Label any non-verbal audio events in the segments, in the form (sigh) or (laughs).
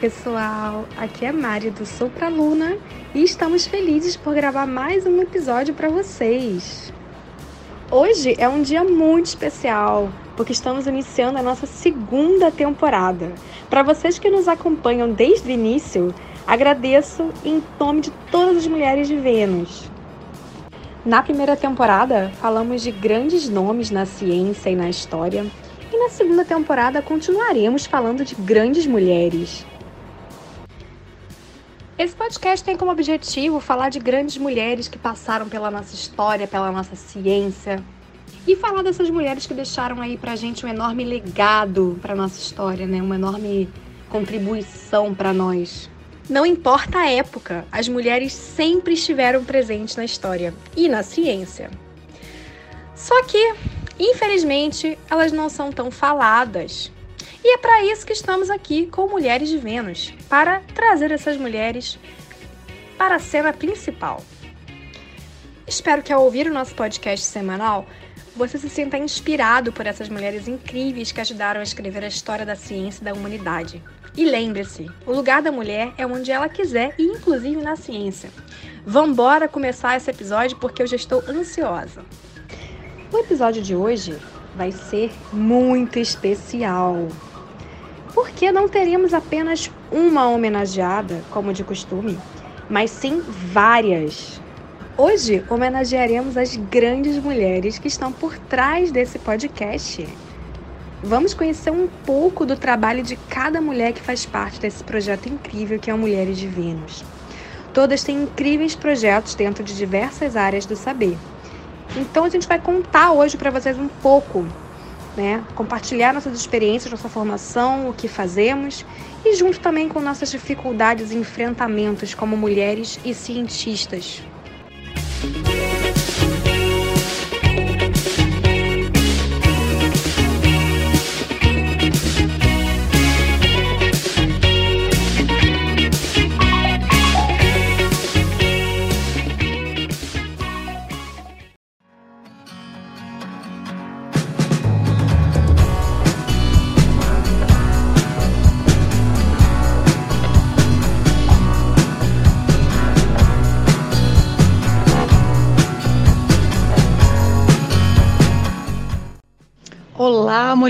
Pessoal, aqui é Mari do Sou Pra Luna e estamos felizes por gravar mais um episódio para vocês. Hoje é um dia muito especial porque estamos iniciando a nossa segunda temporada. Para vocês que nos acompanham desde o início, agradeço em nome de todas as mulheres de Vênus. Na primeira temporada, falamos de grandes nomes na ciência e na história e na segunda temporada continuaremos falando de grandes mulheres. Esse podcast tem como objetivo falar de grandes mulheres que passaram pela nossa história, pela nossa ciência. E falar dessas mulheres que deixaram aí pra gente um enorme legado pra nossa história, né? Uma enorme contribuição para nós. Não importa a época, as mulheres sempre estiveram presentes na história e na ciência. Só que Infelizmente, elas não são tão faladas. E é para isso que estamos aqui com Mulheres de Vênus para trazer essas mulheres para a cena principal. Espero que ao ouvir o nosso podcast semanal, você se sinta inspirado por essas mulheres incríveis que ajudaram a escrever a história da ciência e da humanidade. E lembre-se, o lugar da mulher é onde ela quiser e inclusive na ciência. Vambora começar esse episódio porque eu já estou ansiosa. O episódio de hoje vai ser muito especial. Porque não teremos apenas uma homenageada, como de costume, mas sim várias. Hoje homenagearemos as grandes mulheres que estão por trás desse podcast. Vamos conhecer um pouco do trabalho de cada mulher que faz parte desse projeto incrível que é o Mulheres de Vênus. Todas têm incríveis projetos dentro de diversas áreas do saber. Então a gente vai contar hoje para vocês um pouco, né? Compartilhar nossas experiências, nossa formação, o que fazemos e junto também com nossas dificuldades e enfrentamentos como mulheres e cientistas.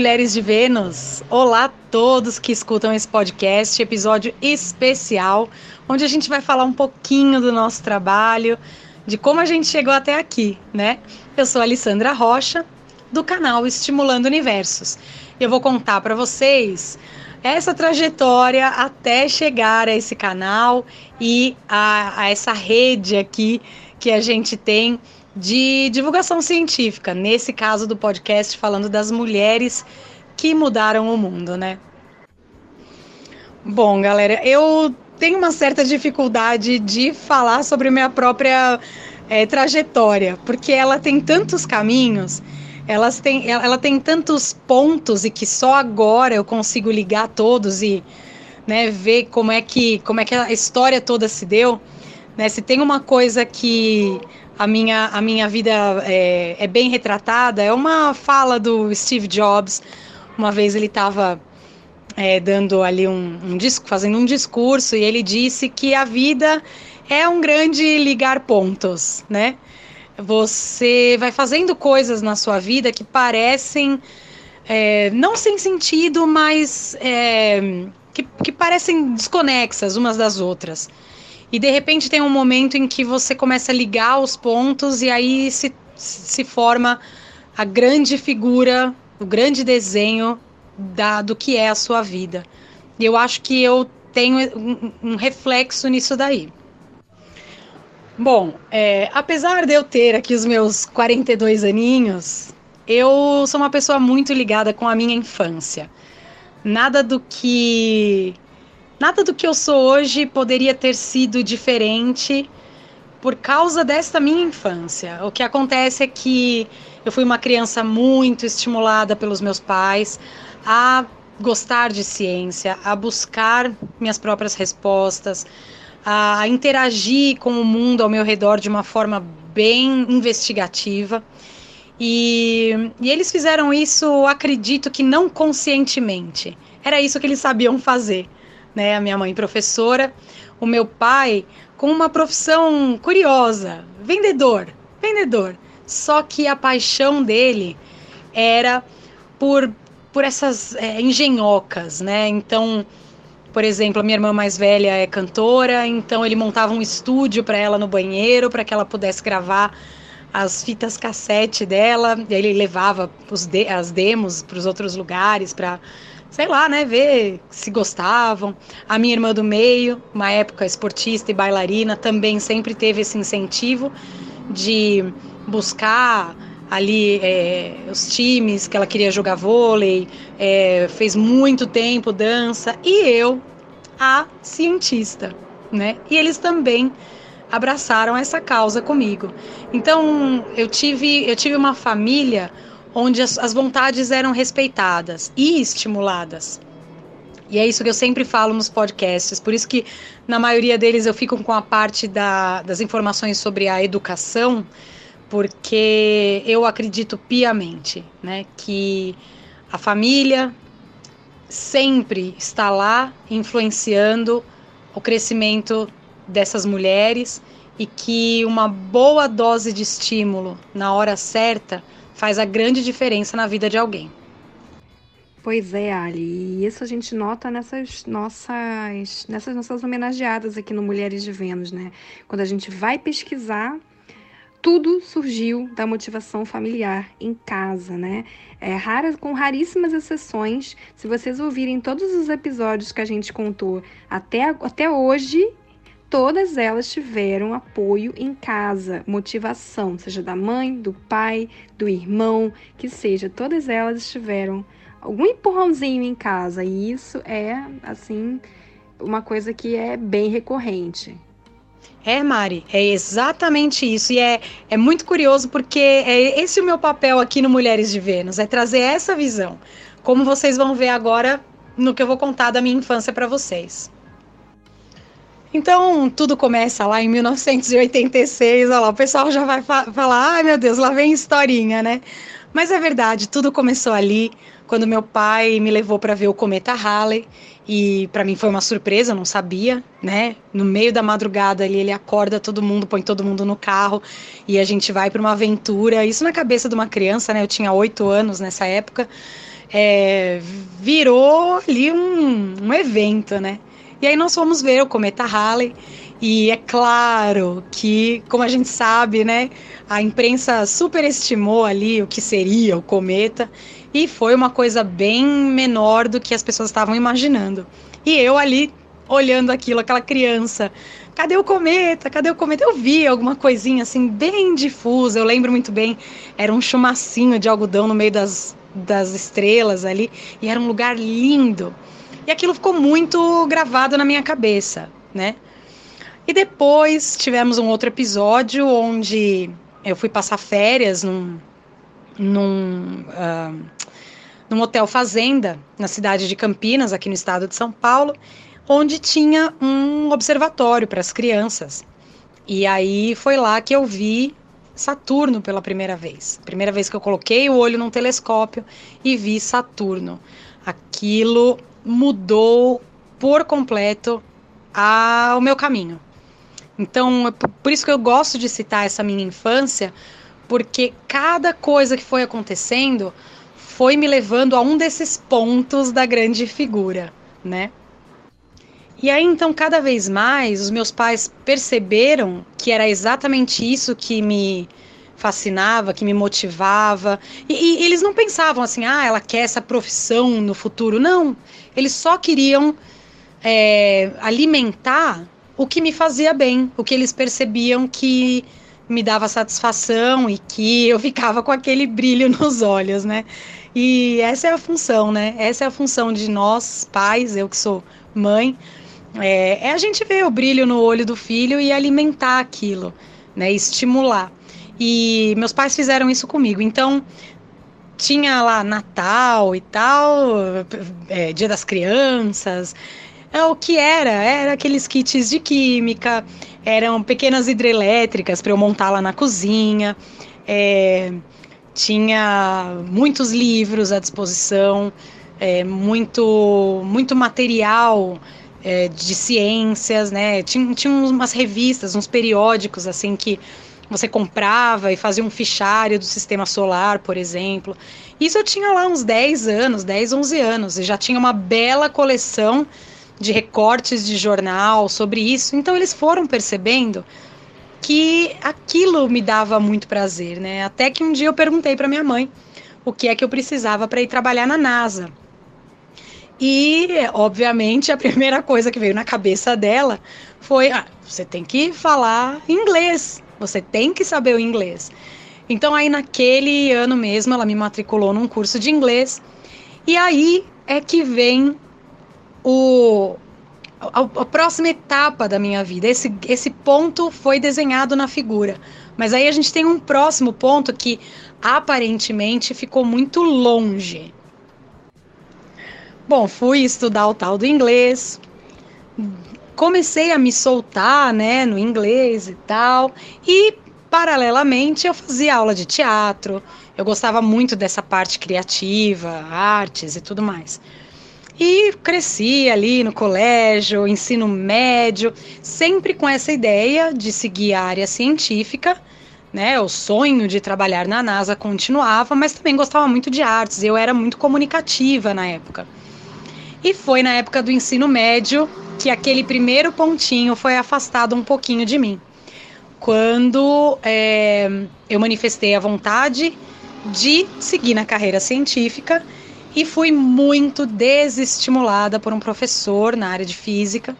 Mulheres de Vênus! Olá a todos que escutam esse podcast, episódio especial, onde a gente vai falar um pouquinho do nosso trabalho, de como a gente chegou até aqui, né? Eu sou a Alessandra Rocha, do canal Estimulando Universos. Eu vou contar para vocês essa trajetória até chegar a esse canal e a, a essa rede aqui que a gente tem de divulgação científica, nesse caso do podcast falando das mulheres que mudaram o mundo, né? Bom, galera, eu tenho uma certa dificuldade de falar sobre minha própria é, trajetória, porque ela tem tantos caminhos, elas têm, ela tem tantos pontos e que só agora eu consigo ligar todos e né, ver como é que como é que a história toda se deu. Né? Se tem uma coisa que a minha, a minha vida é, é bem retratada. É uma fala do Steve Jobs. Uma vez ele estava é, dando ali um, um disco, fazendo um discurso, e ele disse que a vida é um grande ligar pontos, né? Você vai fazendo coisas na sua vida que parecem é, não sem sentido, mas é, que, que parecem desconexas umas das outras. E de repente tem um momento em que você começa a ligar os pontos e aí se, se forma a grande figura, o grande desenho da, do que é a sua vida. E eu acho que eu tenho um, um reflexo nisso daí. Bom, é, apesar de eu ter aqui os meus 42 aninhos, eu sou uma pessoa muito ligada com a minha infância. Nada do que Nada do que eu sou hoje poderia ter sido diferente por causa desta minha infância. O que acontece é que eu fui uma criança muito estimulada pelos meus pais a gostar de ciência, a buscar minhas próprias respostas, a interagir com o mundo ao meu redor de uma forma bem investigativa. E, e eles fizeram isso, acredito que não conscientemente. Era isso que eles sabiam fazer né? A minha mãe professora, o meu pai com uma profissão curiosa, vendedor, vendedor. Só que a paixão dele era por por essas é, engenhocas, né? Então, por exemplo, a minha irmã mais velha é cantora, então ele montava um estúdio para ela no banheiro para que ela pudesse gravar as fitas cassete dela, e aí ele levava os de as demos para os outros lugares para sei lá, né, ver se gostavam. A minha irmã do meio, uma época esportista e bailarina, também sempre teve esse incentivo de buscar ali é, os times que ela queria jogar vôlei, é, fez muito tempo dança, e eu, a cientista, né? E eles também abraçaram essa causa comigo. Então eu tive, eu tive uma família onde as, as vontades eram respeitadas e estimuladas. E é isso que eu sempre falo nos podcasts, por isso que na maioria deles eu fico com a parte da, das informações sobre a educação, porque eu acredito piamente né, que a família sempre está lá influenciando o crescimento dessas mulheres e que uma boa dose de estímulo na hora certa faz a grande diferença na vida de alguém. Pois é, Ali, e isso a gente nota nessas nossas, nessas nossas homenageadas aqui no Mulheres de Vênus, né? Quando a gente vai pesquisar, tudo surgiu da motivação familiar em casa, né? É rara, com raríssimas exceções. Se vocês ouvirem todos os episódios que a gente contou até, até hoje, todas elas tiveram apoio em casa, motivação, seja da mãe, do pai, do irmão, que seja, todas elas tiveram algum empurrãozinho em casa. E isso é, assim, uma coisa que é bem recorrente. É, Mari, é exatamente isso. E é, é muito curioso porque é esse o meu papel aqui no Mulheres de Vênus, é trazer essa visão. Como vocês vão ver agora no que eu vou contar da minha infância para vocês. Então, tudo começa lá em 1986, olha lá, o pessoal já vai fa falar, ai meu Deus, lá vem historinha, né? Mas é verdade, tudo começou ali, quando meu pai me levou para ver o cometa Halley, e para mim foi uma surpresa, eu não sabia, né? No meio da madrugada ali, ele acorda todo mundo, põe todo mundo no carro, e a gente vai para uma aventura, isso na cabeça de uma criança, né? Eu tinha oito anos nessa época, é, virou ali um, um evento, né? E aí nós fomos ver o cometa Halley e é claro que, como a gente sabe, né, a imprensa superestimou ali o que seria o cometa e foi uma coisa bem menor do que as pessoas estavam imaginando. E eu ali olhando aquilo, aquela criança, cadê o cometa? Cadê o cometa? Eu vi alguma coisinha assim bem difusa, eu lembro muito bem, era um chumacinho de algodão no meio das, das estrelas ali e era um lugar lindo. E aquilo ficou muito gravado na minha cabeça, né? E depois tivemos um outro episódio onde eu fui passar férias num, num, uh, num hotel fazenda na cidade de Campinas, aqui no estado de São Paulo, onde tinha um observatório para as crianças. E aí foi lá que eu vi Saturno pela primeira vez. Primeira vez que eu coloquei o olho num telescópio e vi Saturno. Aquilo mudou por completo a, o meu caminho. Então, por isso que eu gosto de citar essa minha infância, porque cada coisa que foi acontecendo foi me levando a um desses pontos da grande figura, né? E aí, então, cada vez mais, os meus pais perceberam que era exatamente isso que me fascinava, que me motivava. E, e, eles não pensavam assim, ah, ela quer essa profissão no futuro. Não. Eles só queriam é, alimentar o que me fazia bem, o que eles percebiam que me dava satisfação e que eu ficava com aquele brilho (laughs) nos olhos, né? E essa é a função, né? Essa é a função de nós, pais, eu que sou mãe, é, é a gente ver o brilho no olho do filho e alimentar aquilo, né? Estimular. E meus pais fizeram isso comigo. Então, tinha lá Natal e tal, é, Dia das Crianças. É, o que era? Era aqueles kits de química, eram pequenas hidrelétricas para eu montar lá na cozinha. É, tinha muitos livros à disposição, é, muito, muito material é, de ciências, né? Tinha, tinha umas revistas, uns periódicos assim que você comprava e fazia um fichário do sistema solar, por exemplo. Isso eu tinha lá uns 10 anos, 10, 11 anos, e já tinha uma bela coleção de recortes de jornal sobre isso. Então eles foram percebendo que aquilo me dava muito prazer, né? Até que um dia eu perguntei para minha mãe o que é que eu precisava para ir trabalhar na NASA. E, obviamente, a primeira coisa que veio na cabeça dela foi: ah, você tem que falar inglês, você tem que saber o inglês. Então, aí naquele ano mesmo, ela me matriculou num curso de inglês. E aí é que vem o, a, a, próxima etapa da minha vida. Esse, esse ponto foi desenhado na figura. Mas aí a gente tem um próximo ponto que aparentemente ficou muito longe. Bom, fui estudar o tal do inglês, comecei a me soltar, né, no inglês e tal, e paralelamente eu fazia aula de teatro. Eu gostava muito dessa parte criativa, artes e tudo mais. E cresci ali no colégio, ensino médio, sempre com essa ideia de seguir a área científica, né? O sonho de trabalhar na NASA continuava, mas também gostava muito de artes. Eu era muito comunicativa na época. E foi na época do ensino médio que aquele primeiro pontinho foi afastado um pouquinho de mim. Quando é, eu manifestei a vontade de seguir na carreira científica e fui muito desestimulada por um professor na área de física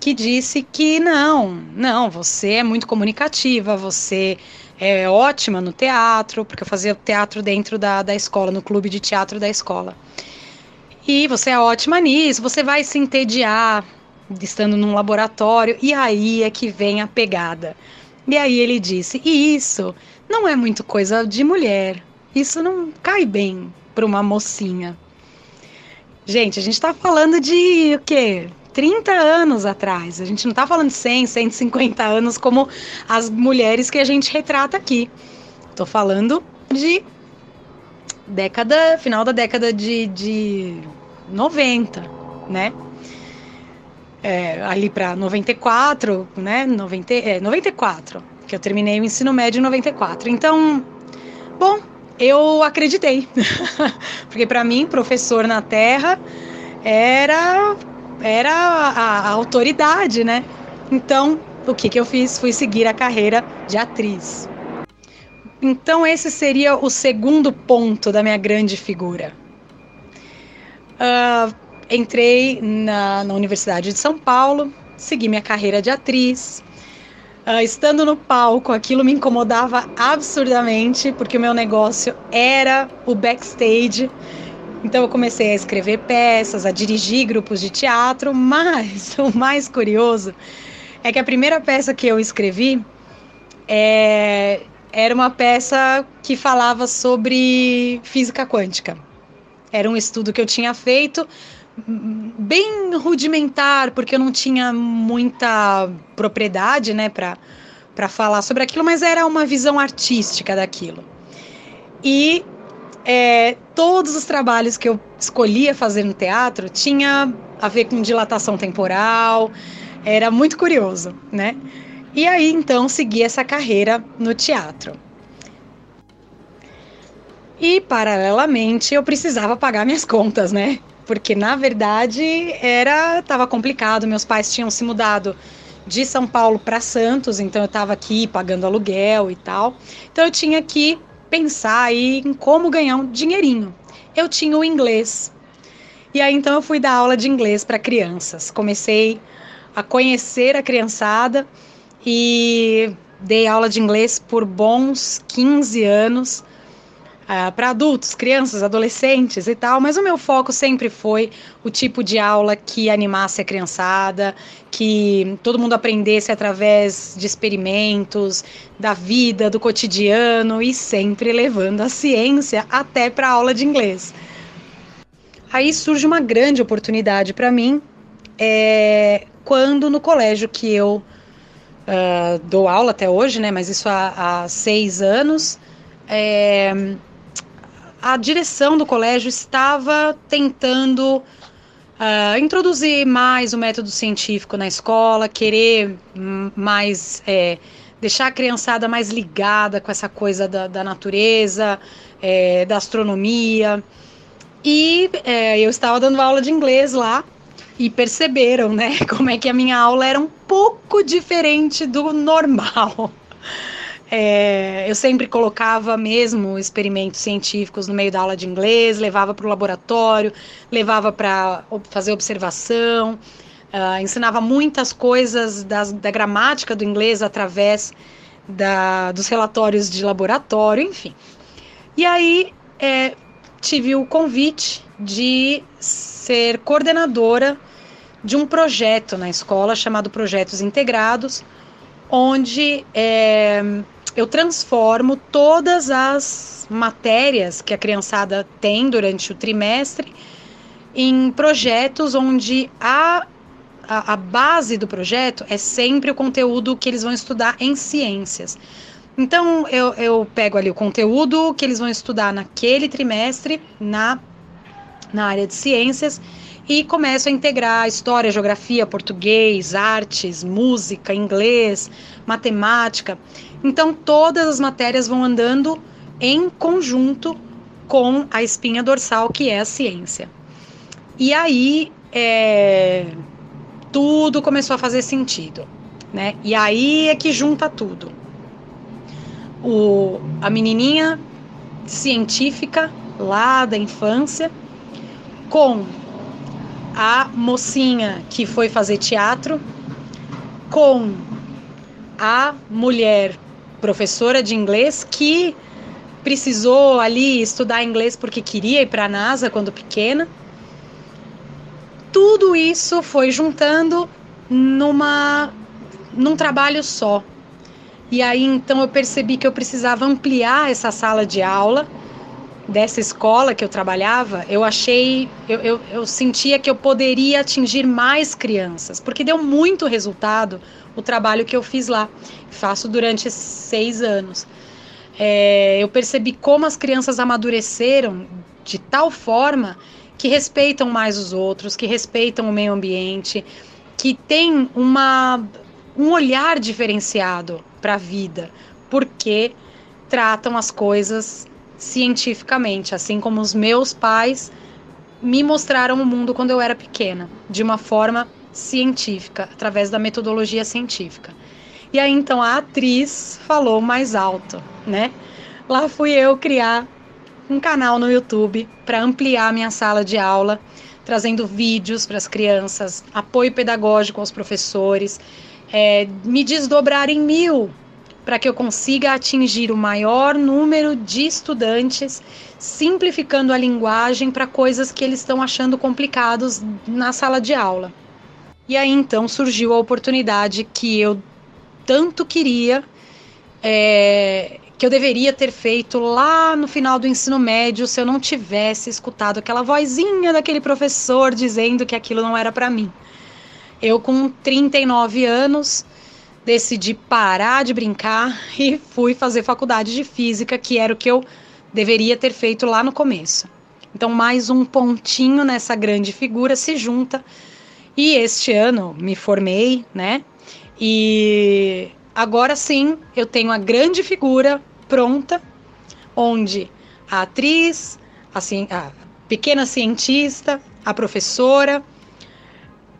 que disse que não, não, você é muito comunicativa, você é ótima no teatro, porque eu fazia teatro dentro da, da escola, no clube de teatro da escola. E você é ótima nisso, você vai se entediar estando num laboratório, e aí é que vem a pegada. E aí ele disse: e isso não é muito coisa de mulher, isso não cai bem para uma mocinha. Gente, a gente está falando de o quê? 30 anos atrás. A gente não está falando de 100, 150 anos como as mulheres que a gente retrata aqui. Estou falando de década, final da década de, de 90, né? É, ali para 94, né? 90, é, 94, que eu terminei o ensino médio em 94. Então, bom, eu acreditei. (laughs) Porque para mim, professor na Terra era era a, a, autoridade, né? Então, o que que eu fiz? Fui seguir a carreira de atriz. Então, esse seria o segundo ponto da minha grande figura. Uh, entrei na, na, Universidade de São Paulo, segui minha carreira de atriz. Uh, estando no palco, aquilo me incomodava absurdamente, porque o meu negócio era o backstage. Então, eu comecei a escrever peças, a dirigir grupos de teatro, mas (laughs) o mais curioso é que a primeira peça que eu escrevi é, era uma peça que falava sobre física quântica. Era um estudo que eu tinha feito bem rudimentar, porque eu não tinha muita propriedade, né, para para falar sobre aquilo, mas era uma visão artística daquilo. E é, todos os trabalhos que eu escolhia fazer no teatro tinha a ver com dilatação temporal, era muito curioso, né? E aí então segui essa carreira no teatro. E paralelamente eu precisava pagar minhas contas, né? Porque na verdade era tava complicado, meus pais tinham se mudado de São Paulo para Santos, então eu estava aqui pagando aluguel e tal. Então eu tinha que pensar aí em como ganhar um dinheirinho. Eu tinha o inglês. E aí então eu fui dar aula de inglês para crianças. Comecei a conhecer a criançada e dei aula de inglês por bons 15 anos. Uh, ah, para adultos, crianças, adolescentes e tal, mas o meu foco sempre foi o tipo de aula que animasse a criançada, que todo mundo aprendesse através de experimentos, da vida, do cotidiano e sempre levando a ciência até para a aula de inglês. Aí surge uma grande oportunidade para mim, é, quando no colégio que eu uh, dou aula até hoje, né? Mas isso há, há seis anos. É, a direção do colégio estava tentando uh, introduzir mais o método científico na escola, querer mais é, deixar a criançada mais ligada com essa coisa da, da natureza, é, da astronomia. E é, eu estava dando aula de inglês lá e perceberam, né, (laughs) como é que a minha aula era um pouco diferente do normal. (laughs) É, eu sempre colocava mesmo experimentos científicos no meio da aula de inglês, levava para o laboratório, levava para fazer observação, uh, ensinava muitas coisas das, da gramática do inglês através da, dos relatórios de laboratório, enfim. E aí é, tive o convite de ser coordenadora de um projeto na escola chamado Projetos Integrados, onde é, eu transformo todas as matérias que a criançada tem durante o trimestre em projetos onde a, a, a, base do projeto é sempre o conteúdo que eles vão estudar em ciências. Então, eu, eu pego ali o conteúdo que eles vão estudar naquele trimestre na, na área de ciências e começo a integrar história, geografia, português, artes, música, inglês, matemática. Então, todas as matérias vão andando em conjunto com a espinha dorsal, que é a ciência. E aí, é, tudo começou a fazer sentido, né? E aí é que junta tudo. O, a menininha científica lá da infância com a mocinha que foi fazer teatro com a mulher professora de inglês que precisou ali estudar inglês porque queria ir para a NASA quando pequena. Tudo isso foi juntando numa num trabalho só. E aí então eu percebi que eu precisava ampliar essa sala de aula dessa escola que eu trabalhava, eu achei, eu, eu, eu, sentia que eu poderia atingir mais crianças, porque deu muito resultado o trabalho que eu fiz lá. Faço durante seis anos. É, eu percebi como as crianças amadureceram de tal forma que respeitam mais os outros, que respeitam o meio ambiente, que tem uma, um olhar diferenciado para a vida, porque tratam as coisas cientificamente, assim como os meus pais me mostraram o mundo quando eu era pequena, de uma forma científica, através da metodologia científica. E aí então a atriz falou mais alto, né? Lá fui eu criar um canal no YouTube para ampliar minha sala de aula, trazendo vídeos para as crianças, apoio pedagógico aos professores, é, me desdobrar em mil para que eu consiga atingir o maior número de estudantes, simplificando a linguagem para coisas que eles estão achando complicados na sala de aula. E aí então surgiu a oportunidade que eu tanto queria, é, que eu deveria ter feito lá no final do ensino médio se eu não tivesse escutado aquela vozinha daquele professor dizendo que aquilo não era para mim. Eu, com 39 anos, decidi parar de brincar e fui fazer faculdade de física, que era o que eu deveria ter feito lá no começo. Então, mais um pontinho nessa grande figura se junta. E este ano me formei, né? E agora sim eu tenho a grande figura pronta, onde a atriz, assim, a pequena cientista, a professora,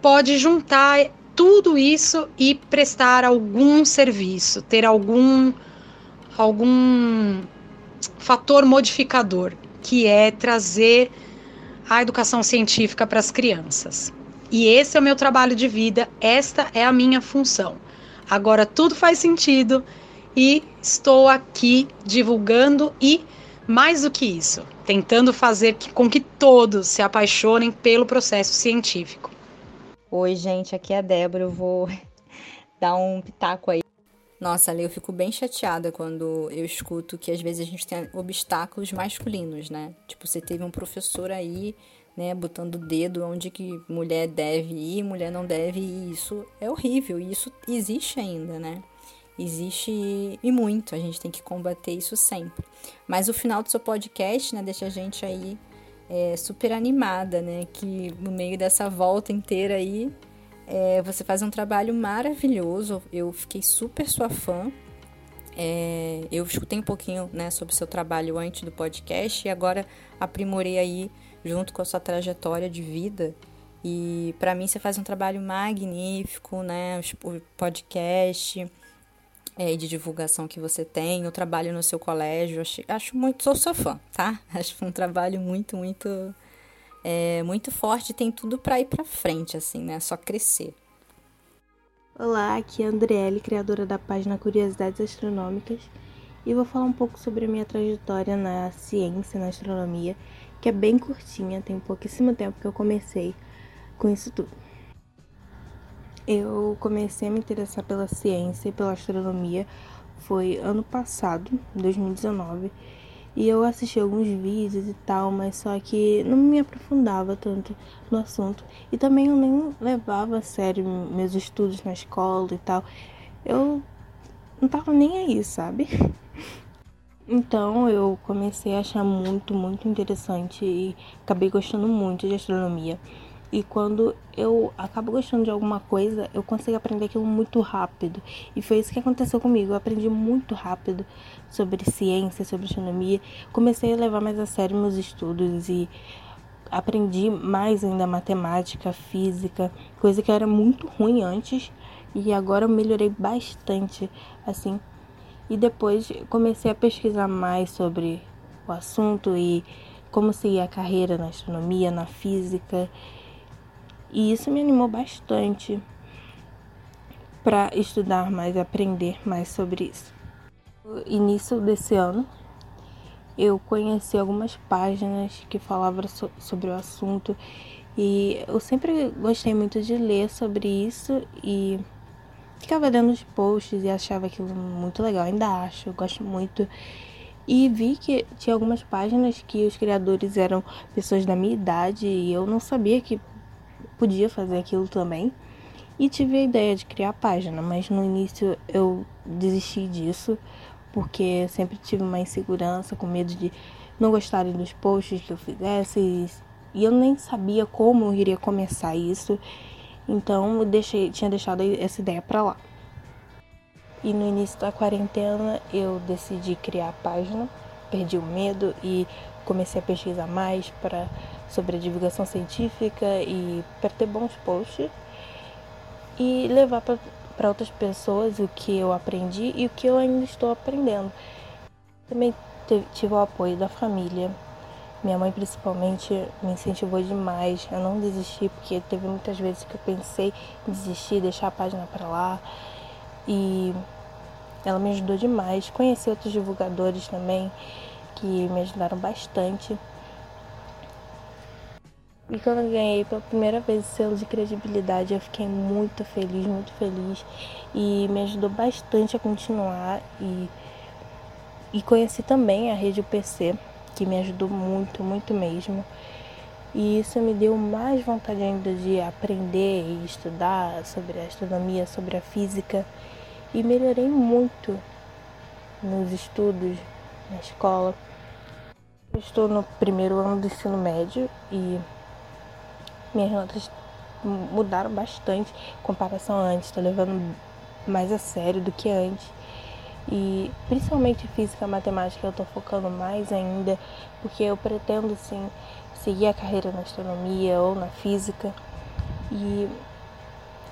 pode juntar tudo isso e prestar algum serviço, ter algum algum fator modificador, que é trazer a educação científica para as crianças. E esse é o meu trabalho de vida, esta é a minha função. Agora tudo faz sentido e estou aqui divulgando e mais do que isso, tentando fazer com que todos se apaixonem pelo processo científico. Oi, gente, aqui é a Débora. Eu vou (laughs) dar um pitaco aí. Nossa, ali eu fico bem chateada quando eu escuto que às vezes a gente tem obstáculos masculinos, né? Tipo, você teve um professor aí, né, botando o dedo onde que mulher deve ir, mulher não deve ir. Isso é horrível e isso existe ainda, né? Existe e muito, a gente tem que combater isso sempre. Mas o final do seu podcast, né, deixa a gente aí é, super animada, né? Que no meio dessa volta inteira aí, é, você faz um trabalho maravilhoso. Eu fiquei super sua fã. É, eu escutei um pouquinho né, sobre o seu trabalho antes do podcast e agora aprimorei aí junto com a sua trajetória de vida. E para mim você faz um trabalho magnífico, né? O podcast é, de divulgação que você tem, o trabalho no seu colégio. Acho, acho muito, sou sua fã, tá? (laughs) Acho um trabalho muito, muito, é, muito forte. Tem tudo para ir para frente, assim, né? Só crescer. Olá, aqui é a Andriele, criadora da página Curiosidades Astronômicas, e vou falar um pouco sobre a minha trajetória na ciência, na astronomia, que é bem curtinha, tem pouquíssimo tempo que eu comecei com isso tudo. Eu comecei a me interessar pela ciência e pela astronomia foi ano passado, 2019, e eu assisti alguns vídeos e tal, mas só que não me aprofundava tanto no assunto e também eu nem levava a sério meus estudos na escola e tal. Eu não tava nem aí, sabe? (laughs) Então eu comecei a achar muito, muito interessante e acabei gostando muito de astronomia. E quando eu acabo gostando de alguma coisa, eu consigo aprender aquilo muito rápido. E foi isso que aconteceu comigo. Eu aprendi muito rápido sobre ciência, sobre astronomia. Comecei a levar mais a sério meus estudos e aprendi mais ainda matemática, física, coisa que era muito ruim antes e agora eu melhorei bastante, assim. E depois comecei a pesquisar mais sobre o assunto e como seguir a carreira na astronomia, na física e isso me animou bastante para estudar mais, aprender mais sobre isso. No início desse ano, eu conheci algumas páginas que falavam so sobre o assunto e eu sempre gostei muito de ler sobre isso e ficava lendo os posts e achava aquilo muito legal, ainda acho, gosto muito. E vi que tinha algumas páginas que os criadores eram pessoas da minha idade e eu não sabia que podia fazer aquilo também. E tive a ideia de criar a página, mas no início eu desisti disso, porque sempre tive uma insegurança, com medo de não gostarem dos posts que eu fizesse. E eu nem sabia como eu iria começar isso. Então eu deixei, tinha deixado essa ideia para lá. E no início da quarentena eu decidi criar a página, perdi o medo e comecei a pesquisar mais para sobre a divulgação científica e para ter bons posts e levar para outras pessoas o que eu aprendi e o que eu ainda estou aprendendo. Também tive o apoio da família. Minha mãe principalmente me incentivou demais a não desistir, porque teve muitas vezes que eu pensei em desistir, deixar a página para lá. E ela me ajudou demais. Conheci outros divulgadores também que me ajudaram bastante. E quando eu ganhei pela primeira vez o selo de credibilidade, eu fiquei muito feliz, muito feliz. E me ajudou bastante a continuar. E, e conheci também a rede UPC, que me ajudou muito, muito mesmo. E isso me deu mais vontade ainda de aprender e estudar sobre a astronomia, sobre a física. E melhorei muito nos estudos, na escola. Eu estou no primeiro ano do ensino médio e minhas notas mudaram bastante em comparação a antes. Estou levando mais a sério do que antes. E principalmente física e matemática eu estou focando mais ainda, porque eu pretendo sim seguir a carreira na astronomia ou na física. E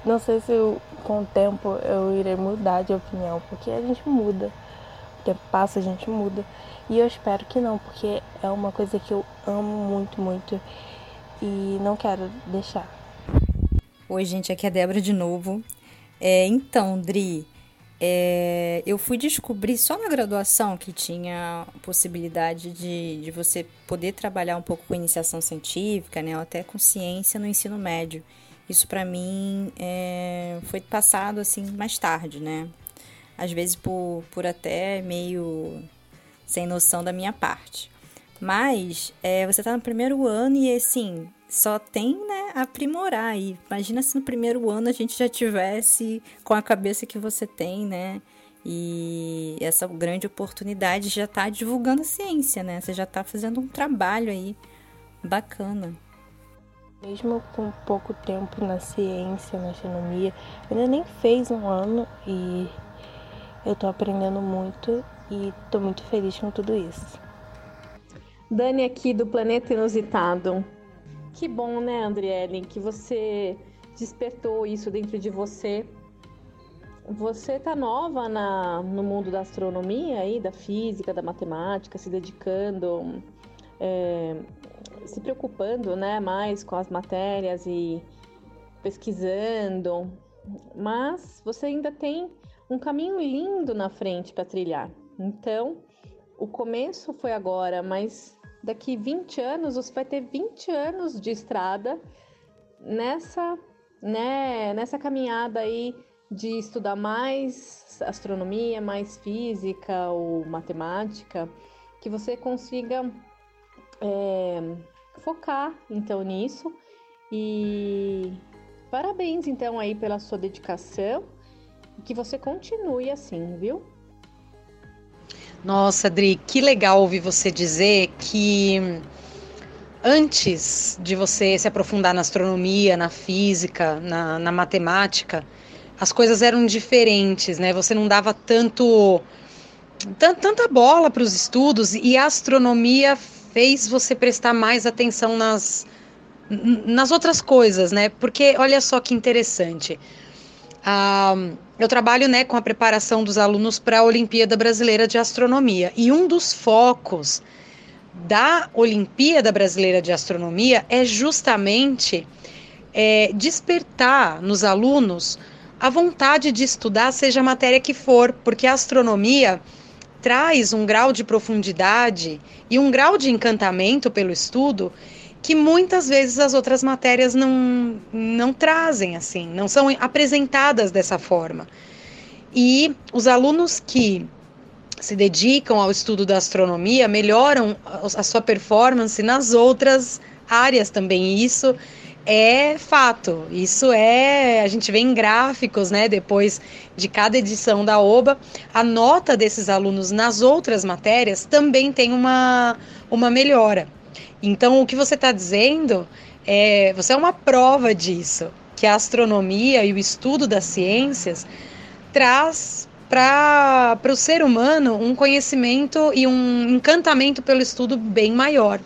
não sei se eu, com o tempo eu irei mudar de opinião, porque a gente muda. O tempo passa, a gente muda. E eu espero que não, porque é uma coisa que eu amo muito, muito e não quero deixar. Oi, gente, aqui é a Débora de novo. É, então, Dri, é, eu fui descobrir só na graduação que tinha possibilidade de, de você poder trabalhar um pouco com iniciação científica, né, ou até com ciência no ensino médio. Isso para mim é, foi passado assim mais tarde, né? Às vezes por, por até meio sem noção da minha parte. Mas é, você está no primeiro ano e assim, só tem né, aprimorar. E imagina se no primeiro ano a gente já tivesse com a cabeça que você tem, né? E essa grande oportunidade já está divulgando a ciência, né? Você já está fazendo um trabalho aí bacana. Mesmo com pouco tempo na ciência, na astronomia, ainda nem fez um ano e eu tô aprendendo muito e tô muito feliz com tudo isso. Dani aqui do Planeta Inusitado. Que bom, né, Andriele, que você despertou isso dentro de você. Você tá nova na, no mundo da astronomia aí, da física, da matemática, se dedicando, é, se preocupando, né, mais com as matérias e pesquisando. Mas você ainda tem um caminho lindo na frente para trilhar. Então, o começo foi agora, mas daqui 20 anos você vai ter 20 anos de estrada nessa, né, nessa caminhada aí de estudar mais astronomia, mais física ou matemática, que você consiga é, focar então nisso e parabéns então aí pela sua dedicação que você continue assim, viu? Nossa, Adri, que legal ouvir você dizer que antes de você se aprofundar na astronomia, na física, na, na matemática, as coisas eram diferentes, né? Você não dava tanto tanta bola para os estudos e a astronomia fez você prestar mais atenção nas, nas outras coisas, né? Porque olha só que interessante. Ah, eu trabalho né, com a preparação dos alunos para a Olimpíada Brasileira de Astronomia. E um dos focos da Olimpíada Brasileira de Astronomia é justamente é, despertar nos alunos a vontade de estudar, seja a matéria que for, porque a astronomia traz um grau de profundidade e um grau de encantamento pelo estudo que muitas vezes as outras matérias não, não trazem assim, não são apresentadas dessa forma. E os alunos que se dedicam ao estudo da astronomia melhoram a sua performance nas outras áreas também. Isso é fato. Isso é, a gente vê em gráficos, né, depois de cada edição da OBA, a nota desses alunos nas outras matérias também tem uma, uma melhora. Então, o que você está dizendo é, você é uma prova disso, que a astronomia e o estudo das ciências traz para o ser humano um conhecimento e um encantamento pelo estudo bem maior.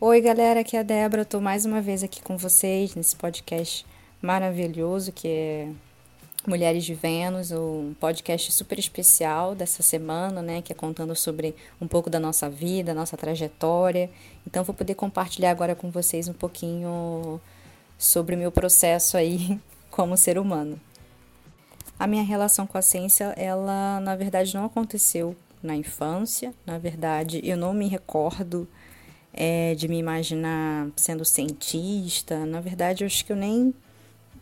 Oi, galera, aqui é a Débora. Estou mais uma vez aqui com vocês nesse podcast maravilhoso que é Mulheres de Vênus, um podcast super especial dessa semana, né, que é contando sobre um pouco da nossa vida, nossa trajetória. Então vou poder compartilhar agora com vocês um pouquinho sobre o meu processo aí (laughs) como ser humano. A minha relação com a ciência, ela na verdade não aconteceu na infância. Na verdade, eu não me recordo é, de me imaginar sendo cientista. Na verdade, eu acho que eu nem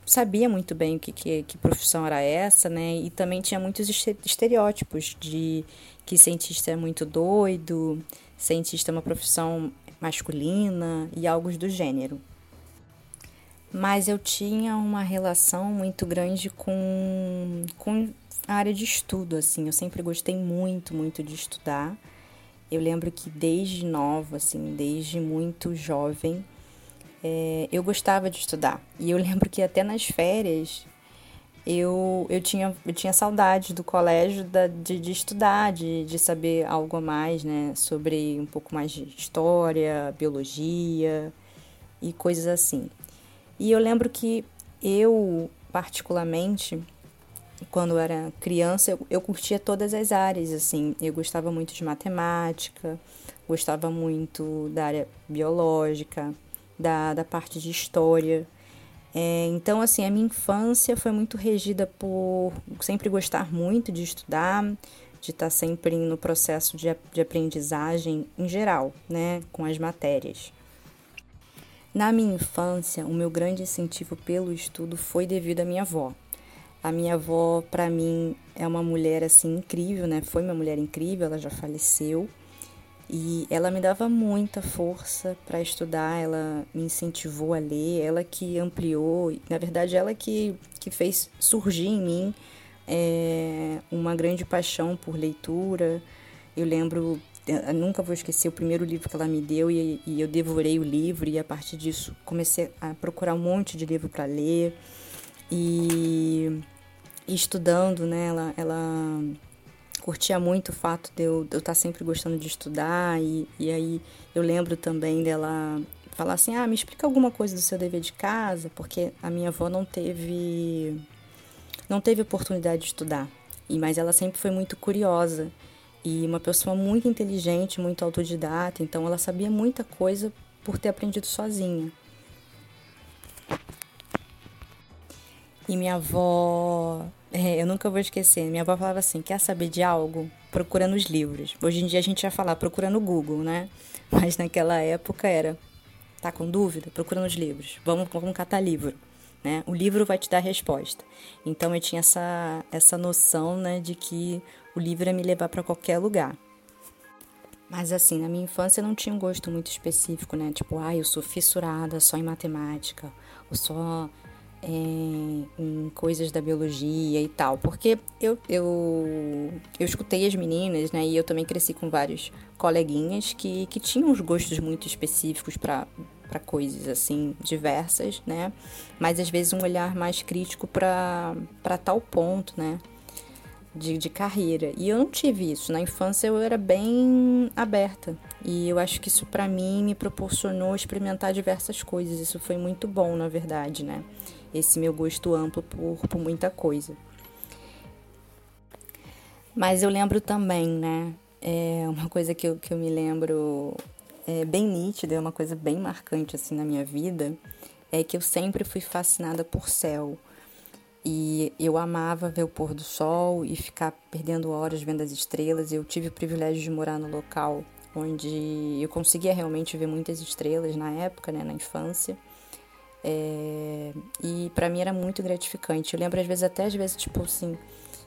sabia muito bem o que, que, que, profissão era essa, né? E também tinha muitos estereótipos de que cientista é muito doido, cientista é uma profissão masculina e algo do gênero. Mas eu tinha uma relação muito grande com, com a área de estudo, assim. Eu sempre gostei muito, muito de estudar. Eu lembro que desde nova, assim, desde muito jovem, é, eu gostava de estudar. E eu lembro que até nas férias eu, eu, tinha, eu tinha saudade do colégio da, de, de estudar, de, de saber algo a mais, né? Sobre um pouco mais de história, biologia e coisas assim. E eu lembro que eu, particularmente, quando era criança, eu, eu curtia todas as áreas, assim. Eu gostava muito de matemática, gostava muito da área biológica, da, da parte de história. É, então, assim, a minha infância foi muito regida por sempre gostar muito de estudar, de estar sempre no processo de, de aprendizagem em geral, né, com as matérias. Na minha infância, o meu grande incentivo pelo estudo foi devido à minha avó. A minha avó, para mim, é uma mulher assim incrível, né? Foi uma mulher incrível, ela já faleceu. E ela me dava muita força para estudar, ela me incentivou a ler, ela que ampliou, na verdade, ela que, que fez surgir em mim é, uma grande paixão por leitura. Eu lembro eu nunca vou esquecer o primeiro livro que ela me deu e, e eu devorei o livro e a partir disso comecei a procurar um monte de livro para ler e, e, estudando, né? Ela, ela curtia muito o fato de eu, estar tá sempre gostando de estudar e, e aí eu lembro também dela falar assim, ah, me explica alguma coisa do seu dever de casa, porque a minha avó não teve não teve oportunidade de estudar, e mas ela sempre foi muito curiosa e uma pessoa muito inteligente, muito autodidata, então ela sabia muita coisa por ter aprendido sozinha. E minha avó, é, eu nunca vou esquecer, minha avó falava assim: quer saber de algo? Procura nos livros. Hoje em dia a gente ia falar, procura no Google, né? (laughs) Mas naquela época era: tá com dúvida? Procura nos livros. Vamos, vamos catar livro. Né? O livro vai te dar a resposta. Então eu tinha essa, essa noção né, de que o livro ia me levar para qualquer lugar. Mas assim, na minha infância eu não tinha um gosto muito específico, né? Tipo, ah, eu sou fissurada só em matemática, ou só é, em coisas da biologia e tal. Porque eu, eu, eu escutei as meninas, né? E eu também cresci com vários coleguinhas que, que tinham os gostos muito específicos para para coisas assim diversas, né? Mas às vezes um olhar mais crítico para tal ponto, né? De, de carreira. E eu não tive isso. Na infância eu era bem aberta. E eu acho que isso para mim me proporcionou experimentar diversas coisas. Isso foi muito bom, na verdade, né? Esse meu gosto amplo por, por muita coisa. Mas eu lembro também, né? É uma coisa que eu, que eu me lembro é, bem nítida, é uma coisa bem marcante assim na minha vida, é que eu sempre fui fascinada por céu. E eu amava ver o pôr do sol e ficar perdendo horas vendo as estrelas. Eu tive o privilégio de morar no local onde eu conseguia realmente ver muitas estrelas na época, né, na infância. É... E para mim era muito gratificante. Eu lembro às vezes até às vezes tipo assim,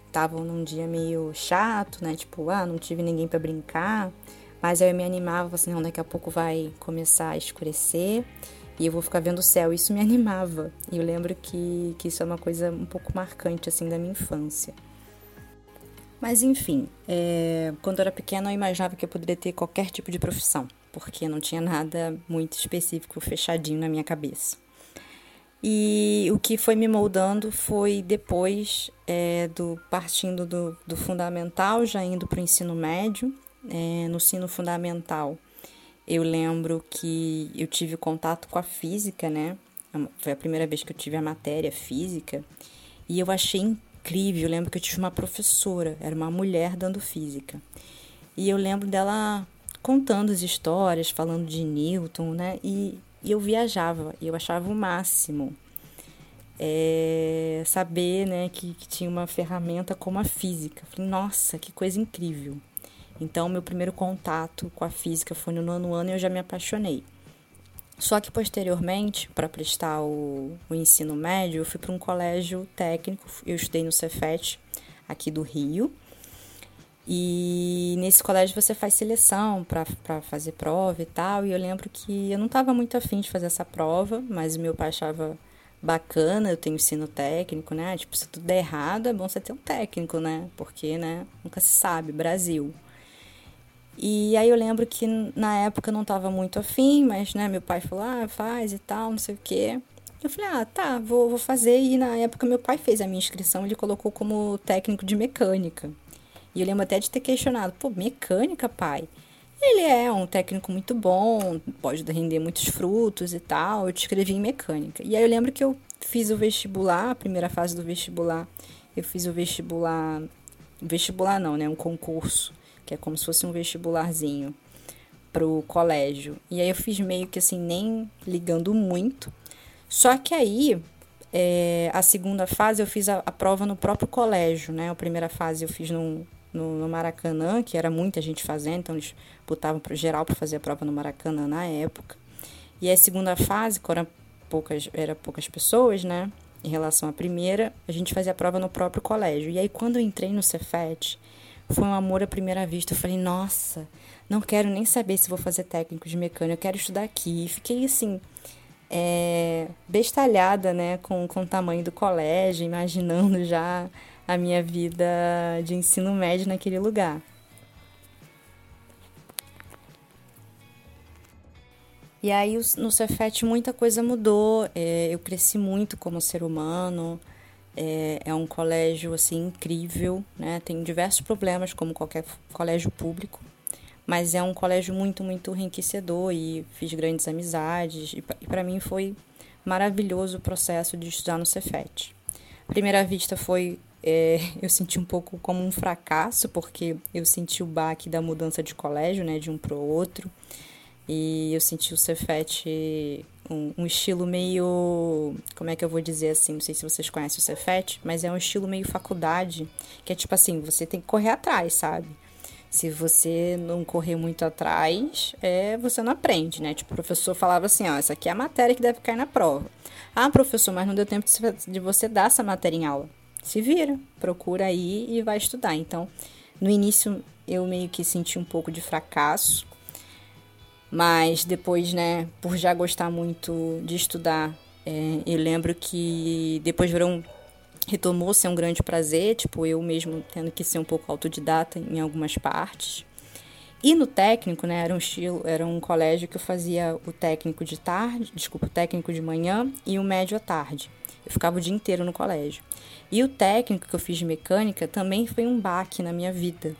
estavam num dia meio chato, né? Tipo, ah, não tive ninguém para brincar. Mas eu me animava, assim, não, daqui a pouco vai começar a escurecer e eu vou ficar vendo o céu. Isso me (laughs) animava. E eu lembro que, que isso é uma coisa um pouco marcante, assim, da minha infância. Mas enfim, é, quando eu era pequena eu imaginava que eu poderia ter qualquer tipo de profissão, porque não tinha nada muito específico fechadinho na minha cabeça. E o que foi me moldando foi depois é, do partindo do, do fundamental, já indo para o ensino médio, é, no ensino fundamental, eu lembro que eu tive contato com a física, né? Foi a primeira vez que eu tive a matéria física e eu achei incrível. Eu lembro que eu tive uma professora, era uma mulher dando física. E eu lembro dela contando as histórias, falando de Newton, né? E, e eu viajava, e eu achava o máximo. É, saber né, que, que tinha uma ferramenta como a física. Falei, nossa, que coisa incrível. Então, meu primeiro contato com a física foi no nono ano e eu já me apaixonei. Só que posteriormente, para prestar o, o, ensino médio, eu fui para um colégio técnico, eu estudei no Cefet, aqui do Rio. E nesse colégio você faz seleção para fazer prova e tal. E eu lembro que eu não estava muito afim de fazer essa prova, mas meu pai achava bacana, eu tenho ensino técnico, né? Tipo, se tudo der errado, é bom você ter um técnico, né? Porque, né, nunca se sabe, Brasil. E aí eu lembro que na época eu não estava muito afim, mas né, meu pai falou, ah, faz e tal, não sei o quê. Eu falei, ah, tá, vou, vou fazer. E na época meu pai fez a minha inscrição, ele colocou como técnico de mecânica. E eu lembro até de ter questionado, pô, mecânica, pai? Ele é um técnico muito bom, pode render muitos frutos e tal. Eu te escrevi em mecânica. E aí eu lembro que eu fiz o vestibular, a primeira fase do vestibular, eu fiz o vestibular. Vestibular não, né? Um concurso que é como se fosse um vestibularzinho pro colégio. E aí eu fiz meio que assim, nem ligando muito. Só que aí, é, a segunda fase eu fiz a, a, prova no próprio colégio, né? A primeira fase eu fiz no, no, no Maracanã, que era muita gente fazendo, então eles botavam para geral para fazer a prova no Maracanã na época. E a segunda fase, quando era poucas, era poucas pessoas, né? Em relação à primeira, a gente fazia a prova no próprio colégio. E aí, quando eu entrei no Cefet, foi um amor à primeira vista. Eu falei, nossa, não quero nem saber se vou fazer técnico de mecânica, eu quero estudar aqui. E fiquei assim, é, bestalhada, né, com, com o tamanho do colégio, imaginando já a minha vida de ensino médio naquele lugar. E aí no Cefet muita coisa mudou, é, eu cresci muito como ser humano, é, é, um colégio assim incrível, né? Tem diversos problemas como qualquer colégio público, mas é um colégio muito muito enriquecedor e fiz grandes amizades e, para mim foi maravilhoso o processo de estudar no Cefet. Primeira vista foi é, eu senti um pouco como um fracasso porque eu senti o baque da mudança de colégio, né, de um para o outro. E eu senti o Cefet um, um, estilo meio. Como é que eu vou dizer assim? Não sei se vocês conhecem o Cefet, mas é um estilo meio faculdade, que é tipo assim: você tem que correr atrás, sabe? Se você não correr muito atrás, é, você não aprende, né? Tipo, o professor falava assim: ó, essa aqui é a matéria que deve cair na prova. Ah, professor, mas não deu tempo de você dar essa matéria em aula. Se vira, procura aí e vai estudar. Então, no início eu meio que senti um pouco de fracasso mas depois, né, por já gostar muito de estudar, é, eu lembro que depois virou retomou ser um grande prazer, tipo, eu mesmo tendo que ser um pouco autodidata em algumas partes. E no técnico, né, era um estilo, era um colégio que eu fazia o técnico de tarde, desculpa, o técnico de manhã e o médio à tarde. Eu ficava o dia inteiro no colégio. E o técnico que eu fiz de mecânica também foi um baque na minha vida,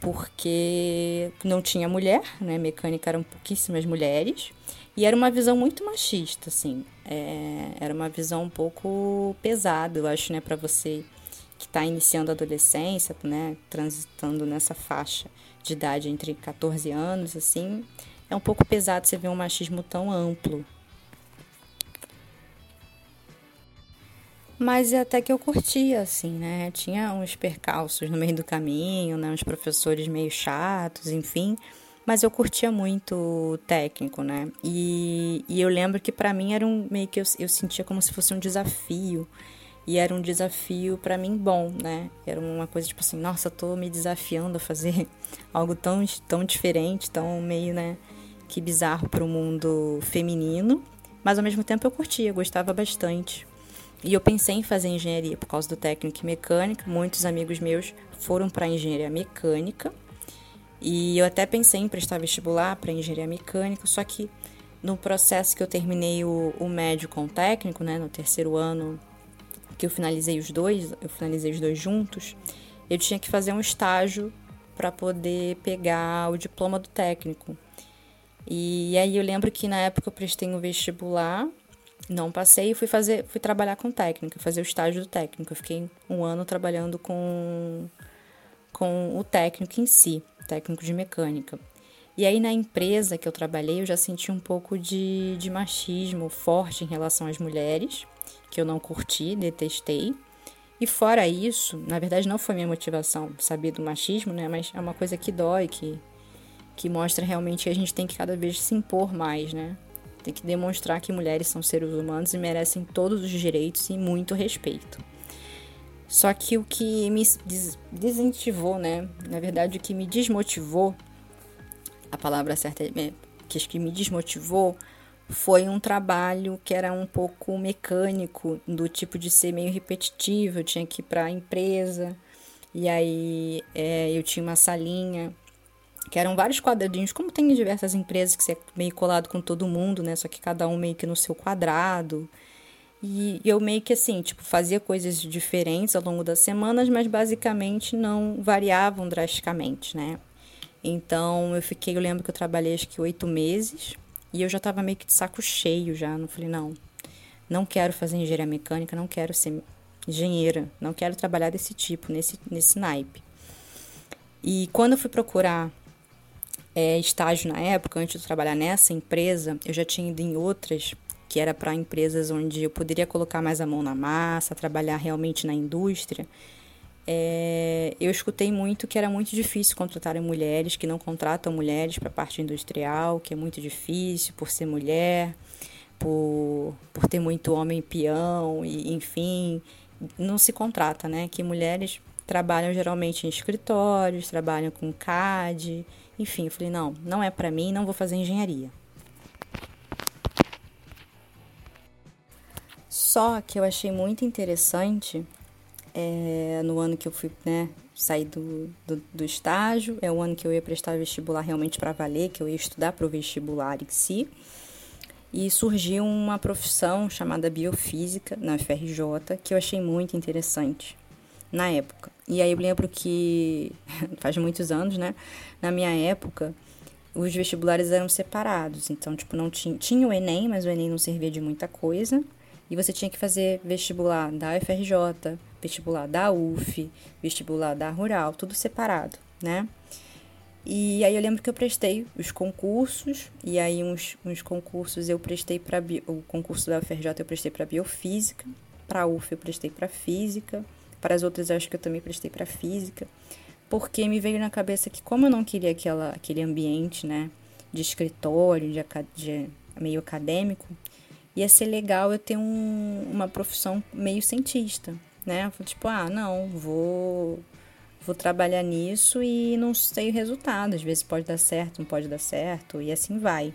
porque não tinha mulher, né? Mecânica eram pouquíssimas mulheres. E era uma visão muito machista, assim. É, era uma visão um pouco pesada, eu acho, né, para você que está iniciando a adolescência, né, transitando nessa faixa de idade entre 14 anos, assim, é um pouco pesado você ver um machismo tão amplo, Mas até que eu curtia, assim, né? Tinha uns percalços no meio do caminho, né? Uns professores meio chatos, enfim. Mas eu curtia muito o técnico, né? E, e eu lembro que para mim era um meio que eu, eu sentia como se fosse um desafio. E era um desafio para mim bom, né? Era uma coisa tipo assim, nossa, tô me desafiando a fazer (laughs) algo tão, tão diferente, tão meio, né? Que bizarro para o mundo feminino. Mas ao mesmo tempo eu curtia, gostava bastante. E eu pensei em fazer engenharia por causa do técnico em mecânica. Muitos amigos meus foram para engenharia mecânica. E eu até pensei em prestar vestibular para engenharia mecânica, só que no processo que eu terminei o, o médio com o técnico, né, no terceiro ano que eu finalizei os dois, eu finalizei os dois juntos, eu tinha que fazer um estágio para poder pegar o diploma do técnico. E aí eu lembro que na época eu prestei um vestibular não passei e fui fazer, fui trabalhar com técnica, fazer o estágio do técnico. Eu fiquei um ano trabalhando com, com o técnico em si, técnico de mecânica. E aí na empresa que eu trabalhei, eu já senti um pouco de, de machismo forte em relação às mulheres, que eu não curti, detestei. E fora isso, na verdade não foi minha motivação saber do machismo, né? Mas é uma coisa que dói, que, que mostra realmente que a gente tem que cada vez se impor mais, né? Tem que demonstrar que mulheres são seres humanos e merecem todos os direitos e muito respeito. Só que o que me desincentivou, né? Na verdade, o que me desmotivou, a palavra certa é que que me desmotivou foi um trabalho que era um pouco mecânico, do tipo de ser meio repetitivo. Eu tinha que ir para a empresa e aí é, eu tinha uma salinha que eram vários quadradinhos, como tem em diversas empresas que você é meio colado com todo mundo, né? Só que cada um meio que no seu quadrado. E eu meio que assim, tipo, fazia coisas diferentes ao longo das semanas, mas basicamente não variavam drasticamente, né? Então eu fiquei, eu lembro que eu trabalhei acho que oito meses e eu já tava meio que de saco cheio já. Não falei, não, não quero fazer engenharia mecânica, não quero ser engenheira, não quero trabalhar desse tipo, nesse, nesse naipe. E quando eu fui procurar é, estágio na época, antes de trabalhar nessa empresa, eu já tinha ido em outras que era para empresas onde eu poderia colocar mais a mão na massa, trabalhar realmente na indústria. É, eu escutei muito que era muito difícil contratar mulheres, que não contratam mulheres para a parte industrial, que é muito difícil por ser mulher, por, por ter muito homem peão, e enfim, não se contrata, né? Que mulheres trabalham geralmente em escritórios, trabalham com CAD, enfim, eu falei, não, não é para mim, não vou fazer engenharia. Só que eu achei muito interessante é, no ano que eu fui, né, sair do, do, do, estágio, é o ano que eu ia prestar vestibular realmente para valer, que eu ia estudar para o vestibular em si. e surgiu uma profissão chamada biofísica na UFRJ que eu achei muito interessante na época. E aí eu lembro que (laughs) faz muitos anos, né? Na minha época, os vestibulares eram separados. Então, tipo, não tinha, tinha o ENEM, mas o ENEM não servia de muita coisa. E você tinha que fazer vestibular da UFRJ, vestibular da UF, vestibular da Rural, tudo separado, né? E aí eu lembro que eu prestei os concursos, e aí uns, uns concursos eu prestei para o concurso da UFRJ eu prestei para biofísica, para a UF eu prestei para física, para as outras acho que eu também prestei para física, porque me veio na cabeça que como eu não queria aquela, aquele ambiente, né, de escritório, de, de meio acadêmico, ia ser legal eu ter um, uma profissão meio cientista, né? Tipo, ah, não, vou vou trabalhar nisso e não sei o resultado. Às vezes pode dar certo, não pode dar certo e assim vai.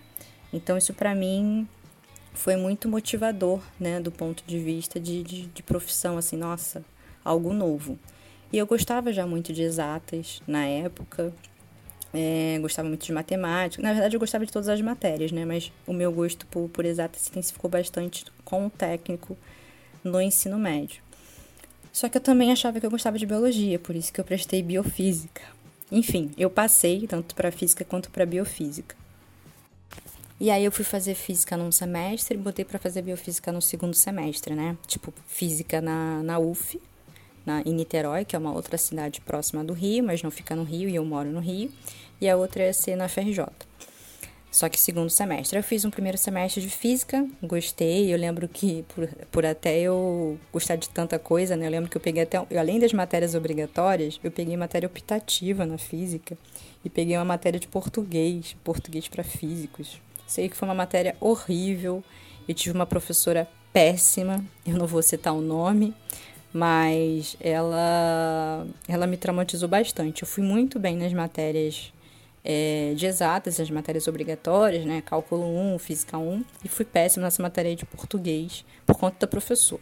Então isso para mim foi muito motivador, né, do ponto de vista de, de, de profissão, assim, nossa, algo novo. E eu gostava já muito de exatas na época, é, gostava muito de matemática. Na verdade, eu gostava de todas as matérias, né? Mas o meu gosto por, por exatas se intensificou bastante com o técnico no ensino médio. Só que eu também achava que eu gostava de biologia, por isso que eu prestei biofísica. Enfim, eu passei tanto para física quanto para biofísica. E aí eu fui fazer física num semestre e botei para fazer biofísica no segundo semestre, né? Tipo, física na, na UF, na, em Niterói, que é uma outra cidade próxima do Rio, mas não fica no Rio e eu moro no Rio, e a outra ia ser na FRJ. Só que segundo semestre. Eu fiz um primeiro semestre de física, gostei. Eu lembro que, por, por até eu gostar de tanta coisa, né? Eu lembro que eu peguei até. Além das matérias obrigatórias, eu peguei matéria optativa na física e peguei uma matéria de português, português para físicos. Sei que foi uma matéria horrível. Eu tive uma professora péssima, eu não vou citar o nome, mas ela, ela me traumatizou bastante. Eu fui muito bem nas matérias é, de exatas, as matérias obrigatórias, né? Cálculo 1, Física 1, e fui péssima nessa matéria de português por conta da professora.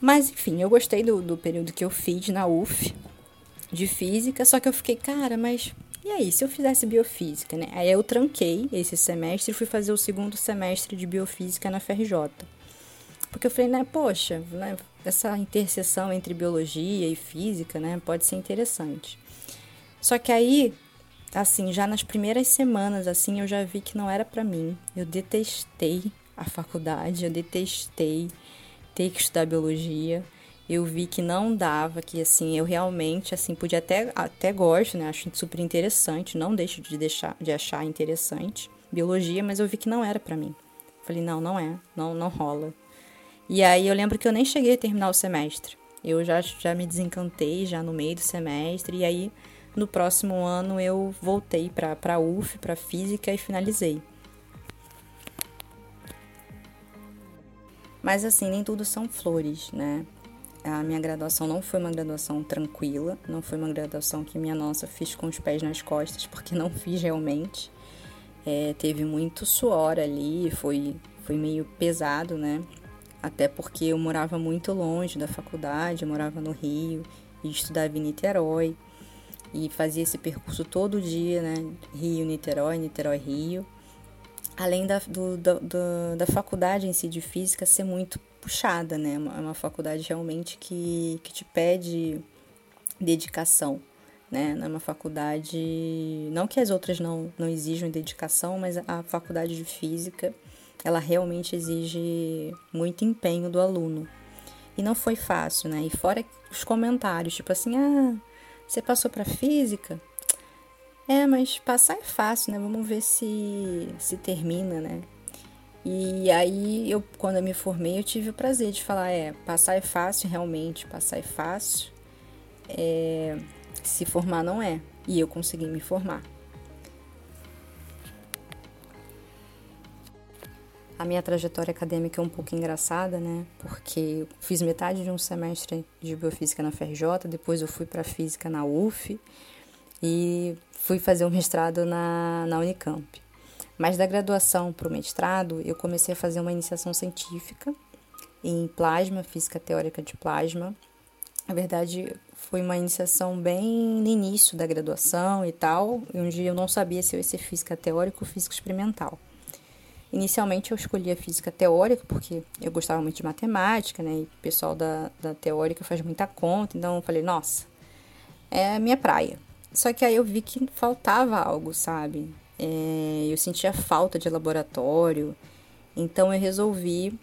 Mas, enfim, eu gostei do, do período que eu fiz na UF de Física, só que eu fiquei, cara, mas e aí, se eu fizesse biofísica, né? Aí eu tranquei esse semestre e fui fazer o segundo semestre de biofísica na FRJ. Porque eu falei, né, poxa, né, essa interseção entre biologia e física, né, pode ser interessante. Só que aí, assim, já nas primeiras semanas, assim, eu já vi que não era para mim. Eu detestei a faculdade, eu detestei ter que estudar biologia. Eu vi que não dava, que assim, eu realmente, assim, podia até, até gosto, né, acho super interessante, não deixo de deixar, de achar interessante biologia, mas eu vi que não era para mim. Falei, não, não é, não, não rola. E aí eu lembro que eu nem cheguei a terminar o semestre. Eu já, já me desencantei já no meio do semestre e aí no próximo ano eu voltei para a UF, para física e finalizei. Mas assim, nem tudo são flores, né? A minha graduação não foi uma graduação tranquila, não foi uma graduação que minha nossa fiz com os pés nas costas, porque não (laughs) fiz realmente. É, teve muito suor ali, foi, foi meio pesado, né? Até porque eu morava muito longe da faculdade, eu morava no Rio e estudava em Niterói e fazia esse percurso todo dia, né? Rio, Niterói, Niterói, Rio. Além da, do, do, do, da faculdade em si de física ser muito puxada, né? É uma, é uma faculdade realmente que, que te pede dedicação, né? É uma faculdade. Não que as outras não, não exijam dedicação, mas a faculdade de física ela realmente exige muito empenho do aluno. E não foi fácil, né? E fora os comentários, tipo assim, ah, você passou para física? É, mas passar é fácil, né? Vamos ver se se termina, né? E aí eu quando eu me formei, eu tive o prazer de falar, é, passar é fácil, realmente, passar é fácil. É, se formar não é. E eu consegui me formar. A minha trajetória acadêmica é um pouco engraçada, né? Porque eu fiz metade de um semestre de biofísica na FRJ, depois eu fui para física na UF e fui fazer um mestrado na, na Unicamp. Mas da graduação para o mestrado, eu comecei a fazer uma iniciação científica em plasma, física teórica de plasma. Na verdade, foi uma iniciação bem no início da graduação e tal, e um dia eu não sabia se eu ia ser física teórica ou física experimental. Inicialmente eu escolhi a física teórica, porque eu gostava muito de matemática, né? E o pessoal da, da teórica faz muita conta, então eu falei, nossa, é a minha praia. Só que aí eu vi que faltava algo, sabe? É, eu sentia falta de laboratório, então eu resolvi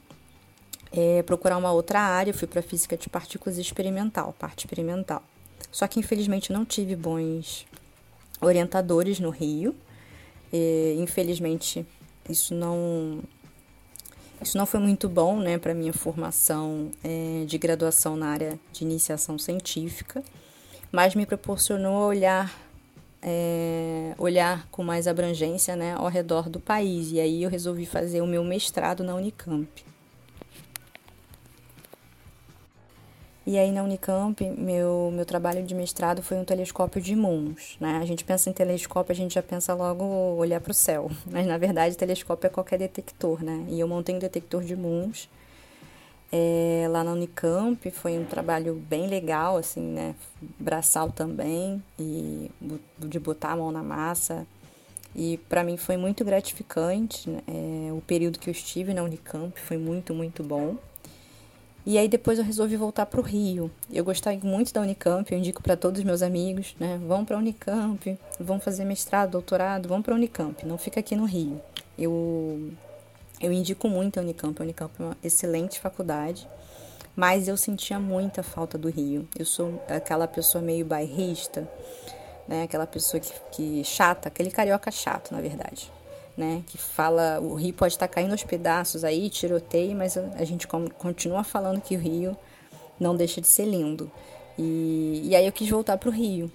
é, procurar uma outra área. Eu fui para física de partículas experimental, parte experimental. Só que infelizmente não tive bons orientadores no Rio. E, infelizmente isso não isso não foi muito bom, né, para minha formação é, de graduação na área de iniciação científica, mas me proporcionou olhar é, olhar com mais abrangência, né, ao redor do país. E aí eu resolvi fazer o meu mestrado na Unicamp. E aí na Unicamp, meu, meu trabalho de mestrado foi um telescópio de Muns. Né? A gente pensa em telescópio, a gente já pensa logo olhar para o céu. (laughs) Mas na verdade, telescópio é qualquer detector, né? E eu montei um detector de Muns é, lá na Unicamp. Foi um trabalho bem legal, assim, né? Braçal também, e de botar a mão na massa. E para mim foi muito gratificante. Né? É, o período que eu estive na Unicamp foi muito, muito bom. E aí depois eu resolvi voltar para o Rio. Eu gostei muito da Unicamp, eu indico para todos os meus amigos, né? Vão para a Unicamp, vão fazer mestrado, doutorado, vão para a Unicamp, não fica aqui no Rio. Eu eu indico muito a Unicamp, a Unicamp é uma excelente faculdade, mas eu sentia muita falta do Rio. Eu sou aquela pessoa meio bairrista, né? Aquela pessoa que, que chata, aquele carioca chato, na verdade né? Que fala o rio pode estar caindo aos pedaços aí, tiroteio, mas a gente continua falando que o rio não deixa de ser lindo. E, e aí eu quis voltar para o Rio.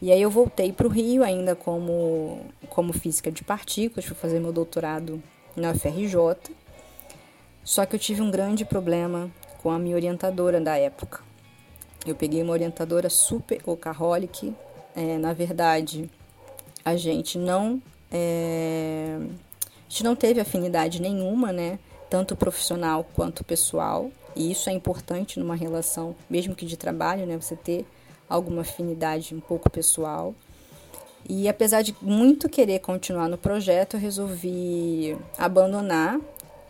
E aí eu voltei para o Rio ainda como, como física de partículas, fui fazer meu doutorado na UFRJ. Só que eu tive um grande problema com a minha orientadora da época. Eu peguei uma orientadora super workaholic. É, na verdade, a gente não é... A gente não teve afinidade nenhuma, né? Tanto profissional quanto pessoal. E isso é importante numa relação, mesmo que de trabalho, né? Você ter alguma afinidade um pouco pessoal. E apesar de muito querer continuar no projeto, eu resolvi abandonar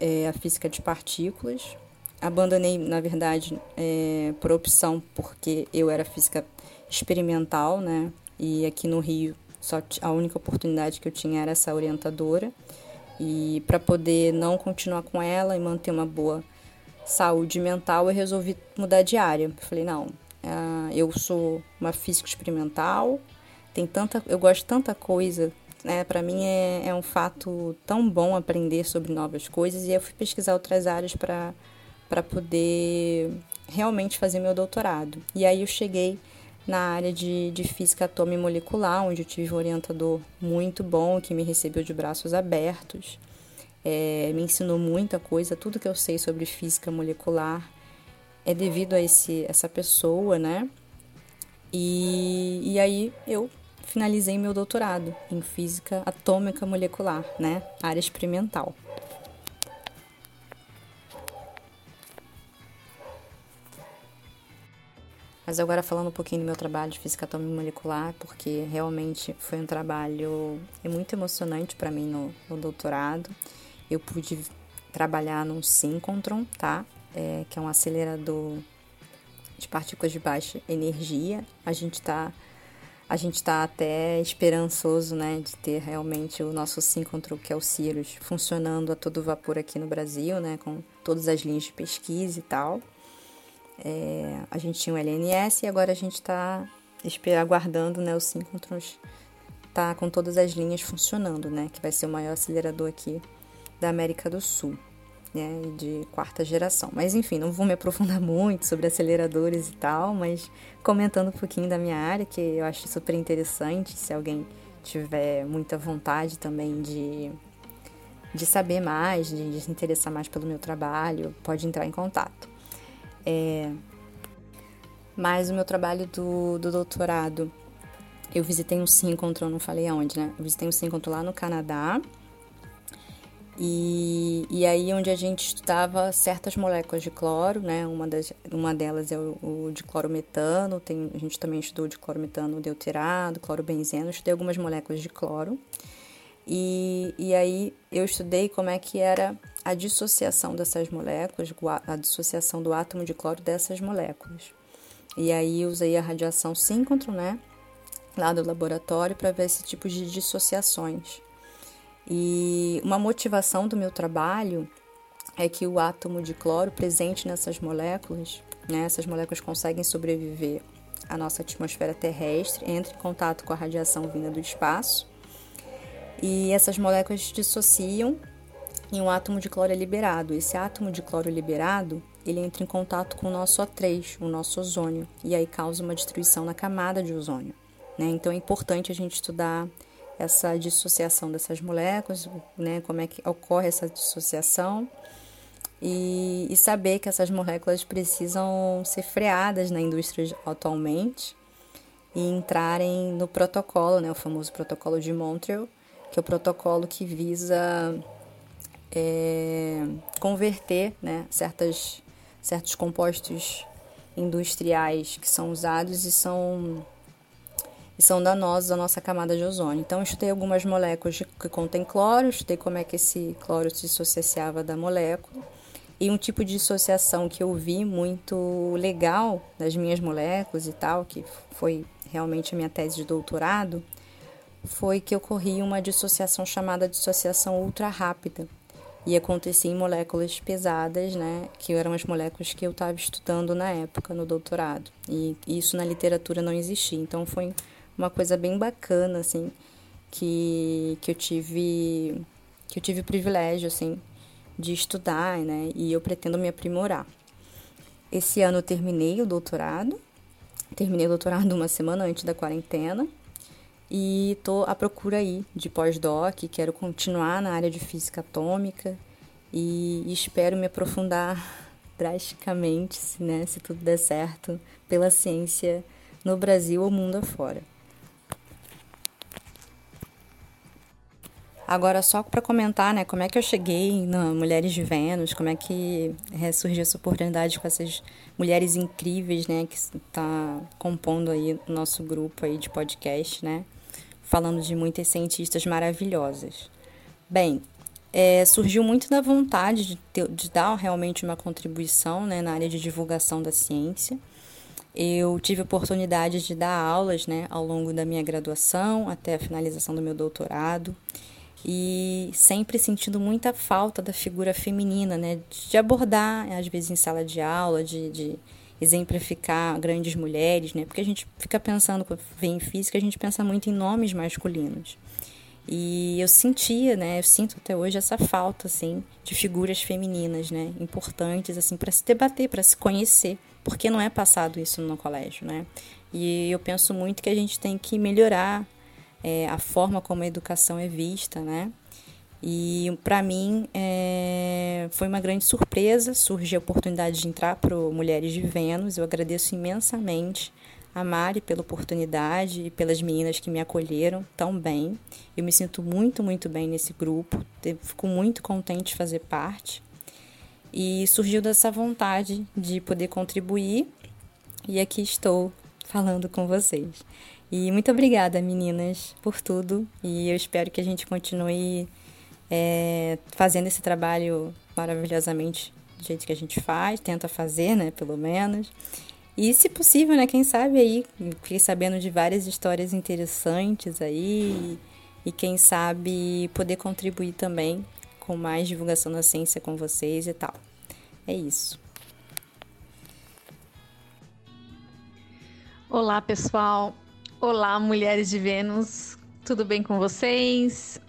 é, a física de partículas. Abandonei, na verdade, é, por opção, porque eu era física experimental, né? E aqui no Rio só a única oportunidade que eu tinha era essa orientadora. E para poder não continuar com ela e manter uma boa saúde mental, eu resolvi mudar de área. falei, não, uh, eu sou uma física experimental, tem tanta, eu gosto de tanta coisa, né? Para mim é, é um fato tão bom aprender sobre novas coisas e eu fui pesquisar outras áreas para para poder realmente fazer meu doutorado. E aí eu cheguei na área de, de física atômica molecular, onde eu tive um orientador muito bom que me recebeu de braços abertos, é, me ensinou muita coisa, tudo que eu sei sobre física molecular é devido a esse, essa pessoa, né? E, e aí eu finalizei meu doutorado em física atômica molecular, né? Área experimental. Mas agora falando um pouquinho do meu trabalho de física atômica molecular, porque realmente foi um trabalho muito emocionante para mim no, no, doutorado. Eu pude trabalhar num síncrotron, tá? É, que é um acelerador de partículas de baixa energia. A gente está a gente está até esperançoso, né, de ter realmente o nosso síncrotron, que é o Cirrus, funcionando a todo vapor aqui no Brasil, né, com todas as linhas de pesquisa e tal. É, a gente tinha o LNS e agora a gente está aguardando né, o Synchrotrons tá com todas as linhas funcionando, né? Que vai ser o maior acelerador aqui da América do Sul, né? De quarta geração. Mas enfim, não vou me aprofundar (laughs) muito sobre aceleradores e tal, mas comentando um pouquinho da minha área, que eu acho super interessante, se alguém tiver muita vontade também de, de saber mais, de se interessar mais pelo meu trabalho, pode entrar em contato. É, mas o meu trabalho do, do doutorado, eu visitei um síncrontro, não falei aonde, né? Eu visitei um síncrontro lá no Canadá. E, e aí onde a gente estudava certas moléculas de cloro, né? Uma, das, uma delas é o, o de clorometano, tem, a gente também estudou de clorometano deuterado, clorobenzeno, estudei algumas moléculas de cloro. E, e aí eu estudei como é que era a dissociação dessas moléculas, a dissociação do átomo de cloro dessas moléculas. E aí usei a radiação síncrotron, né, lá do laboratório para ver esse tipo de dissociações. E uma motivação do meu trabalho é que o átomo de cloro presente nessas moléculas, né, essas moléculas conseguem sobreviver à nossa atmosfera terrestre, entra em contato com a radiação vinda do espaço e essas moléculas dissociam e um átomo de cloro liberado. Esse átomo de cloro liberado, ele entra em contato com o nosso O3, o nosso ozônio, e aí causa uma destruição na camada de ozônio. Né? Então é importante a gente estudar essa dissociação dessas moléculas, né? como é que ocorre essa dissociação, e, e saber que essas moléculas precisam ser freadas na indústria atualmente e entrarem no protocolo, né? o famoso protocolo de Montreal, que é o protocolo que visa é, converter né, certas, certos compostos industriais que são usados e são, e são danosos à nossa camada de ozônio. Então, estudei algumas moléculas que contêm cloro, estudei como é que esse cloro se dissociava da molécula. E um tipo de dissociação que eu vi muito legal das minhas moléculas e tal, que foi realmente a minha tese de doutorado, foi que ocorria uma dissociação chamada dissociação ultra rápida. E acontecia em moléculas pesadas, né, que eram as moléculas que eu estava estudando na época, no doutorado. E isso na literatura não existia. Então foi uma coisa bem bacana, assim, que, que eu tive que eu tive o privilégio, assim, de estudar, né, e eu pretendo me aprimorar. Esse ano eu terminei o doutorado, terminei o doutorado uma semana antes da quarentena, e estou à procura aí de pós-doc, quero continuar na área de física atômica e espero me aprofundar (laughs) drasticamente, né, se tudo der certo, pela ciência no Brasil ou mundo afora. Agora, só para comentar, né, como é que eu cheguei na Mulheres de Vênus, como é que é, surgiu essa oportunidade com essas mulheres incríveis, né, que está compondo aí o nosso grupo aí de podcast, né falando de muitas cientistas maravilhosas. Bem, é, surgiu muito da vontade de, ter, de, dar realmente uma contribuição né, na área de divulgação da ciência. Eu tive oportunidade de dar aulas né, ao longo da minha graduação até a finalização do meu doutorado e sempre sentindo muita falta da figura feminina, né, de abordar, às vezes em sala de aula, de, de exemplificar grandes mulheres, né? Porque a gente fica pensando, quando vem em física, a gente pensa muito em nomes masculinos. E eu sentia, né, eu sinto até hoje essa falta assim de figuras femininas, né, importantes assim para se debater, para se conhecer, porque não é passado isso no colégio, né? E eu penso muito que a gente tem que melhorar é, a forma como a educação é vista, né? E para mim é, foi uma grande surpresa, surgiu a oportunidade de entrar para Mulheres de Vênus. Eu agradeço imensamente a Mari pela oportunidade e pelas meninas que me acolheram tão bem. Eu me sinto muito, muito bem nesse grupo, fico muito contente de fazer parte. E surgiu dessa vontade de poder contribuir, e aqui estou falando com vocês. E muito obrigada, meninas, por tudo, e eu espero que a gente continue é, fazendo esse trabalho maravilhosamente do jeito que a gente faz, tenta fazer, né, pelo menos. E se possível, né, quem sabe aí, fiquei sabendo de várias histórias interessantes aí, e quem sabe poder contribuir também com mais divulgação da ciência com vocês e tal. É isso. Olá, pessoal. Olá, mulheres de Vênus. Tudo bem com vocês?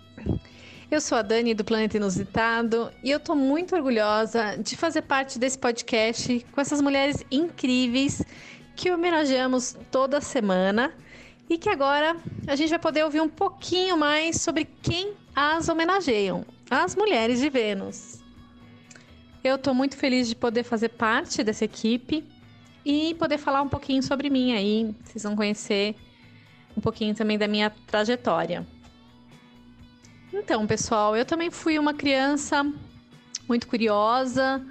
Eu sou a Dani do Planeta Inusitado e eu tô muito orgulhosa de fazer parte desse podcast com essas mulheres incríveis que homenageamos toda semana e que agora a gente vai poder ouvir um pouquinho mais sobre quem as homenageiam, as mulheres de Vênus. Eu tô muito feliz de poder fazer parte dessa equipe e poder falar um pouquinho sobre mim aí, vocês vão conhecer um pouquinho também da minha trajetória. Então, pessoal, eu também fui uma criança muito curiosa,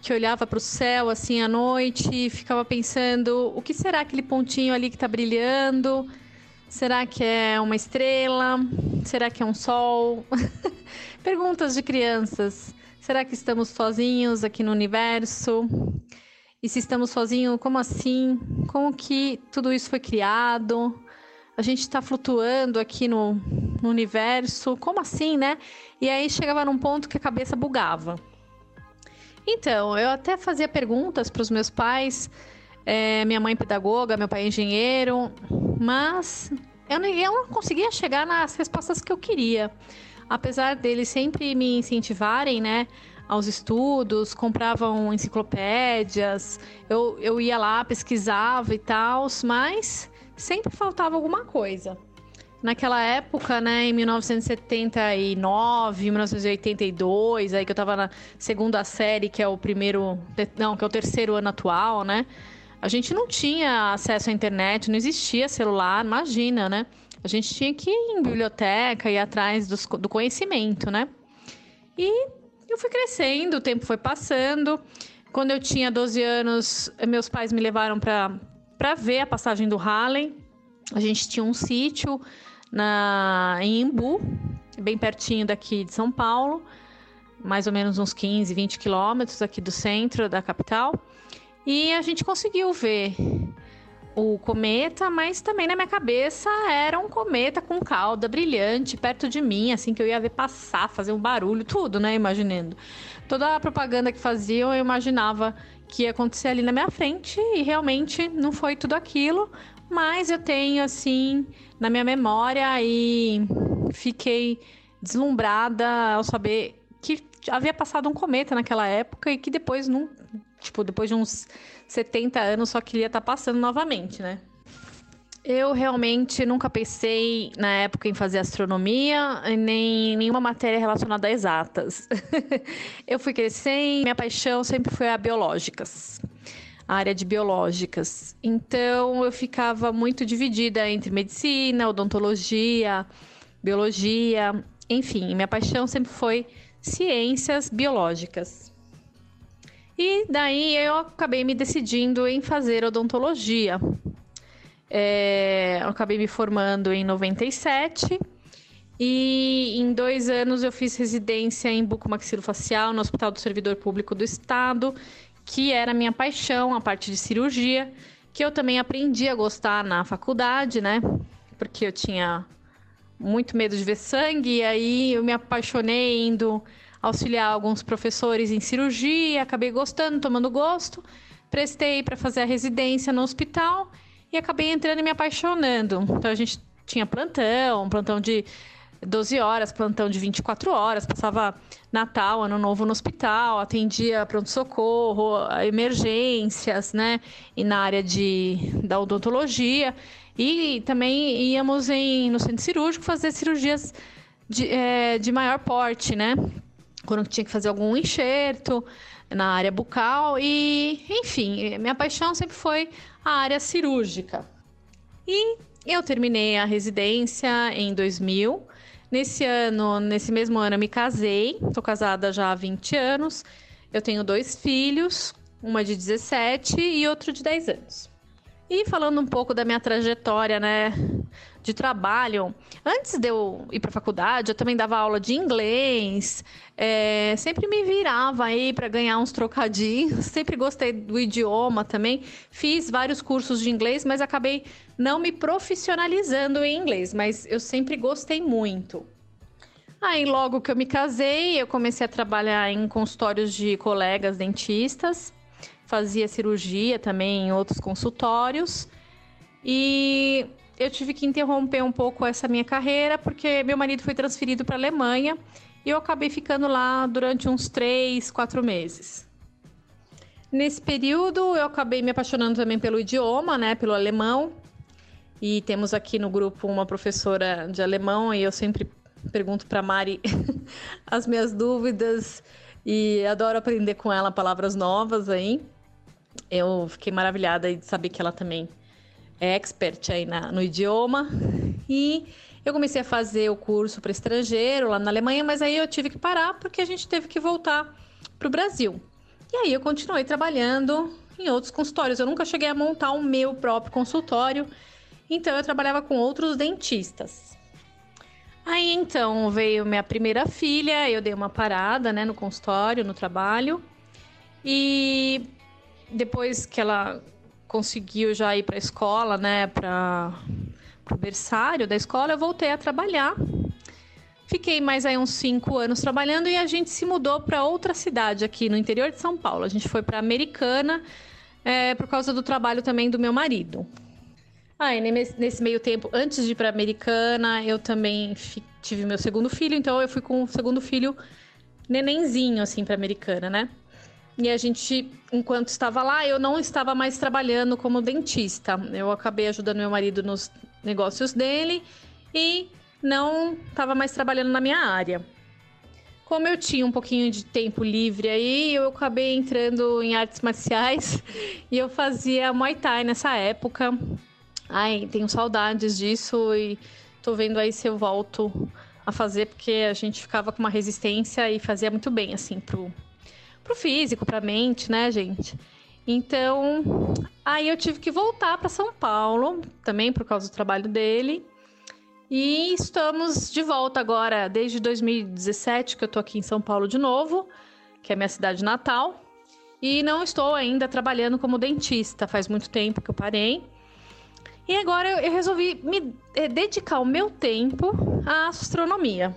que olhava para o céu assim à noite e ficava pensando: o que será aquele pontinho ali que está brilhando? Será que é uma estrela? Será que é um sol? (laughs) Perguntas de crianças. Será que estamos sozinhos aqui no universo? E se estamos sozinhos, como assim? Como que tudo isso foi criado? A gente está flutuando aqui no, no universo? Como assim, né? E aí chegava num ponto que a cabeça bugava. Então, eu até fazia perguntas para os meus pais, é, minha mãe pedagoga, meu pai engenheiro, mas eu não, eu não conseguia chegar nas respostas que eu queria apesar deles sempre me incentivarem, né, aos estudos, compravam enciclopédias, eu, eu ia lá, pesquisava e tal, mas sempre faltava alguma coisa. Naquela época, né, em 1979, 1982, aí que eu tava na segunda série, que é o primeiro, não, que é o terceiro ano atual, né? A gente não tinha acesso à internet, não existia celular, imagina, né? A gente tinha que ir em biblioteca e atrás dos, do conhecimento, né? E eu fui crescendo, o tempo foi passando. Quando eu tinha 12 anos, meus pais me levaram para ver a passagem do Harlem. A gente tinha um sítio na, em Imbu, bem pertinho daqui de São Paulo, mais ou menos uns 15, 20 quilômetros aqui do centro da capital. E a gente conseguiu ver o cometa, mas também na minha cabeça era um cometa com cauda brilhante perto de mim, assim que eu ia ver passar, fazer um barulho, tudo, né? Imaginando. Toda a propaganda que faziam, eu imaginava que ia acontecer ali na minha frente e realmente não foi tudo aquilo, mas eu tenho assim na minha memória e fiquei deslumbrada ao saber que havia passado um cometa naquela época e que depois não, tipo, depois de uns 70 anos só queria estar tá passando novamente, né? Eu realmente nunca pensei na época em fazer astronomia, nem nenhuma matéria relacionada a exatas. (laughs) eu fui crescendo, minha paixão sempre foi a biológicas, a área de biológicas. Então eu ficava muito dividida entre medicina, odontologia, biologia, enfim, minha paixão sempre foi ciências biológicas. E daí eu acabei me decidindo em fazer odontologia. É, eu acabei me formando em 97 e em dois anos eu fiz residência em bucomaxilofacial no Hospital do Servidor Público do Estado, que era minha paixão, a parte de cirurgia, que eu também aprendi a gostar na faculdade, né? Porque eu tinha muito medo de ver sangue, e aí eu me apaixonei indo auxiliar alguns professores em cirurgia, acabei gostando, tomando gosto, prestei para fazer a residência no hospital e acabei entrando e me apaixonando. Então a gente tinha plantão, plantão de 12 horas, plantão de 24 horas, passava Natal, Ano Novo no hospital, atendia pronto-socorro, emergências, né? E na área de, da odontologia. E também íamos em, no centro cirúrgico fazer cirurgias de, é, de maior porte, né? Quando tinha que fazer algum enxerto na área bucal e, enfim, minha paixão sempre foi a área cirúrgica. E eu terminei a residência em 2000. Nesse ano, nesse mesmo ano, eu me casei. Estou casada já há 20 anos. Eu tenho dois filhos, uma de 17 e outro de 10 anos. E falando um pouco da minha trajetória, né, de trabalho, antes de eu ir para a faculdade, eu também dava aula de inglês, é, sempre me virava aí para ganhar uns trocadinhos, (laughs) sempre gostei do idioma também, fiz vários cursos de inglês, mas acabei não me profissionalizando em inglês, mas eu sempre gostei muito. Aí, logo que eu me casei, eu comecei a trabalhar em consultórios de colegas dentistas fazia cirurgia também em outros consultórios. E eu tive que interromper um pouco essa minha carreira porque meu marido foi transferido para a Alemanha e eu acabei ficando lá durante uns três, quatro meses. Nesse período eu acabei me apaixonando também pelo idioma, né, pelo alemão. E temos aqui no grupo uma professora de alemão e eu sempre pergunto para Mari (laughs) as minhas dúvidas e adoro aprender com ela palavras novas aí eu fiquei maravilhada de saber que ela também expert aí na, no idioma. E eu comecei a fazer o curso para estrangeiro lá na Alemanha, mas aí eu tive que parar porque a gente teve que voltar para o Brasil. E aí eu continuei trabalhando em outros consultórios. Eu nunca cheguei a montar o meu próprio consultório. Então eu trabalhava com outros dentistas. Aí então veio minha primeira filha, eu dei uma parada, né, no consultório, no trabalho. E depois que ela conseguiu já ir para a escola, né, para o berçário da escola, eu voltei a trabalhar. Fiquei mais aí uns cinco anos trabalhando e a gente se mudou para outra cidade aqui no interior de São Paulo. A gente foi para Americana é, por causa do trabalho também do meu marido. Ah, nesse meio tempo, antes de ir para Americana, eu também tive meu segundo filho, então eu fui com o segundo filho nenenzinho, assim, para Americana, né? E a gente, enquanto estava lá, eu não estava mais trabalhando como dentista. Eu acabei ajudando meu marido nos negócios dele e não estava mais trabalhando na minha área. Como eu tinha um pouquinho de tempo livre aí, eu acabei entrando em artes marciais (laughs) e eu fazia Muay Thai nessa época. Ai, tenho saudades disso e tô vendo aí se eu volto a fazer, porque a gente ficava com uma resistência e fazia muito bem, assim, pro, pro físico, pra mente, né, gente? Então, aí eu tive que voltar para São Paulo, também por causa do trabalho dele. E estamos de volta agora, desde 2017 que eu tô aqui em São Paulo de novo, que é minha cidade natal. E não estou ainda trabalhando como dentista, faz muito tempo que eu parei. E agora eu, resolvi me é, dedicar o meu tempo à astronomia.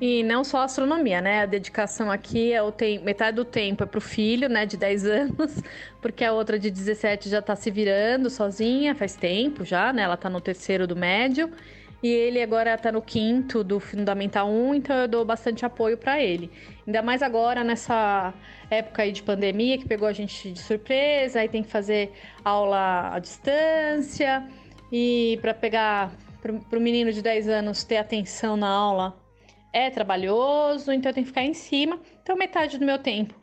E não só a astronomia, né? A dedicação aqui é o tempo, metade do tempo é pro filho, né, de 10 (laughs) anos, porque a outra de 17 já tá se virando sozinha, faz tempo já, né? Ela tá no terceiro do médio. E ele agora tá no quinto do Fundamental 1, então eu dou bastante apoio para ele. Ainda mais agora nessa época aí de pandemia que pegou a gente de surpresa, aí tem que fazer aula à distância e para pegar para o menino de 10 anos ter atenção na aula é trabalhoso, então eu tenho que ficar em cima. Então metade do meu tempo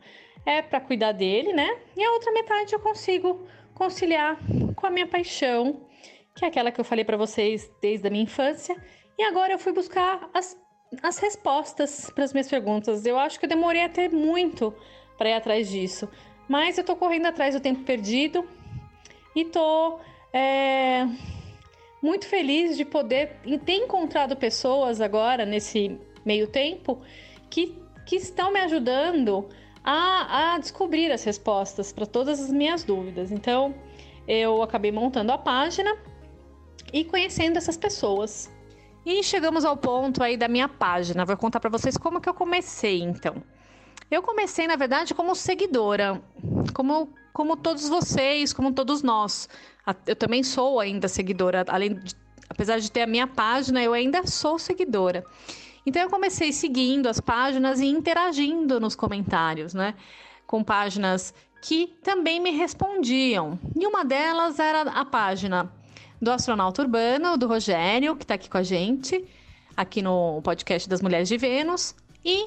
é para cuidar dele, né? E a outra metade eu consigo conciliar com a minha paixão, que é aquela que eu falei para vocês desde a minha infância. E agora eu fui buscar as, as respostas para as minhas perguntas. Eu acho que eu demorei até muito para ir atrás disso, mas eu tô correndo atrás do tempo perdido e tô é, muito feliz de poder ter encontrado pessoas agora nesse meio tempo que, que estão me ajudando a, a descobrir as respostas para todas as minhas dúvidas. Então, eu acabei montando a página e conhecendo essas pessoas. E chegamos ao ponto aí da minha página. Vou contar para vocês como que eu comecei, então. Eu comecei, na verdade, como seguidora, como, como todos vocês, como todos nós. Eu também sou ainda seguidora, além de, apesar de ter a minha página, eu ainda sou seguidora. Então eu comecei seguindo as páginas e interagindo nos comentários, né? Com páginas que também me respondiam. E uma delas era a página do astronauta urbano, do Rogério, que está aqui com a gente, aqui no podcast das Mulheres de Vênus, e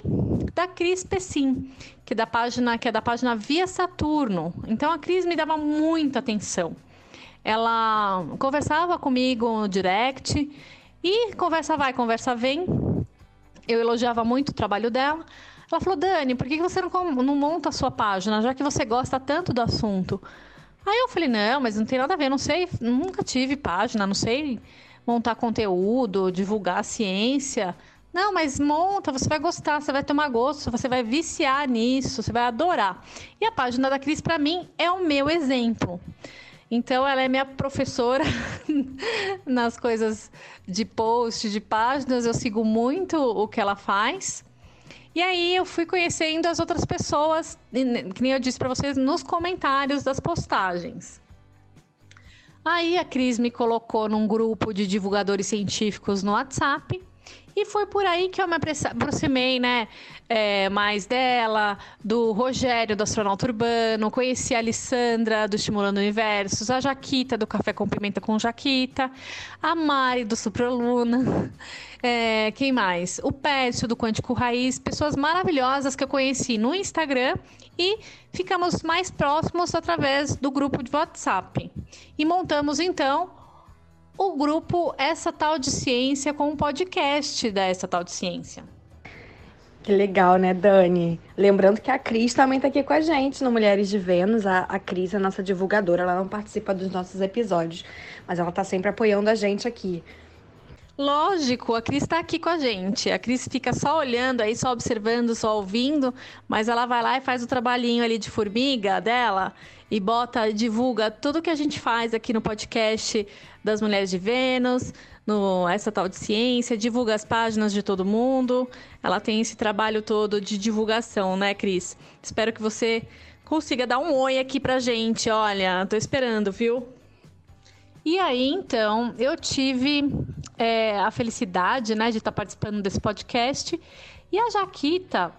da Cris Pessim, que é da página, que é da página Via Saturno. Então a Cris me dava muita atenção. Ela conversava comigo no direct e conversa vai, conversa vem. Eu elogiava muito o trabalho dela. Ela falou: Dani, por que você não, não monta a sua página, já que você gosta tanto do assunto? Aí eu falei, não, mas não tem nada a ver, não sei, nunca tive página, não sei montar conteúdo, divulgar ciência. Não, mas monta, você vai gostar, você vai tomar gosto, você vai viciar nisso, você vai adorar. E a página da Cris, para mim, é o meu exemplo. Então, ela é minha professora (laughs) nas coisas de post, de páginas. Eu sigo muito o que ela faz. E aí eu fui conhecendo as outras pessoas, que nem eu disse para vocês, nos comentários das postagens. Aí a Cris me colocou num grupo de divulgadores científicos no WhatsApp. E foi por aí que eu me aproximei, né? É, mais dela, do Rogério, do astronauta urbano, conheci a Alessandra, do Estimulando Universos, a Jaquita, do Café com Pimenta com Jaquita, a Mari, do Supraluna, (laughs) é, quem mais? O Pércio, do Quântico Raiz, pessoas maravilhosas que eu conheci no Instagram e ficamos mais próximos através do grupo de WhatsApp. E montamos então o grupo Essa Tal de Ciência com um podcast da Essa Tal de Ciência. Que legal, né, Dani? Lembrando que a Cris também tá aqui com a gente no Mulheres de Vênus. A, a Cris é nossa divulgadora, ela não participa dos nossos episódios, mas ela tá sempre apoiando a gente aqui. Lógico, a Cris está aqui com a gente. A Cris fica só olhando aí, só observando, só ouvindo, mas ela vai lá e faz o trabalhinho ali de formiga dela e bota, divulga tudo que a gente faz aqui no podcast das Mulheres de Vênus, no essa tal de ciência, divulga as páginas de todo mundo. Ela tem esse trabalho todo de divulgação, né, Cris? Espero que você consiga dar um oi aqui pra gente. Olha, tô esperando, viu? E aí, então, eu tive é, a felicidade né, de estar participando desse podcast. E a Jaquita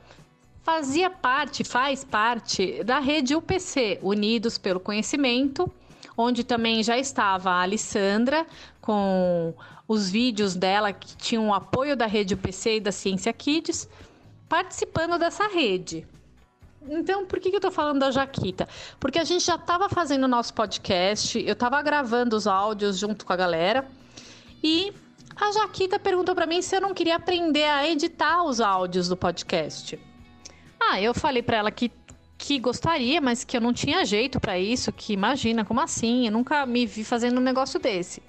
fazia parte, faz parte da rede UPC, Unidos pelo Conhecimento, onde também já estava a Alessandra com os vídeos dela que tinham o apoio da rede UPC e da Ciência Kids, participando dessa rede. Então, por que, eu tô falando da Jaquita? Porque a gente já estava fazendo o nosso podcast, eu estava gravando os áudios junto com a galera e a Jaquita perguntou para mim se eu não queria aprender a editar os áudios do podcast. Ah, eu falei para ela que, que gostaria, mas que eu não tinha jeito para isso, que imagina, como assim? Eu nunca me vi fazendo um negócio desse.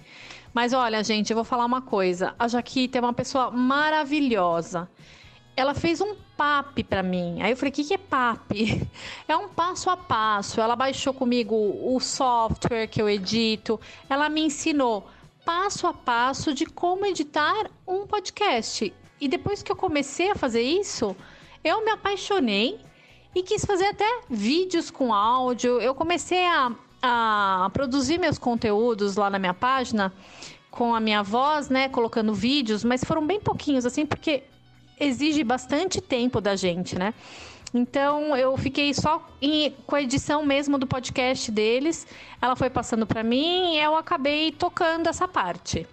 Mas olha, gente, eu vou falar uma coisa. A Jaquita é uma pessoa maravilhosa ela fez um PAP para mim. Aí eu falei: o que, que é PAP? (laughs) É um passo a passo. Ela baixou comigo o software que eu edito. Ela me ensinou passo a passo de como editar um podcast. E depois que eu comecei a fazer isso, eu me apaixonei e quis fazer até vídeos com áudio. Eu comecei a, a produzir meus conteúdos lá na minha página com a minha voz, né, colocando vídeos, mas foram bem pouquinhos assim, porque exige bastante tempo da gente, né? Então eu fiquei só em, com a edição mesmo do podcast deles. Ela foi passando para mim e eu acabei tocando essa parte.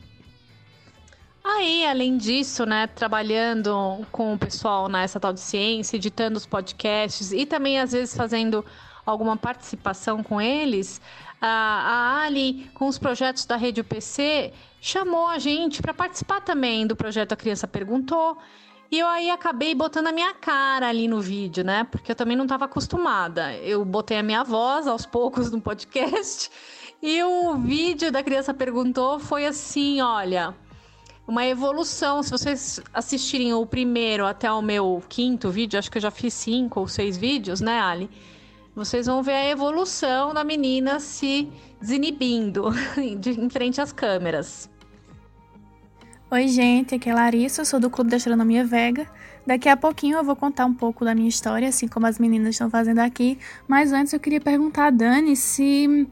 Aí, além disso, né, trabalhando com o pessoal nessa tal de ciência, editando os podcasts e também às vezes fazendo alguma participação com eles, a, a Ali, com os projetos da Rede UPC, chamou a gente para participar também do projeto A Criança Perguntou. E eu aí acabei botando a minha cara ali no vídeo, né? Porque eu também não estava acostumada. Eu botei a minha voz aos poucos no podcast. (laughs) E o vídeo da criança perguntou foi assim, olha, uma evolução. Se vocês assistirem o primeiro até o meu quinto vídeo, acho que eu já fiz cinco ou seis vídeos, né, Ali? Vocês vão ver a evolução da menina se desinibindo (laughs) de, em frente às câmeras. Oi, gente, aqui é Larissa, eu sou do Clube da Astronomia Vega. Daqui a pouquinho eu vou contar um pouco da minha história, assim como as meninas estão fazendo aqui. Mas antes eu queria perguntar a Dani se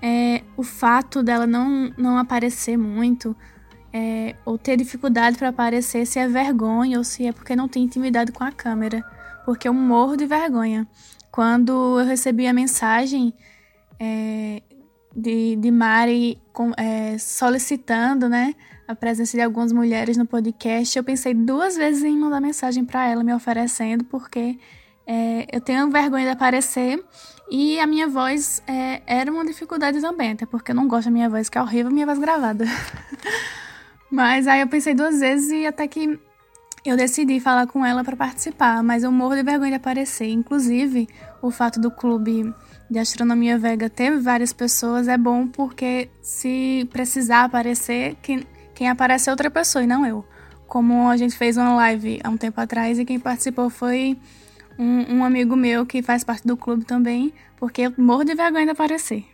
é, o fato dela não, não aparecer muito é, ou ter dificuldade para aparecer, se é vergonha ou se é porque não tem intimidade com a câmera. Porque eu morro de vergonha. Quando eu recebi a mensagem é, de, de Mari com, é, solicitando, né? a presença de algumas mulheres no podcast, eu pensei duas vezes em mandar mensagem para ela me oferecendo, porque é, eu tenho vergonha de aparecer e a minha voz é, era uma dificuldade também, até porque eu não gosto da minha voz, que é horrível, minha voz gravada. (laughs) mas aí eu pensei duas vezes e até que eu decidi falar com ela para participar, mas eu morro de vergonha de aparecer. Inclusive, o fato do clube de astronomia vega ter várias pessoas é bom porque se precisar aparecer, que quem aparece é outra pessoa e não eu. Como a gente fez uma live há um tempo atrás e quem participou foi um, um amigo meu que faz parte do clube também, porque eu morro de vergonha de aparecer.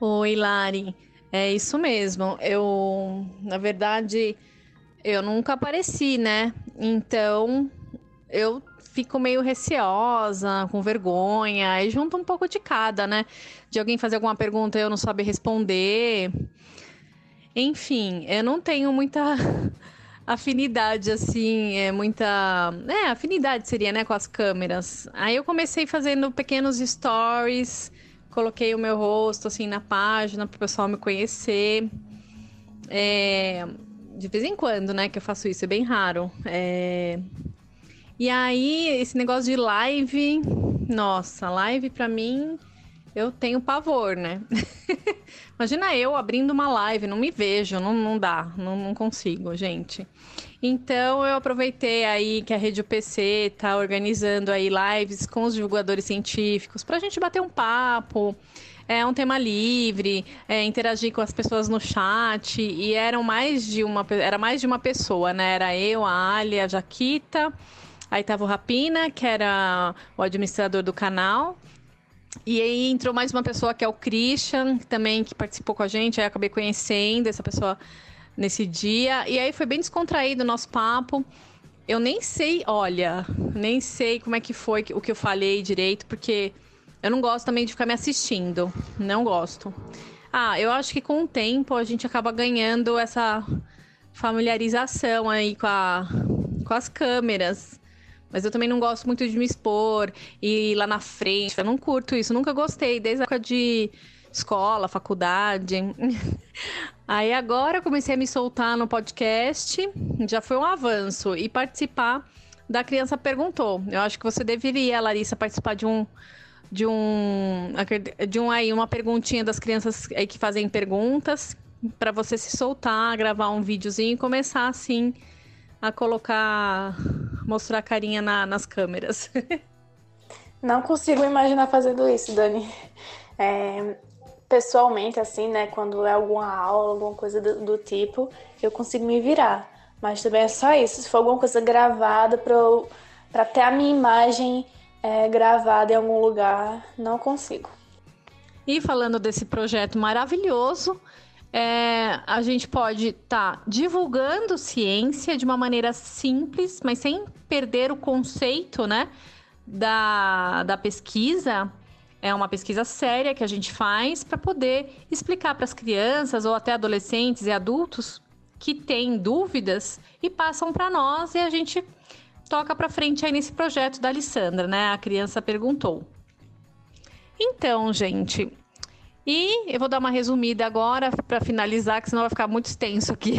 Oi, Lari. É isso mesmo. Eu, na verdade, eu nunca apareci, né? Então, eu fico meio receosa, com vergonha, e junto um pouco de cada, né? De alguém fazer alguma pergunta e eu não saber responder. Enfim, eu não tenho muita (laughs) afinidade, assim, é muita. É, afinidade seria, né, com as câmeras. Aí eu comecei fazendo pequenos stories, coloquei o meu rosto, assim, na página para o pessoal me conhecer. É, de vez em quando, né, que eu faço isso, é bem raro. É... E aí, esse negócio de live, nossa, live para mim eu tenho pavor, né? (laughs) Imagina eu abrindo uma live, não me vejo, não, não dá, não, não consigo, gente. Então eu aproveitei aí que a Rede UPC está organizando aí lives com os divulgadores científicos para a gente bater um papo. É um tema livre, é, interagir com as pessoas no chat e eram mais de uma era mais de uma pessoa, né? Era eu, a Alia, a Jaquita, aí tava o Rapina, que era o administrador do canal, e aí entrou mais uma pessoa que é o Christian, também que participou com a gente, aí acabei conhecendo essa pessoa nesse dia. E aí foi bem descontraído o nosso papo. Eu nem sei, olha, nem sei como é que foi o que eu falei direito, porque eu não gosto também de ficar me assistindo. Não gosto. Ah, eu acho que com o tempo a gente acaba ganhando essa familiarização aí com, a, com as câmeras. Mas eu também não gosto muito de me expor e ir lá na frente. Eu não curto isso, nunca gostei, desde a época de escola, faculdade. (laughs) Aí agora comecei a me soltar no podcast, já foi um avanço. E participar da Criança Perguntou. Eu acho que você deveria, Larissa, participar de um. De um, de um aí, uma perguntinha das crianças aí que fazem perguntas, para você se soltar, gravar um videozinho e começar assim a colocar, mostrar a carinha na, nas câmeras. (laughs) Não consigo imaginar fazendo isso, Dani. É, pessoalmente, assim, né? Quando é alguma aula, alguma coisa do, do, tipo, eu consigo me virar. Mas também é só isso. Se for alguma coisa gravada para ter a minha imagem é, gravada em algum lugar, não consigo. E falando desse projeto maravilhoso, é, a gente pode estar tá divulgando ciência de uma maneira simples, mas sem perder o conceito, né, da, da pesquisa. É uma pesquisa séria que a gente faz para poder explicar para as crianças ou até adolescentes e adultos que têm dúvidas e passam para nós e a gente toca para frente aí nesse projeto da Alessandra, né? A criança perguntou. Então, gente, e eu vou dar uma resumida agora para finalizar, que senão vai ficar muito extenso aqui.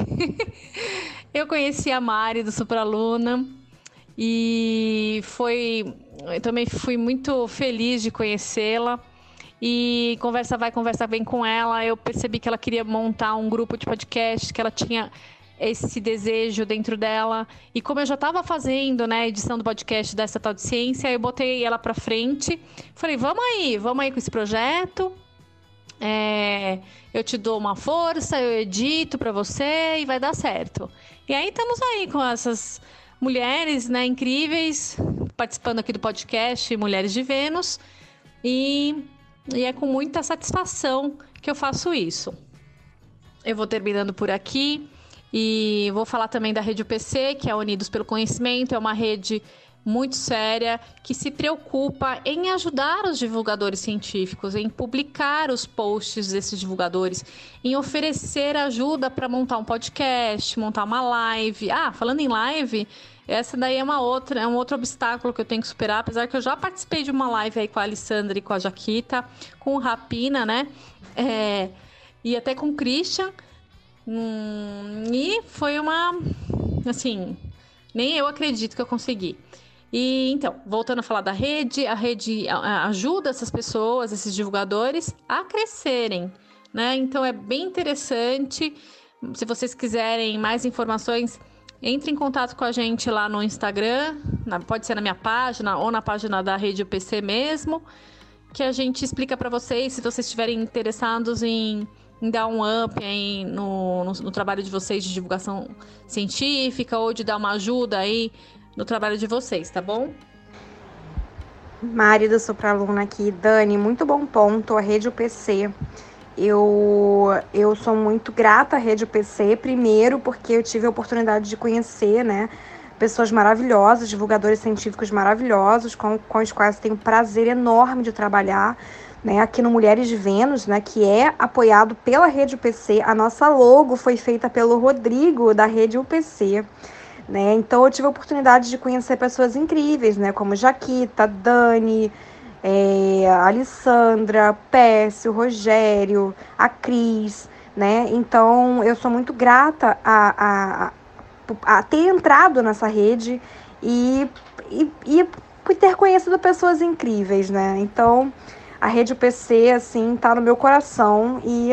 (laughs) eu conheci a Mari do Supraluna e foi eu também fui muito feliz de conhecê-la. E conversa vai, conversa vem com ela. Eu percebi que ela queria montar um grupo de podcast, que ela tinha esse desejo dentro dela. E como eu já estava fazendo, né, a edição do podcast dessa tal de ciência, eu botei ela para frente. Falei, vamos aí, vamos aí com esse projeto. É, eu te dou uma força, eu edito para você e vai dar certo. E aí estamos aí com essas mulheres, né, incríveis, participando aqui do podcast Mulheres de Vênus. E, e é com muita satisfação que eu faço isso. Eu vou terminando por aqui e vou falar também da rede UPC, que é Unidos pelo Conhecimento, é uma rede muito séria que se preocupa em ajudar os divulgadores científicos, em publicar os posts desses divulgadores, em oferecer ajuda para montar um podcast, montar uma live. Ah, falando em live, essa daí é uma outra, é um outro obstáculo que eu tenho que superar, apesar que eu já participei de uma live aí com a Alessandra e com a Jaquita, com o Rapina, né? É, e até com o Christian. Hum, e foi uma assim, nem eu acredito que eu consegui. E então, voltando a falar da rede, a rede ajuda essas pessoas, esses divulgadores, a crescerem, né? Então é bem interessante. Se vocês quiserem mais informações, entre em contato com a gente lá no Instagram, na, pode ser na minha página ou na página da rede UPC mesmo, que a gente explica para vocês se vocês estiverem interessados em, em dar um up aí no, no, no trabalho de vocês de divulgação científica ou de dar uma ajuda aí no trabalho de vocês, tá bom? Mari do Supraluna aqui. Dani, muito bom ponto, a Rede UPC. Eu, eu sou muito grata à Rede UPC, primeiro porque eu tive a oportunidade de conhecer, né, pessoas maravilhosas, divulgadores científicos maravilhosos, com, com os quais tenho prazer enorme de trabalhar, né, aqui no Mulheres de Vênus, né, que é apoiado pela Rede UPC. A nossa logo foi feita pelo Rodrigo, da Rede UPC. Né? Então eu tive a oportunidade de conhecer pessoas incríveis, né? Como Jaquita, Dani, é, a Alessandra, Pécio, Rogério, a Cris, né? Então eu sou muito grata a, a, a ter entrado nessa rede e, e, e ter conhecido pessoas incríveis, né? Então a Rede UPC, assim, tá no meu coração e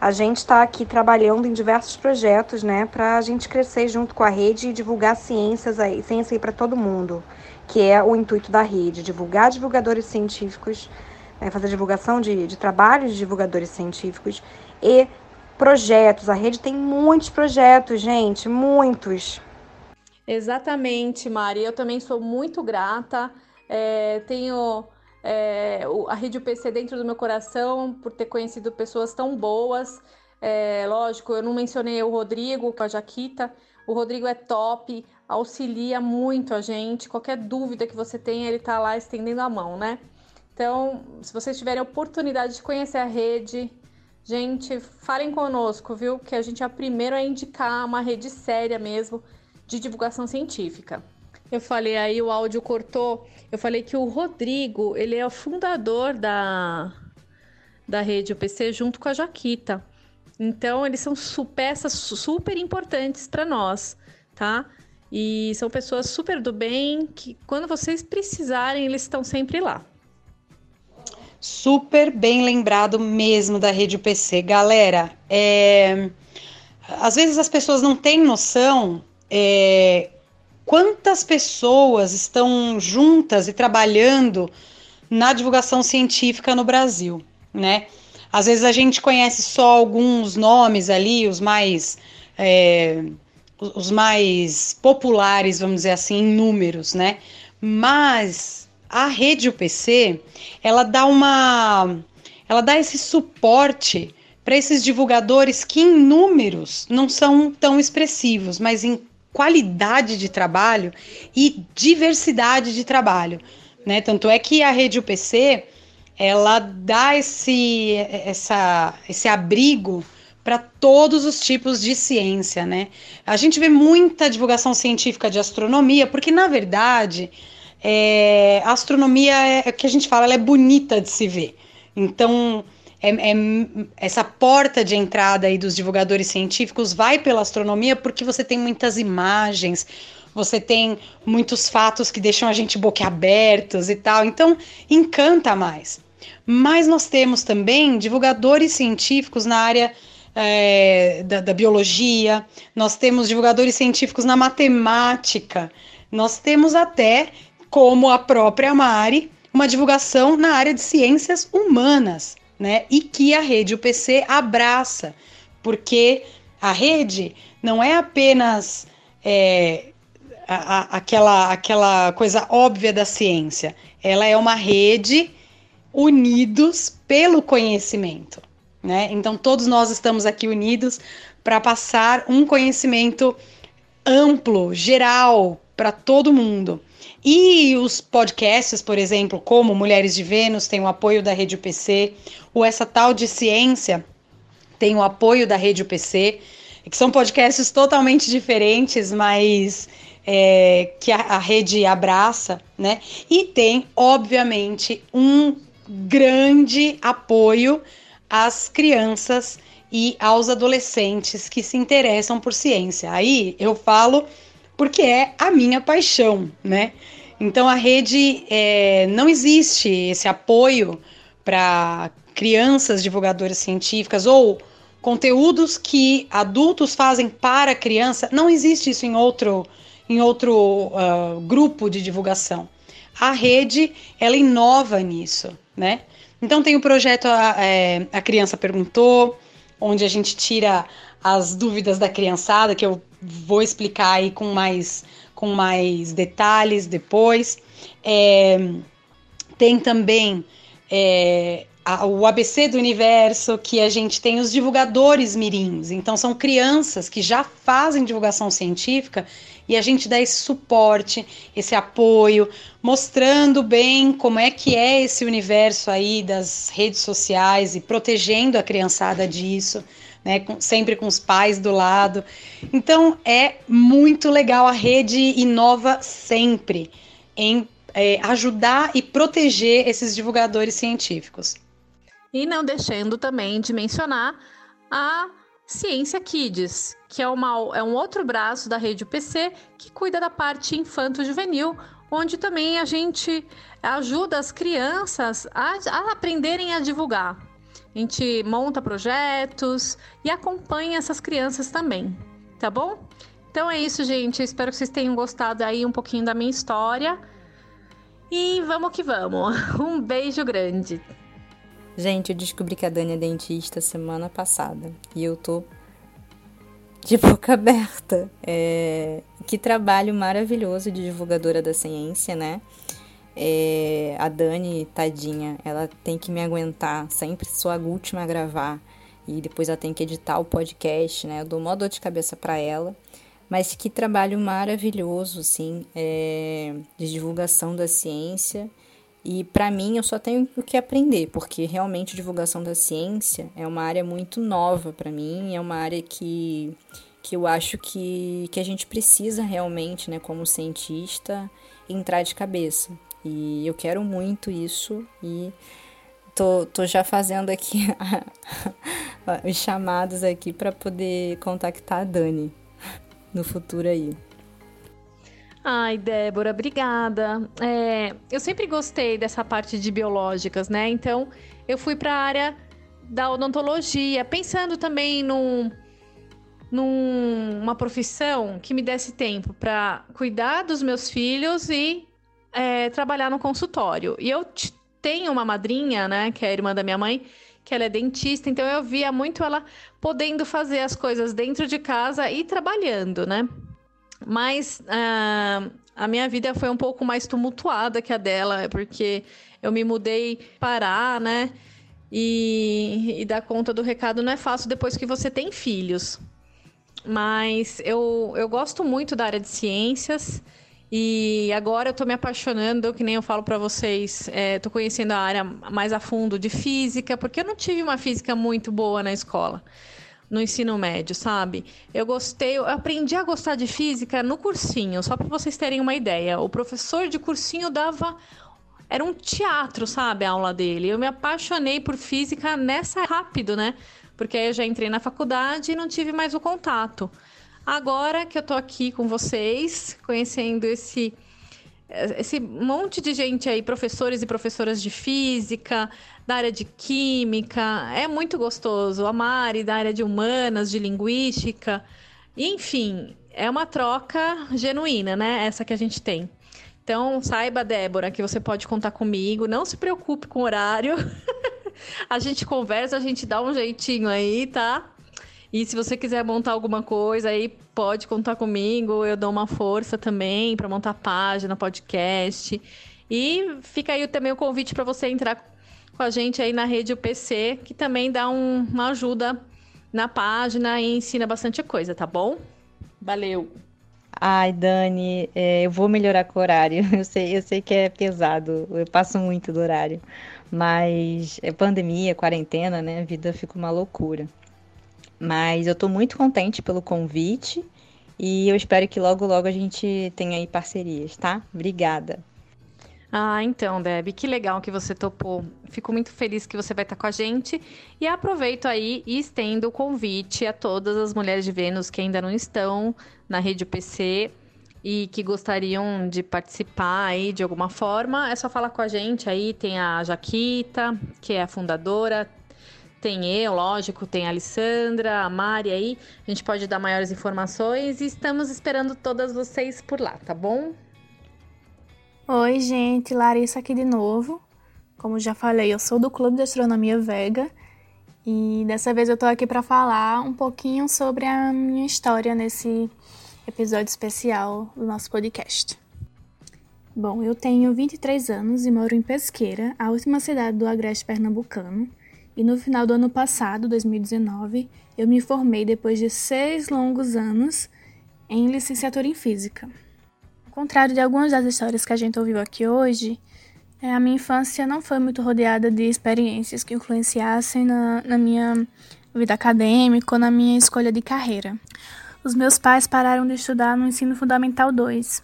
a gente está aqui trabalhando em diversos projetos, né, para a gente crescer junto com a rede e divulgar ciências aí, ciência aí para todo mundo, que é o intuito da rede, divulgar divulgadores científicos, né, fazer divulgação de, de trabalhos de divulgadores científicos e projetos. A rede tem muitos projetos, gente, muitos. Exatamente, Mari. Eu também sou muito grata. É, tenho é, a Rede UPC dentro do meu coração por ter conhecido pessoas tão boas. É, lógico, eu não mencionei o Rodrigo com a Jaquita. O Rodrigo é top, auxilia muito a gente. Qualquer dúvida que você tenha, ele está lá estendendo a mão, né? Então, se vocês tiverem a oportunidade de conhecer a rede, gente, falem conosco, viu? Que a gente é a primeira a indicar uma rede séria mesmo de divulgação científica. Eu falei aí, o áudio cortou. Eu falei que o Rodrigo, ele é o fundador da, da rede UPC junto com a Jaquita. Então, eles são peças super importantes para nós, tá? E são pessoas super do bem que, quando vocês precisarem, eles estão sempre lá. Super bem lembrado mesmo da rede UPC. Galera, é... às vezes as pessoas não têm noção é, quantas pessoas estão juntas e trabalhando na divulgação científica no Brasil, né? Às vezes a gente conhece só alguns nomes ali, os mais é, os mais populares, vamos dizer assim, em números, né? Mas a rede UPC, ela dá uma ela dá esse suporte para esses divulgadores que em números não são tão expressivos, mas em qualidade de trabalho e diversidade de trabalho, né? Tanto é que a rede UPC ela dá esse essa esse abrigo para todos os tipos de ciência, né? A gente vê muita divulgação científica de astronomia, porque na verdade é, a astronomia é, é que a gente fala, ela é bonita de se ver. Então é, é, essa porta de entrada aí dos divulgadores científicos vai pela astronomia porque você tem muitas imagens, você tem muitos fatos que deixam a gente boquiabertos e tal, então encanta mais. Mas nós temos também divulgadores científicos na área é, da, da biologia, nós temos divulgadores científicos na matemática, nós temos até, como a própria Mari, uma divulgação na área de ciências humanas né? E que a rede UPC abraça, porque a rede não é apenas é, a, a, aquela, aquela coisa óbvia da ciência, ela é uma rede unidos pelo conhecimento, né? Então todos nós estamos aqui unidos para passar um conhecimento amplo, geral, para todo mundo. E os podcasts, por exemplo, como Mulheres de Vênus, tem o apoio da Rede UPC, o Essa Tal de Ciência tem o apoio da Rede UPC, que são podcasts totalmente diferentes, mas é, que a, a, rede abraça, né? E tem, obviamente, um grande apoio às crianças e aos adolescentes que se interessam por ciência. Aí eu falo porque é a minha paixão, né? Então a rede é, não existe esse apoio para crianças divulgadoras científicas ou conteúdos que adultos fazem para criança. Não existe isso em outro em outro uh, grupo de divulgação. A rede ela inova nisso, né? Então tem o projeto a, é, a criança perguntou, onde a gente tira as dúvidas da criançada que eu vou explicar aí com mais, com mais detalhes depois. É, tem também é, a, o ABC do universo, que a gente tem os divulgadores mirins. Então, são crianças que já fazem divulgação científica e a gente dá esse suporte, esse apoio, mostrando bem como é que é esse universo aí das redes sociais e protegendo a criançada disso né? Com, sempre com os pais do lado. Então é muito legal. A rede inova sempre em é, ajudar e proteger esses divulgadores científicos. E não deixando também de mencionar a Ciência Kids, que é, uma, é um outro braço da rede UPC que cuida da parte infanto-juvenil, onde também a gente ajuda as crianças a, a aprenderem a divulgar. A gente monta projetos e acompanha essas crianças também, tá bom? Então é isso, gente. Espero que vocês tenham gostado aí um pouquinho da minha história. E vamos que vamos. (laughs) Um beijo grande. Gente, eu descobri que a Dani é dentista semana passada e eu tô de (laughs) boca aberta. É... Que trabalho maravilhoso de divulgadora da ciência, né? É... A Dani, tadinha, ela tem que me aguentar, sempre sou a última a gravar e depois ela tem que editar o podcast, né? Eu dou uma dor de cabeça para ela. Mas que trabalho maravilhoso, assim, é, de divulgação da ciência. E para mim eu só tenho o que aprender, porque realmente divulgação da ciência é uma área muito nova para mim, é uma área que, que eu acho que, que a gente precisa realmente, né, como cientista, entrar de cabeça. E eu quero muito isso e tô, tô já fazendo aqui (laughs) os chamados aqui para poder contactar a Dani no futuro aí. Ai, Débora, obrigada. É, eu sempre gostei dessa parte de biológicas, né? Então, eu fui para a área da odontologia, pensando também num, numa profissão que me desse tempo para cuidar dos meus filhos e é, trabalhar no consultório. E eu tenho uma madrinha, né, que é a irmã da minha mãe, que ela é dentista, então eu via muito ela podendo fazer as coisas dentro de casa e trabalhando, né? Mas uh, a minha vida foi um pouco mais tumultuada que a dela, porque eu me mudei parar, né? E, e dar conta do recado não é fácil depois que você tem filhos. Mas eu, eu gosto muito da área de ciências. E agora eu tô me apaixonando, que nem eu falo para vocês, é, tô conhecendo a área mais a fundo de física, porque eu não tive uma física muito boa na escola, no ensino médio, sabe? Eu gostei, eu aprendi a gostar de física no cursinho, só para vocês terem uma ideia. O professor de cursinho dava era um teatro, sabe, a aula dele. Eu me apaixonei por física nessa rápido, né? Porque aí eu já entrei na faculdade e não tive mais o contato. Agora que eu tô aqui com vocês, conhecendo esse esse monte de gente aí, professores e professoras de física, da área de química, é muito gostoso. A Mari, da área de humanas, de linguística, enfim, é uma troca genuína, né? Essa que a gente tem. Então, saiba, Débora, que você pode contar comigo. Não se preocupe com o horário. (laughs) a gente conversa, a gente dá um jeitinho aí, tá? E se você quiser montar alguma coisa aí, pode contar comigo. Eu dou uma força também para montar página, podcast. E fica aí também o convite para você entrar com a gente aí na rede UPC, que também dá um, uma ajuda na página e ensina bastante coisa, tá bom? Valeu! Ai, Dani, é, eu vou melhorar com o horário. (laughs) Eu sei, eu sei que é pesado, eu passo muito do horário. Mas é pandemia, quarentena, né? A vida fica uma loucura. Mas eu estou muito contente pelo convite e eu espero que logo, logo a gente tenha aí parcerias, tá? Obrigada. Ah, então, Deb, que legal que você topou. Fico muito feliz que você vai estar com a gente. E aproveito aí e estendo o convite a todas as mulheres de Vênus que ainda não estão na rede PC e que gostariam de participar aí de alguma forma. É só falar com a gente aí. Tem a Jaquita, que é a fundadora, tem eu, lógico, tem a Alessandra, a Mari aí. A gente pode dar maiores informações e estamos esperando todas vocês por lá, tá bom? Oi, gente, Larissa aqui de novo. Como já falei, eu sou do Clube de Astronomia Vega e dessa vez eu tô aqui para falar um pouquinho sobre a minha história nesse episódio especial do nosso podcast. Bom, eu tenho 23 anos e moro em Pesqueira, a última cidade do Agreste Pernambucano e no final do ano passado, 2019, eu me formei depois de seis longos anos em licenciatura em Física. Ao contrário de algumas das histórias que a gente ouviu aqui hoje, é, a minha infância não foi muito rodeada de experiências que influenciassem na, na minha vida acadêmica ou na minha escolha de carreira. Os meus pais pararam de estudar no ensino fundamental 2.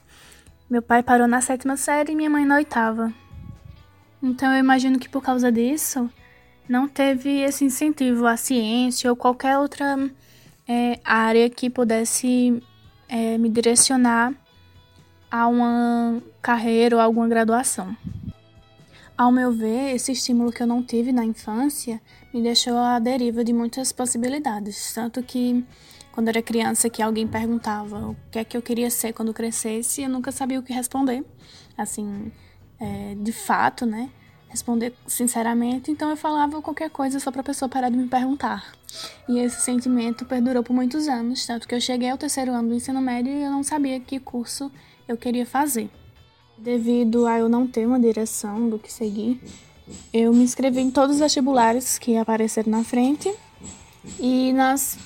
Meu pai parou na sétima série e minha mãe na oitava. Então eu imagino que por causa disso, não teve esse incentivo à ciência ou qualquer outra é, área que pudesse é, me direcionar a uma carreira ou alguma graduação. Ao meu ver, esse estímulo que eu não tive na infância me deixou à deriva de muitas possibilidades, tanto que quando era criança que alguém perguntava o que é que eu queria ser quando crescesse, eu nunca sabia o que responder, assim, é, de fato, né? Responder sinceramente, então eu falava qualquer coisa só para a pessoa parar de me perguntar. E esse sentimento perdurou por muitos anos, tanto que eu cheguei ao terceiro ano do ensino médio e eu não sabia que curso eu queria fazer. Devido a eu não ter uma direção do que seguir, eu me inscrevi em todos os vestibulares que apareceram na frente e nas,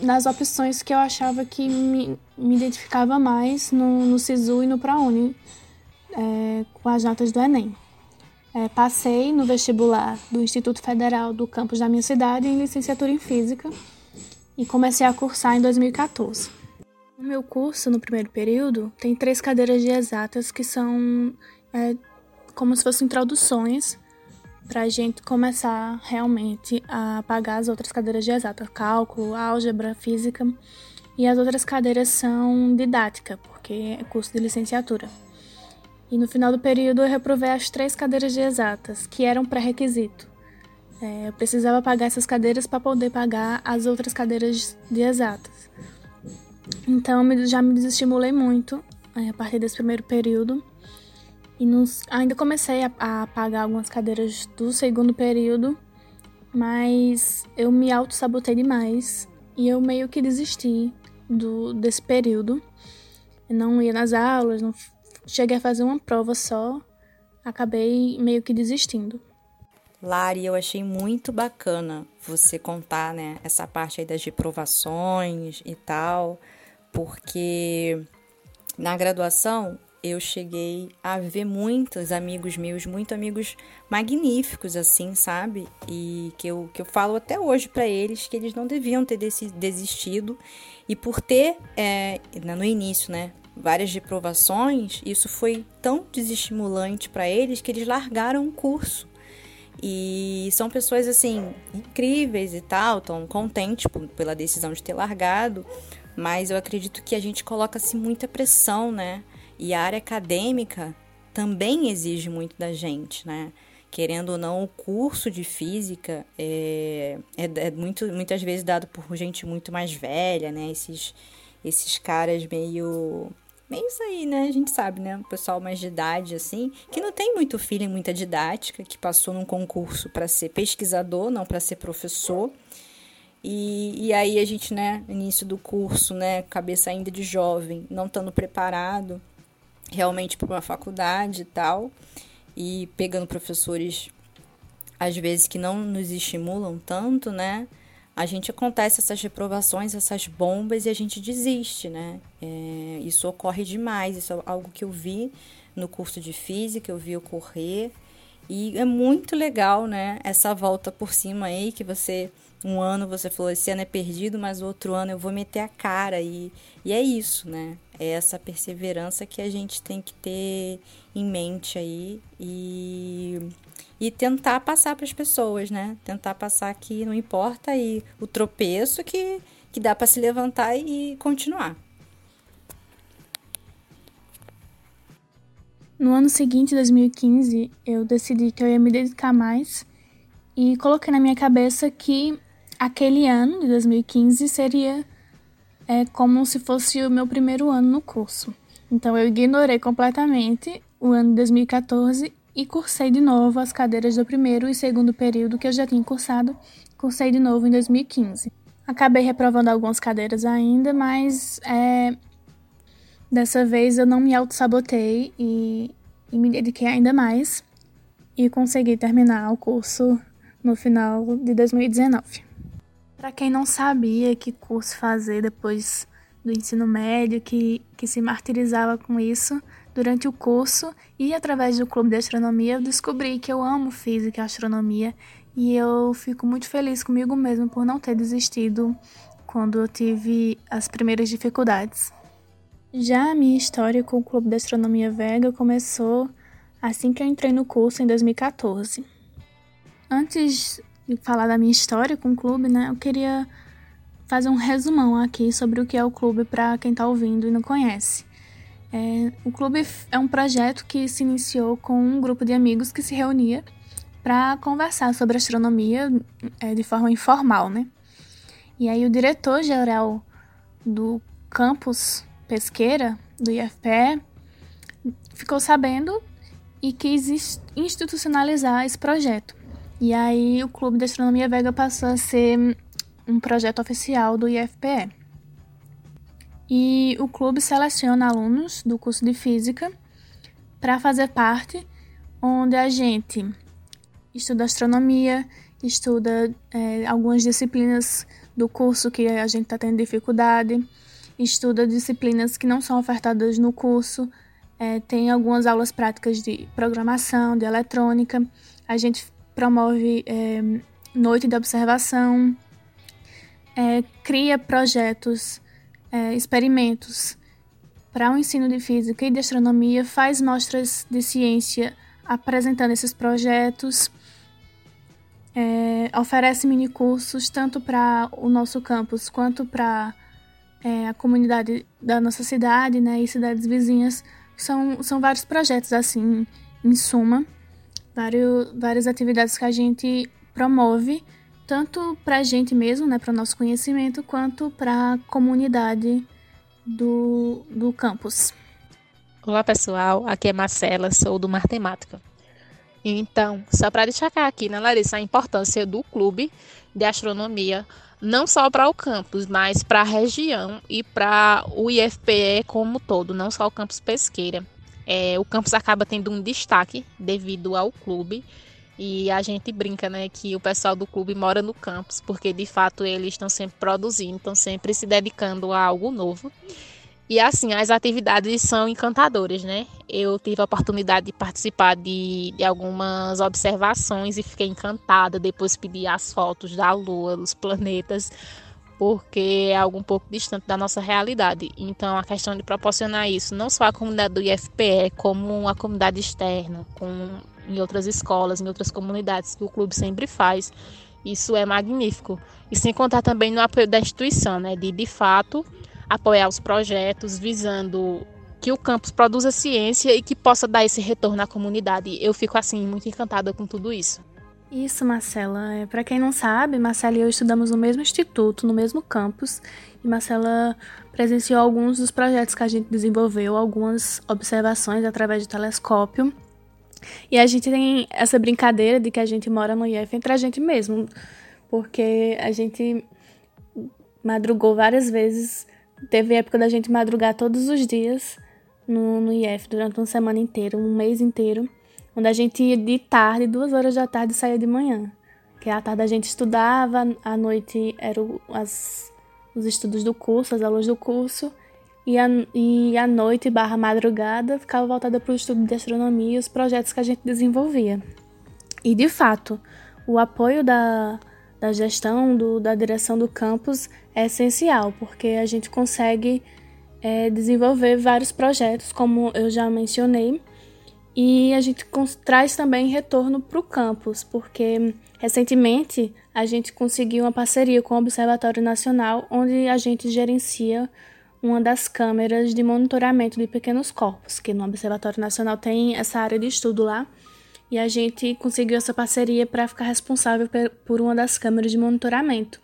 nas opções que eu achava que me, me identificava mais no, no SISU e no ProUni, é, com as notas do Enem. É, passei no vestibular do Instituto Federal do campus da minha cidade em licenciatura em Física e comecei a cursar em 2014. O meu curso, no primeiro período, tem três cadeiras de exatas que são é, como se fossem introduções para a gente começar realmente a pagar as outras cadeiras de exatas, cálculo, álgebra, física. E as outras cadeiras são didática, porque é curso de licenciatura. E no final do período eu reprovei as três cadeiras de exatas, que eram pré-requisito. É, eu precisava pagar essas cadeiras para poder pagar as outras cadeiras de exatas. Então já me desestimulei muito é, a partir desse primeiro período. E nos, ainda comecei a, a pagar algumas cadeiras do segundo período, mas eu me auto-sabotei demais e eu meio que desisti do, desse período. Eu não ia nas aulas, não cheguei a fazer uma prova só, acabei meio que desistindo. Lari, eu achei muito bacana você contar, né, essa parte aí das reprovações e tal, porque na graduação eu cheguei a ver muitos amigos meus, muito amigos magníficos, assim, sabe? E que eu, que eu falo até hoje para eles que eles não deviam ter desistido. E por ter, é, no início, né, várias reprovações, isso foi tão desestimulante para eles que eles largaram o curso. E são pessoas assim incríveis e tal, tão contentes pela decisão de ter largado, mas eu acredito que a gente coloca-se muita pressão, né? E a área acadêmica também exige muito da gente, né? Querendo ou não, o curso de física é, é, é muito, muitas vezes dado por gente muito mais velha, né? Esses, esses caras meio meio isso aí, né? A gente sabe, né? O pessoal mais de idade, assim, que não tem muito feeling, muita didática, que passou num concurso para ser pesquisador, não para ser professor. E, e aí a gente, né, início do curso, né, cabeça ainda de jovem, não estando preparado realmente para uma faculdade e tal, e pegando professores às vezes que não nos estimulam tanto, né? A gente acontece essas reprovações, essas bombas e a gente desiste, né? É, isso ocorre demais, isso é algo que eu vi no curso de física, eu vi ocorrer e é muito legal, né? Essa volta por cima aí que você um ano você falou, esse ano é perdido, mas o outro ano eu vou meter a cara. E, e é isso, né? É essa perseverança que a gente tem que ter em mente aí e, e tentar passar para as pessoas, né? Tentar passar que não importa aí o tropeço que, que dá para se levantar e continuar. No ano seguinte, 2015, eu decidi que eu ia me dedicar mais e coloquei na minha cabeça que aquele ano de 2015 seria é, como se fosse o meu primeiro ano no curso. Então eu ignorei completamente o ano de 2014 e cursei de novo as cadeiras do primeiro e segundo período que eu já tinha cursado, cursei de novo em 2015. Acabei reprovando algumas cadeiras ainda, mas é, dessa vez eu não me auto-sabotei e, e me dediquei ainda mais e consegui terminar o curso no final de 2019. Para quem não sabia que curso fazer depois do ensino médio, que, que se martirizava com isso, durante o curso e através do clube de astronomia, eu descobri que eu amo física e astronomia e eu fico muito feliz comigo mesmo por não ter desistido quando eu tive as primeiras dificuldades. Já a minha história com o Clube de Astronomia Vega começou assim que eu entrei no curso em 2014. Antes e falar da minha história com o clube, né, eu queria fazer um resumão aqui sobre o que é o clube para quem está ouvindo e não conhece. É, o clube é um projeto que se iniciou com um grupo de amigos que se reunia para conversar sobre astronomia é, de forma informal, né? E aí o diretor-geral do campus Pesqueira, do IFPE, ficou sabendo e quis institucionalizar esse projeto. E aí o Clube de Astronomia Vega passou a ser um projeto oficial do IFPE. E o clube seleciona alunos do curso de Física para fazer parte, onde a gente estuda astronomia, estuda é, algumas disciplinas do curso que a gente está tendo dificuldade, estuda disciplinas que não são ofertadas no curso, é, tem algumas aulas práticas de programação, de eletrônica, a gente promove é, noite de observação, é, cria projetos, é, experimentos para o ensino de física e de astronomia, faz mostras de ciência apresentando esses projetos é, oferece minicursos tanto para o nosso campus quanto para é, a comunidade da nossa cidade né, e cidades vizinhas. São, são vários projetos, assim, em suma, vários, várias atividades que a gente promove, tanto para a gente mesmo, né, para o nosso conhecimento, quanto para a comunidade do, do campus. Olá pessoal, aqui é Marcela, sou do Matemática. Então, só para destacar aqui, né, Larissa, a importância do clube de astronomia, não só para o campus, mas para a região e para o IFPE como todo, não só o campus Pesqueira. É, o campus acaba tendo um destaque devido ao clube. E a gente brinca, né, que o pessoal do clube mora no campus, porque de fato eles estão sempre produzindo, estão sempre se dedicando a algo novo. E assim, as atividades são encantadoras, né? Eu tive a oportunidade de participar de, de algumas observações e fiquei encantada. Depois pedi as fotos da Lua, dos planetas, porque é algo um pouco distante da nossa realidade. Então, a questão de proporcionar isso, não só à comunidade do IFPE, como a comunidade externa, com, em outras escolas, em outras comunidades que o clube sempre faz, isso é magnífico. E sem contar também no apoio da instituição, né? De, de fato apoiar os projetos visando que o campus produza ciência e que possa dar esse retorno à comunidade. Eu fico assim muito encantada com tudo isso. Isso, Marcela. É, Para quem não sabe, Marcela e eu estudamos no mesmo instituto, no mesmo campus, e Marcela presenciou alguns dos projetos que a gente desenvolveu, algumas observações através de telescópio. E a gente tem essa brincadeira de que a gente mora no IF entre a gente mesmo, porque a gente madrugou várias vezes Teve época da gente madrugar todos os dias no, no IF durante uma semana inteira, um mês inteiro, onde a gente ia de tarde, duas horas da tarde saía de manhã. Que à tarde a gente estudava, à noite eram as, os estudos do curso, as aulas do curso, e a, e à noite barra madrugada ficava voltada para o estudo de astronomia e os projetos que a gente desenvolvia. E de fato, o apoio da, da gestão, do, da direção do campus é essencial, porque a gente consegue é, desenvolver vários projetos, como eu já mencionei, e a gente traz também retorno para o campus, porque recentemente a gente conseguiu uma parceria com o Observatório Nacional, onde a gente gerencia uma das câmeras de monitoramento de pequenos corpos, que no Observatório Nacional tem essa área de estudo lá. E a gente conseguiu essa parceria para ficar responsável por uma das câmeras de monitoramento.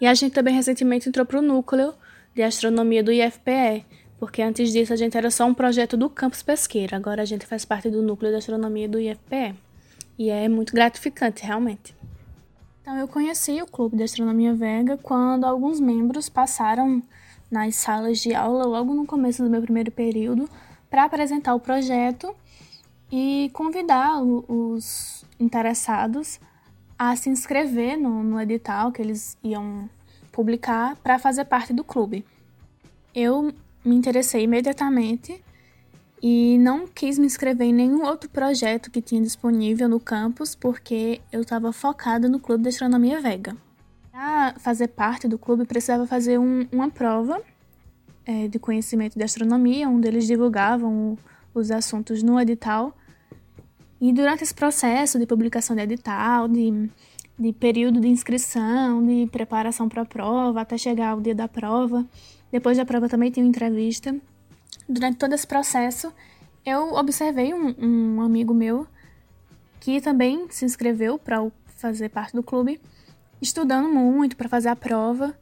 E a gente também recentemente entrou para o núcleo de astronomia do IFPE, porque antes disso a gente era só um projeto do campus pesqueira, agora a gente faz parte do núcleo de astronomia do IFPE. E é muito gratificante, realmente. Então eu conheci o Clube de Astronomia Vega quando alguns membros passaram nas salas de aula logo no começo do meu primeiro período para apresentar o projeto e convidar os interessados a se inscrever no, no edital que eles iam publicar para fazer parte do clube. Eu me interessei imediatamente e não quis me inscrever em nenhum outro projeto que tinha disponível no campus porque eu estava focada no Clube de Astronomia Vega. Para fazer parte do clube, precisava fazer um, uma prova é, de conhecimento de astronomia, onde eles divulgavam os assuntos no edital. E durante esse processo de publicação de edital, de, de período de inscrição, de preparação para a prova, até chegar ao dia da prova, depois da prova também tinha uma entrevista, durante todo esse processo, eu observei um, um amigo meu que também se inscreveu para fazer parte do clube, estudando muito para fazer a prova.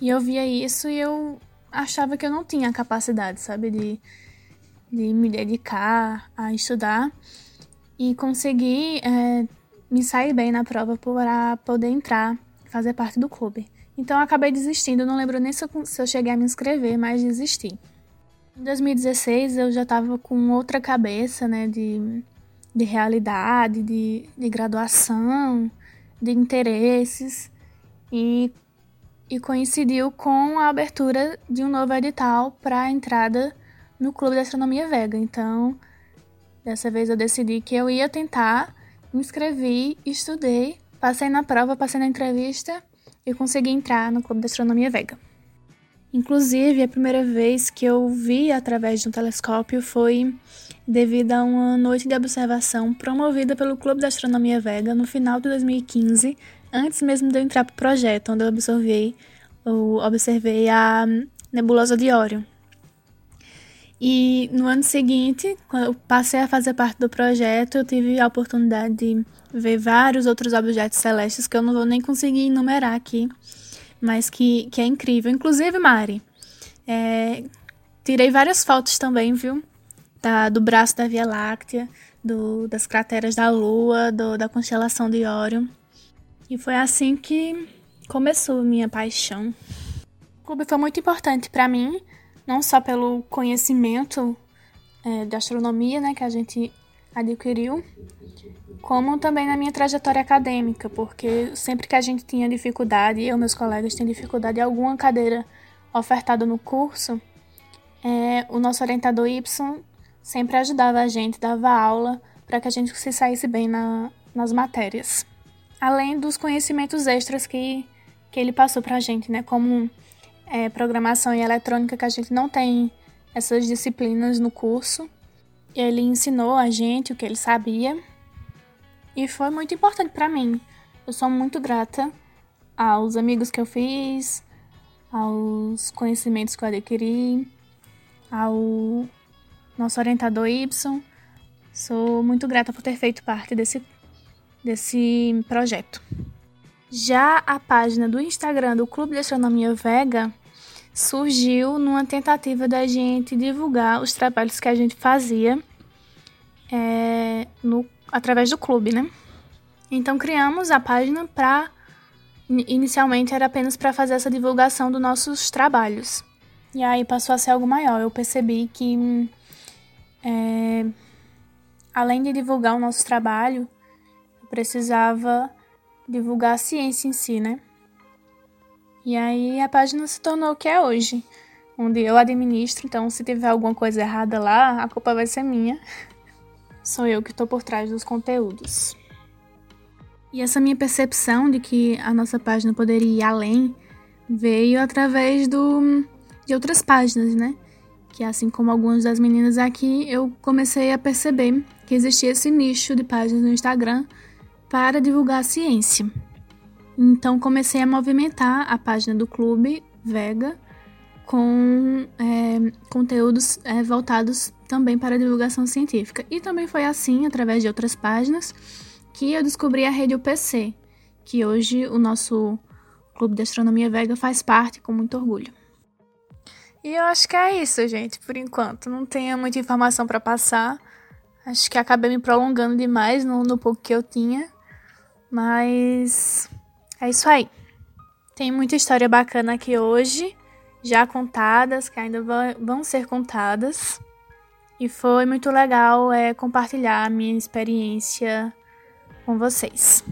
E eu via isso e eu achava que eu não tinha capacidade, sabe, de, de me dedicar a estudar e conseguir é, me sair bem na prova para poder entrar, fazer parte do clube. Então eu acabei desistindo, não lembro nem se eu, se eu cheguei a me inscrever, mas desisti. Em 2016 eu já estava com outra cabeça, né, de, de realidade, de, de graduação, de interesses e, e coincidiu com a abertura de um novo edital para a entrada no Clube de Astronomia Vega. Então, dessa vez eu decidi que eu ia tentar, me inscrevi, estudei, passei na prova, passei na entrevista e consegui entrar no Clube de Astronomia Vega. Inclusive, a primeira vez que eu vi através de um telescópio foi devido a uma noite de observação promovida pelo Clube de Astronomia Vega no final de 2015, antes mesmo de eu entrar para o projeto, onde eu observei, eu observei a nebulosa de Órion. E no ano seguinte, quando eu passei a fazer parte do projeto, eu tive a oportunidade de ver vários outros objetos celestes que eu não vou nem conseguir enumerar aqui mas que, que é incrível. Inclusive, Mari, é, tirei várias fotos também, viu? Da, do braço da Via Láctea, do, das crateras da Lua, do, da constelação de Órion. E foi assim que começou minha paixão. O clube foi muito importante para mim, não só pelo conhecimento é, de astronomia né, que a gente adquiriu, como também na minha trajetória acadêmica, porque sempre que a gente tinha dificuldade, eu e meus colegas tinham dificuldade em alguma cadeira ofertada no curso, é, o nosso orientador Y sempre ajudava a gente, dava aula para que a gente se saísse bem na, nas matérias. Além dos conhecimentos extras que, que ele passou para a gente, né, como é, programação e eletrônica, que a gente não tem essas disciplinas no curso. Ele ensinou a gente o que ele sabia e foi muito importante para mim. Eu sou muito grata aos amigos que eu fiz, aos conhecimentos que eu adquiri, ao nosso orientador Y. Sou muito grata por ter feito parte desse, desse projeto. Já a página do Instagram do Clube de Astronomia Vega surgiu numa tentativa da gente divulgar os trabalhos que a gente fazia é, no através do clube, né? Então criamos a página para inicialmente era apenas para fazer essa divulgação dos nossos trabalhos. E aí passou a ser algo maior. Eu percebi que é, além de divulgar o nosso trabalho, eu precisava divulgar a ciência em si, né? E aí a página se tornou o que é hoje, onde eu administro, então se tiver alguma coisa errada lá, a culpa vai ser minha (laughs) sou eu que estou por trás dos conteúdos. E essa minha percepção de que a nossa página poderia ir além veio através do, de outras páginas, né? Que assim como algumas das meninas aqui, eu comecei a perceber que existia esse nicho de páginas no Instagram para divulgar a ciência. Então comecei a movimentar a página do clube Vega com é, conteúdos é, voltados também para a divulgação científica. E também foi assim, através de outras páginas, que eu descobri a rede UPC, que hoje o nosso Clube de Astronomia Vega faz parte com muito orgulho. E eu acho que é isso, gente, por enquanto. Não tenho muita informação para passar. Acho que acabei me prolongando demais no, no pouco que eu tinha. Mas é isso aí. Tem muita história bacana aqui hoje já contadas, que ainda vão ser contadas. E foi muito legal é, compartilhar a minha experiência com vocês.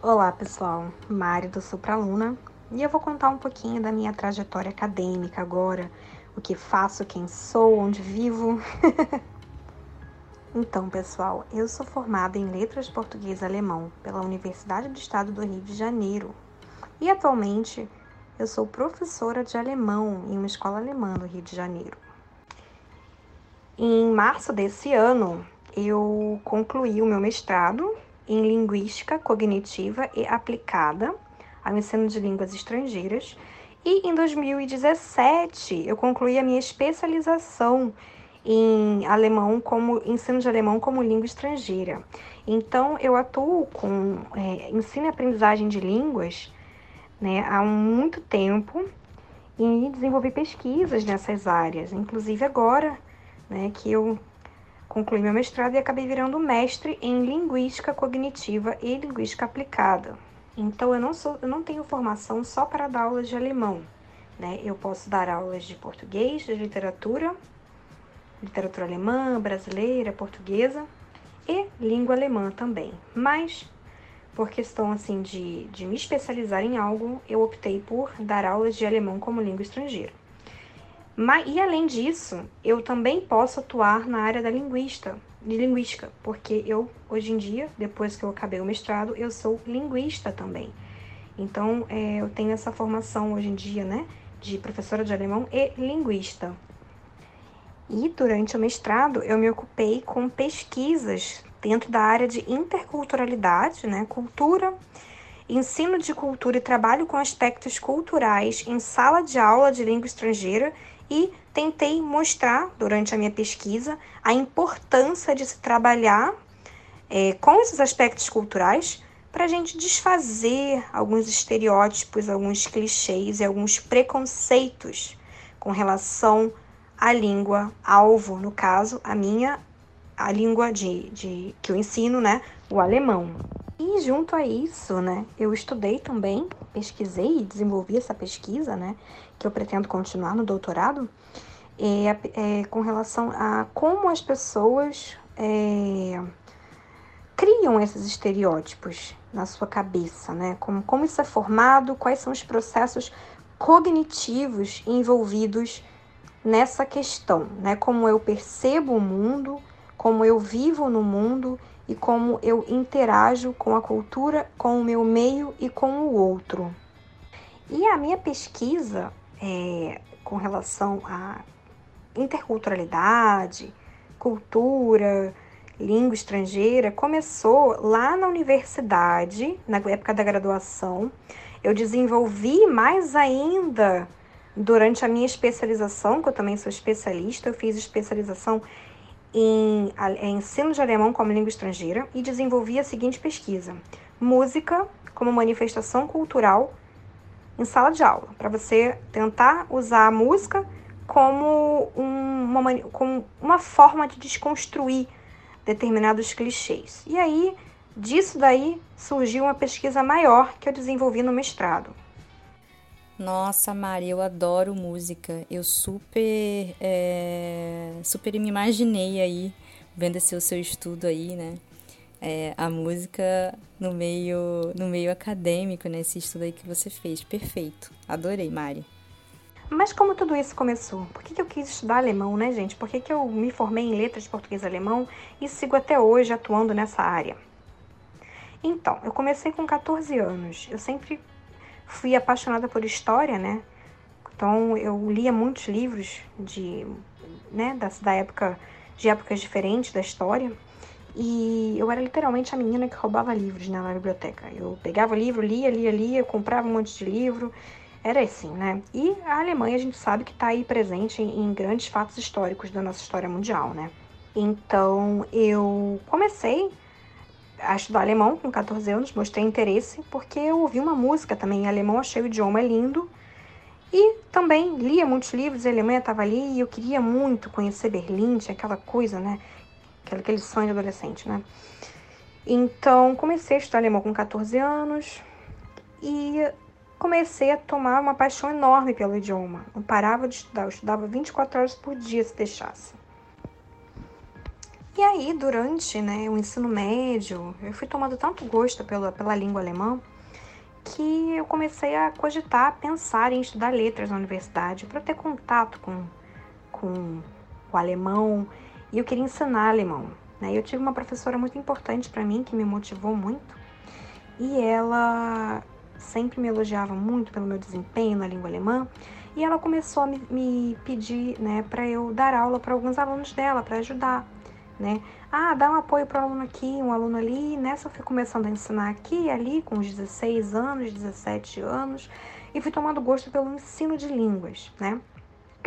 Olá pessoal, Mari do Supraluna e eu vou contar um pouquinho da minha trajetória acadêmica agora, o que faço, quem sou, onde vivo. (laughs) então, pessoal, eu sou formada em Letras Português Alemão pela Universidade do Estado do Rio de Janeiro e atualmente eu sou professora de alemão em uma escola alemã no Rio de Janeiro. Em março desse ano, eu concluí o meu mestrado em Linguística Cognitiva e Aplicada ao Ensino de Línguas Estrangeiras E em 2017 eu concluí a minha especialização em alemão como ensino de alemão como língua estrangeira. Então eu atuo com é, ensino e aprendizagem de línguas né, há muito tempo e desenvolvi pesquisas nessas áreas, inclusive agora né, que eu concluí meu mestrado e acabei virando mestre em linguística cognitiva e linguística aplicada. Então eu não sou, eu não tenho formação só para dar aulas de alemão, né? Eu posso dar aulas de português, de literatura, literatura alemã, brasileira, portuguesa e língua alemã também. Mas por questão assim de, de me especializar em algo, eu optei por dar aulas de alemão como língua estrangeira. Mas, e além disso, eu também posso atuar na área da linguista, de linguística, porque eu, hoje em dia, depois que eu acabei o mestrado, eu sou linguista também. Então, é, eu tenho essa formação hoje em dia, né, de professora de alemão e linguista. E durante o mestrado, eu me ocupei com pesquisas dentro da área de interculturalidade, né, cultura, ensino de cultura e trabalho com aspectos culturais em sala de aula de língua estrangeira e tentei mostrar durante a minha pesquisa a importância de se trabalhar é, com esses aspectos culturais para a gente desfazer alguns estereótipos, alguns clichês e alguns preconceitos com relação à língua alvo, no caso, a minha, a língua de, de que eu ensino, né, o alemão. E junto a isso, né, eu estudei também, pesquisei e desenvolvi essa pesquisa, né, que eu pretendo continuar no doutorado, é, é com relação a como as pessoas é, criam esses estereótipos na sua cabeça, né? Como, como isso é formado, quais são os processos cognitivos envolvidos nessa questão, né? Como eu percebo o mundo, como eu vivo no mundo e como eu interajo com a cultura, com o meu meio e com o outro. E a minha pesquisa é, com relação à interculturalidade, cultura, língua estrangeira, começou lá na universidade, na época da graduação. Eu desenvolvi mais ainda durante a minha especialização, que eu também sou especialista, eu fiz especialização em, em ensino de alemão como língua estrangeira e desenvolvi a seguinte pesquisa: música como manifestação cultural em sala de aula, para você tentar usar a música como uma, como uma forma de desconstruir determinados clichês. E aí, disso daí, surgiu uma pesquisa maior que eu desenvolvi no mestrado. Nossa, Mari, eu adoro música. Eu super, é, super me imaginei aí, vendo esse o seu estudo aí, né? É, a música no meio, no meio acadêmico, né? Esse estudo aí que você fez. Perfeito. Adorei, Mari. Mas como tudo isso começou? Por que, que eu quis estudar alemão, né, gente? Por que, que eu me formei em letras de português e alemão e sigo até hoje atuando nessa área? Então, eu comecei com 14 anos. Eu sempre fui apaixonada por história, né? Então, eu lia muitos livros de, né, da, da época, de épocas diferentes da história. E eu era literalmente a menina que roubava livros né, na biblioteca. Eu pegava o livro, lia, lia, lia, comprava um monte de livro. Era assim, né? E a Alemanha a gente sabe que está aí presente em, em grandes fatos históricos da nossa história mundial, né? Então eu comecei a estudar alemão com 14 anos, mostrei interesse porque eu ouvi uma música também em alemão, achei o idioma lindo. E também lia muitos livros, a Alemanha estava ali e eu queria muito conhecer Berlim, tinha aquela coisa, né? Aquele sonho de adolescente, né? Então, comecei a estudar alemão com 14 anos e comecei a tomar uma paixão enorme pelo idioma. Não parava de estudar, eu estudava 24 horas por dia se deixasse. E aí, durante né, o ensino médio, eu fui tomando tanto gosto pela, pela língua alemã que eu comecei a cogitar, pensar em estudar letras na universidade para ter contato com, com o alemão e eu queria ensinar alemão. Né? Eu tive uma professora muito importante para mim que me motivou muito e ela sempre me elogiava muito pelo meu desempenho na língua alemã e ela começou a me, me pedir né, para eu dar aula para alguns alunos dela para ajudar. né? Ah, dá um apoio para um aluno aqui, um aluno ali. Nessa eu fui começando a ensinar aqui e ali, com uns 16 anos, 17 anos, e fui tomando gosto pelo ensino de línguas, né?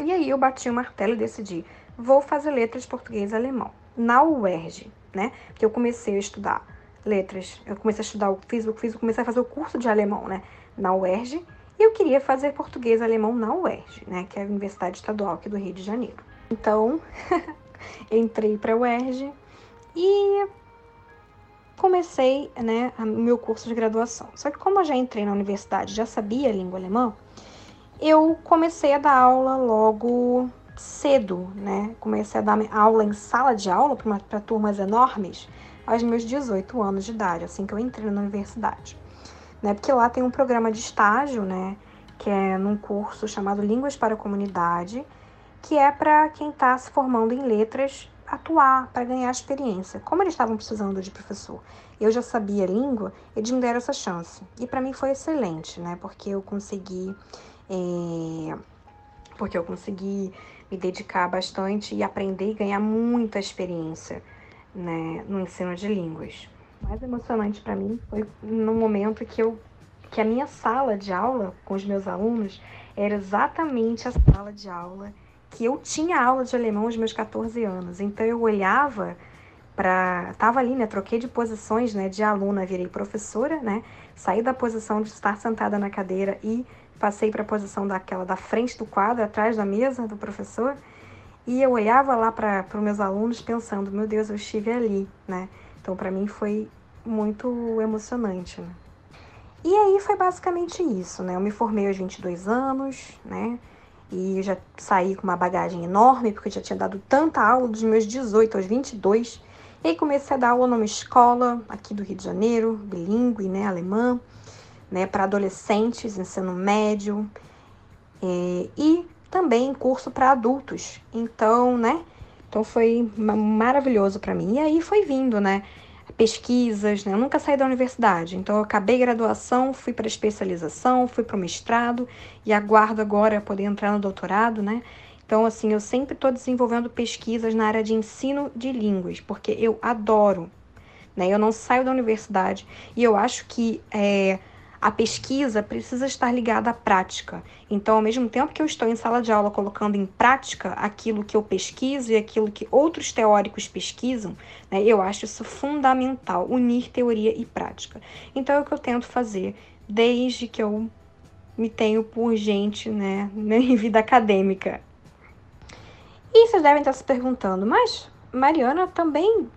E aí eu bati o martelo e decidi, vou fazer letras português e alemão na UERJ, né? Porque eu comecei a estudar letras, eu comecei a estudar, eu fiz, eu fiz, eu comecei a fazer o curso de alemão, né? Na UERJ, e eu queria fazer português e alemão na UERJ, né? Que é a Universidade Estadual aqui do Rio de Janeiro. Então, (laughs) entrei para a UERJ e comecei, né, o meu curso de graduação. Só que como eu já entrei na universidade, já sabia a língua alemã, eu comecei a dar aula logo cedo, né? Comecei a dar aula em sala de aula para turmas enormes aos meus 18 anos de idade, assim que eu entrei na universidade. Né? Porque lá tem um programa de estágio, né? Que é num curso chamado Línguas para a Comunidade, que é para quem está se formando em letras atuar, para ganhar experiência. Como eles estavam precisando de professor, eu já sabia a língua, eles me deram essa chance. E para mim foi excelente, né? Porque eu consegui. É... Porque eu consegui me dedicar bastante e aprender e ganhar muita experiência né, no ensino de línguas. O mais emocionante para mim foi no momento que eu que a minha sala de aula com os meus alunos era exatamente a sala de aula que eu tinha aula de alemão aos meus 14 anos. Então eu olhava para tava ali, né, troquei de posições, né, de aluna virei professora, né? Saí da posição de estar sentada na cadeira e passei para a posição daquela da frente do quadro, atrás da mesa do professor, e eu olhava lá para os meus alunos pensando, meu Deus, eu estive ali, né? Então, para mim foi muito emocionante, né? E aí foi basicamente isso, né? Eu me formei aos 22 anos, né? E já saí com uma bagagem enorme, porque eu já tinha dado tanta aula dos meus 18 aos 22. E aí comecei a dar aula numa escola aqui do Rio de Janeiro, bilíngue, né, alemã né, para adolescentes, ensino médio, é, e também curso para adultos. Então, né? Então foi maravilhoso para mim. E aí foi vindo, né? Pesquisas, né? Eu nunca saí da universidade. Então eu acabei graduação, fui para especialização, fui para o mestrado e aguardo agora poder entrar no doutorado, né? Então, assim, eu sempre estou desenvolvendo pesquisas na área de ensino de línguas, porque eu adoro, né? Eu não saio da universidade e eu acho que é, a pesquisa precisa estar ligada à prática. Então, ao mesmo tempo que eu estou em sala de aula colocando em prática aquilo que eu pesquiso e aquilo que outros teóricos pesquisam, né, eu acho isso fundamental, unir teoria e prática. Então, é o que eu tento fazer desde que eu me tenho por gente né, (laughs) em vida acadêmica. E vocês devem estar se perguntando, mas Mariana também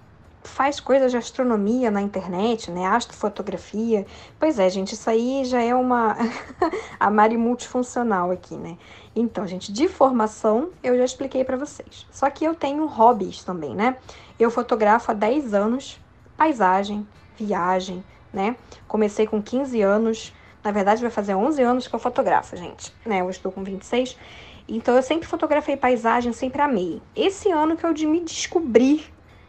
faz coisas de astronomia na internet, né? Astrofotografia. Pois é, gente, isso aí já é uma (laughs) a Mari multifuncional aqui, né? Então, gente, de formação eu já expliquei para vocês. Só que eu tenho hobbies também, né? Eu fotografo há 10 anos paisagem, viagem, né? Comecei com 15 anos, na verdade vai fazer 11 anos que eu fotografo, gente, né? Eu estou com 26. Então eu sempre fotografei paisagem, sempre amei. Esse ano que eu de me descobri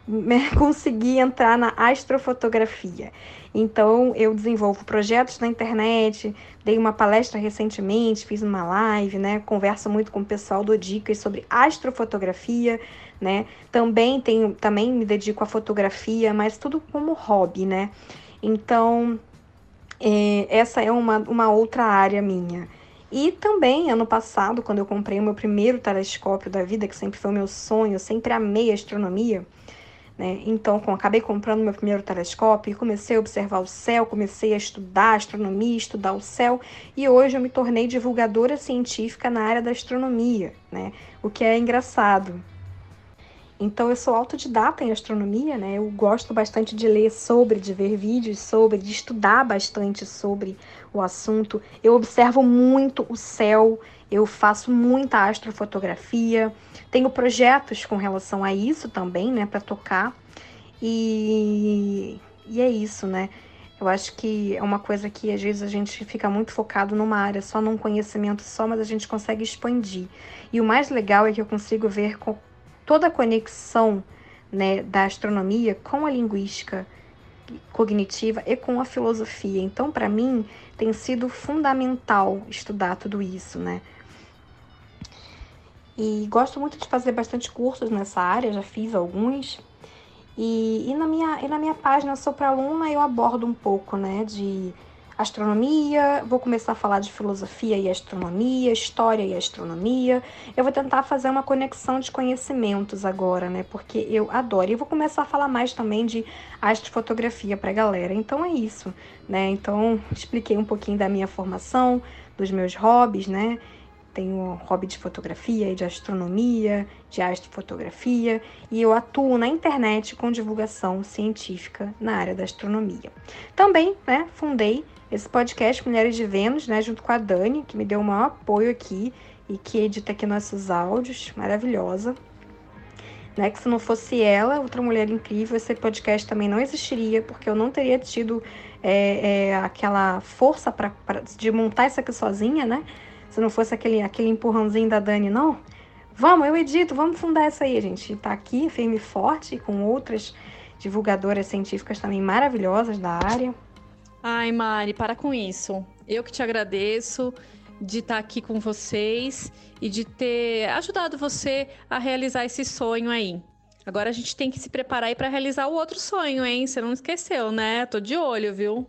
(laughs) consegui entrar na astrofotografia. Então, eu desenvolvo projetos na internet, dei uma palestra recentemente, fiz uma live, né? Converso muito com o pessoal do Dicas sobre astrofotografia, né? Também tenho, também me dedico à fotografia, mas tudo como hobby, né? Então, é, essa é uma, uma outra área minha. E também, ano passado, quando eu comprei o meu primeiro telescópio da vida, que sempre foi o meu sonho, eu sempre amei astronomia, né? Então, com, acabei comprando meu primeiro telescópio e comecei a observar o céu, comecei a estudar astronomia, estudar o céu, e hoje eu me tornei divulgadora científica na área da astronomia, né? o que é engraçado. Então, eu sou autodidata em astronomia, né? Eu gosto bastante de ler sobre, de ver vídeos sobre, de estudar bastante sobre o assunto. Eu observo muito o céu, eu faço muita astrofotografia, tenho projetos com relação a isso também, né, para tocar. E, e é isso, né? Eu acho que é uma coisa que às vezes a gente fica muito focado numa área, só num conhecimento só, mas a gente consegue expandir. E o mais legal é que eu consigo ver toda a conexão né, da astronomia com a linguística cognitiva e com a filosofia. Então, para mim, tem sido fundamental estudar tudo isso, né? E gosto muito de fazer bastante cursos nessa área, já fiz alguns. E, e, na minha, e na minha página Sou para Aluna eu abordo um pouco né, de astronomia, vou começar a falar de filosofia e astronomia, história e astronomia. Eu vou tentar fazer uma conexão de conhecimentos agora, né? Porque eu adoro. E vou começar a falar mais também de astrofotografia para a galera. Então é isso, né? Então expliquei um pouquinho da minha formação, dos meus hobbies, né? Tenho hobby de fotografia e de astronomia, de astrofotografia, e eu atuo na internet com divulgação científica na área da astronomia. Também, né, fundei esse podcast Mulheres de Vênus, né, junto com a Dani, que me deu o maior apoio aqui e que edita aqui nossos áudios, maravilhosa. Né, que se não fosse ela, outra mulher incrível, esse podcast também não existiria, porque eu não teria tido é, é, aquela força para de montar isso aqui sozinha, né? Se não fosse aquele, aquele empurrãozinho da Dani, não. Vamos, eu edito, vamos fundar isso aí, gente. Tá aqui, firme e forte, com outras divulgadoras científicas também maravilhosas da área. Ai, Mari, para com isso. Eu que te agradeço de estar aqui com vocês e de ter ajudado você a realizar esse sonho aí. Agora a gente tem que se preparar aí para realizar o outro sonho, hein? Você não esqueceu, né? Tô de olho, viu?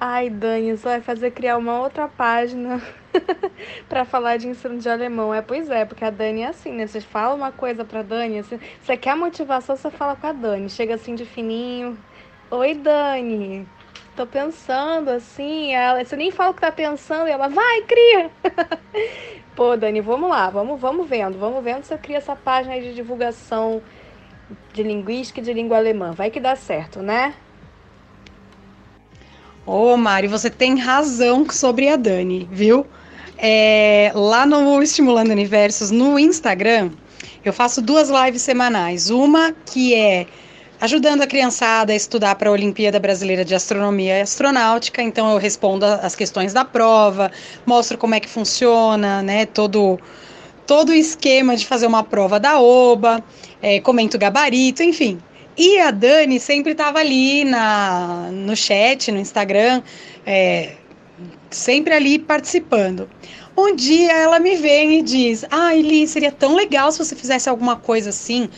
Ai, Dani, você vai fazer criar uma outra página (laughs) para falar de ensino de alemão. É, pois é, porque a Dani é assim, né? Você fala uma coisa pra Dani, você, você quer motivação, você fala com a Dani. Chega assim de fininho, Oi, Dani. Tô pensando assim, ela, você nem fala o que tá pensando, e ela, vai, cria. (laughs) Pô, Dani, vamos lá, vamos, vamos vendo, vamos vendo se eu crio essa página aí de divulgação de linguística e de língua alemã. Vai que dá certo, né? Ô, Mari, você tem razão sobre a Dani, viu? É, lá no Estimulando Universos, no Instagram, eu faço duas lives semanais. Uma que é ajudando a criançada a estudar para a Olimpíada Brasileira de Astronomia e Astronáutica. Então eu respondo as questões da prova, mostro como é que funciona, né, todo todo o esquema de fazer uma prova da OBA, é, comento gabarito, enfim. E a Dani sempre estava ali na, no chat, no Instagram, é, sempre ali participando. Um dia ela me vem e diz: Ah, Eli, seria tão legal se você fizesse alguma coisa assim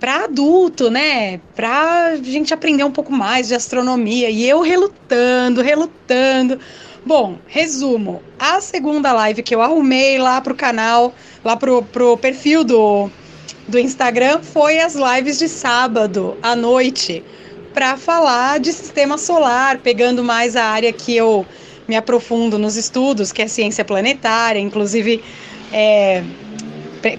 para adulto, né? Para gente aprender um pouco mais de astronomia. E eu relutando, relutando. Bom, resumo. A segunda live que eu arrumei lá pro canal, lá pro, pro perfil do, do Instagram, foi as lives de sábado à noite, para falar de sistema solar, pegando mais a área que eu me aprofundo nos estudos, que é ciência planetária. Inclusive, é,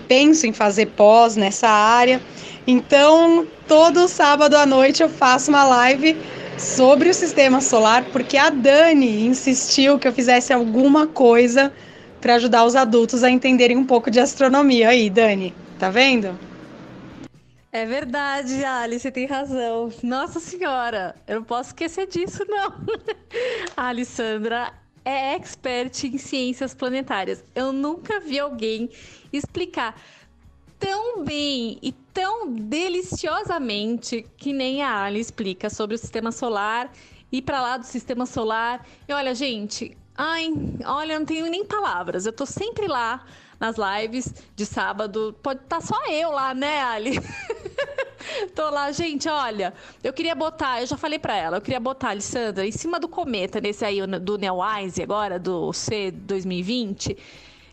penso em fazer pós nessa área. Então, todo sábado à noite eu faço uma live sobre o sistema solar, porque a Dani insistiu que eu fizesse alguma coisa para ajudar os adultos a entenderem um pouco de astronomia. Aí, Dani, tá vendo? É verdade, Ali, você tem razão. Nossa Senhora, eu não posso esquecer disso, não. (laughs) a Alessandra é expert em ciências planetárias. Eu nunca vi alguém explicar tão bem e tão deliciosamente que nem a Ali explica sobre o sistema solar e para lá do sistema solar. E olha, gente, ai, olha, não tenho nem palavras. Eu tô sempre lá nas lives de sábado. Pode estar tá só eu lá, né, Ali? (laughs) Tô lá, gente, olha, eu queria botar, eu já falei para ela, eu queria botar, Alessandra, em cima do cometa, nesse aí do Neowise agora, do C 2020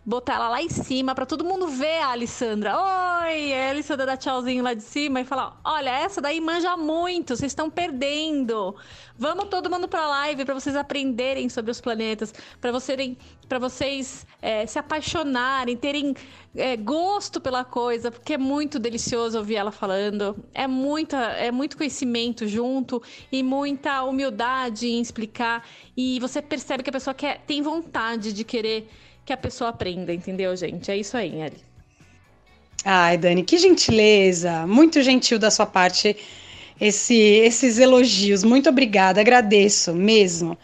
botar ela lá em cima para todo mundo ver a Alessandra. Oi, a Alessandra dá tchauzinho lá de cima e falar: Olha, essa daí manja muito, vocês estão perdendo. Vamos todo mundo para a live para vocês aprenderem sobre os planetas, para vocês, pra vocês é, se apaixonarem, terem é, gosto pela coisa, porque é muito delicioso ouvir ela falando. É, muita, é muito conhecimento junto e muita humildade em explicar. E você percebe que a pessoa quer, tem vontade de querer que a pessoa aprenda, entendeu, gente? É isso aí, Eli. Ai, Dani, que gentileza. Muito gentil da sua parte esse, esses elogios. Muito obrigada, agradeço mesmo.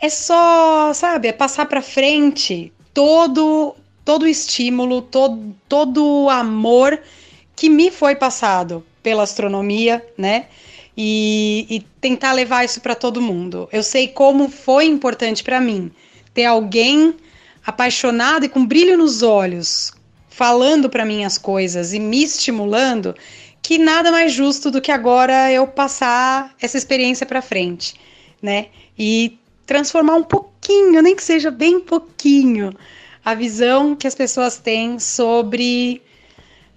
É só, sabe, é passar para frente todo todo estímulo, todo, todo o amor que me foi passado pela astronomia, né? E, e tentar levar isso para todo mundo. Eu sei como foi importante para mim ter alguém apaixonado e com brilho nos olhos, falando para mim as coisas e me estimulando, que nada mais justo do que agora eu passar essa experiência para frente, né? E transformar um pouquinho, nem que seja bem pouquinho, a visão que as pessoas têm sobre,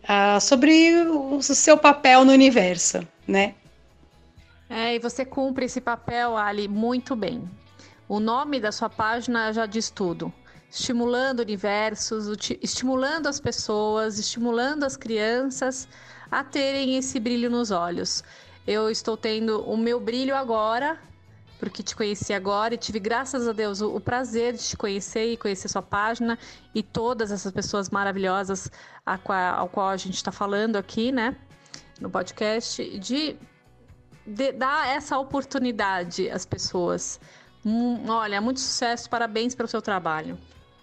uh, sobre o seu papel no universo, né? É, e você cumpre esse papel, Ali, muito bem. O nome da sua página já diz tudo. Estimulando universos, estimulando as pessoas, estimulando as crianças a terem esse brilho nos olhos. Eu estou tendo o meu brilho agora, porque te conheci agora e tive, graças a Deus, o, o prazer de te conhecer e conhecer sua página e todas essas pessoas maravilhosas a qual, ao qual a gente está falando aqui, né, no podcast, de, de dar essa oportunidade às pessoas. Hum, olha, muito sucesso, parabéns pelo seu trabalho.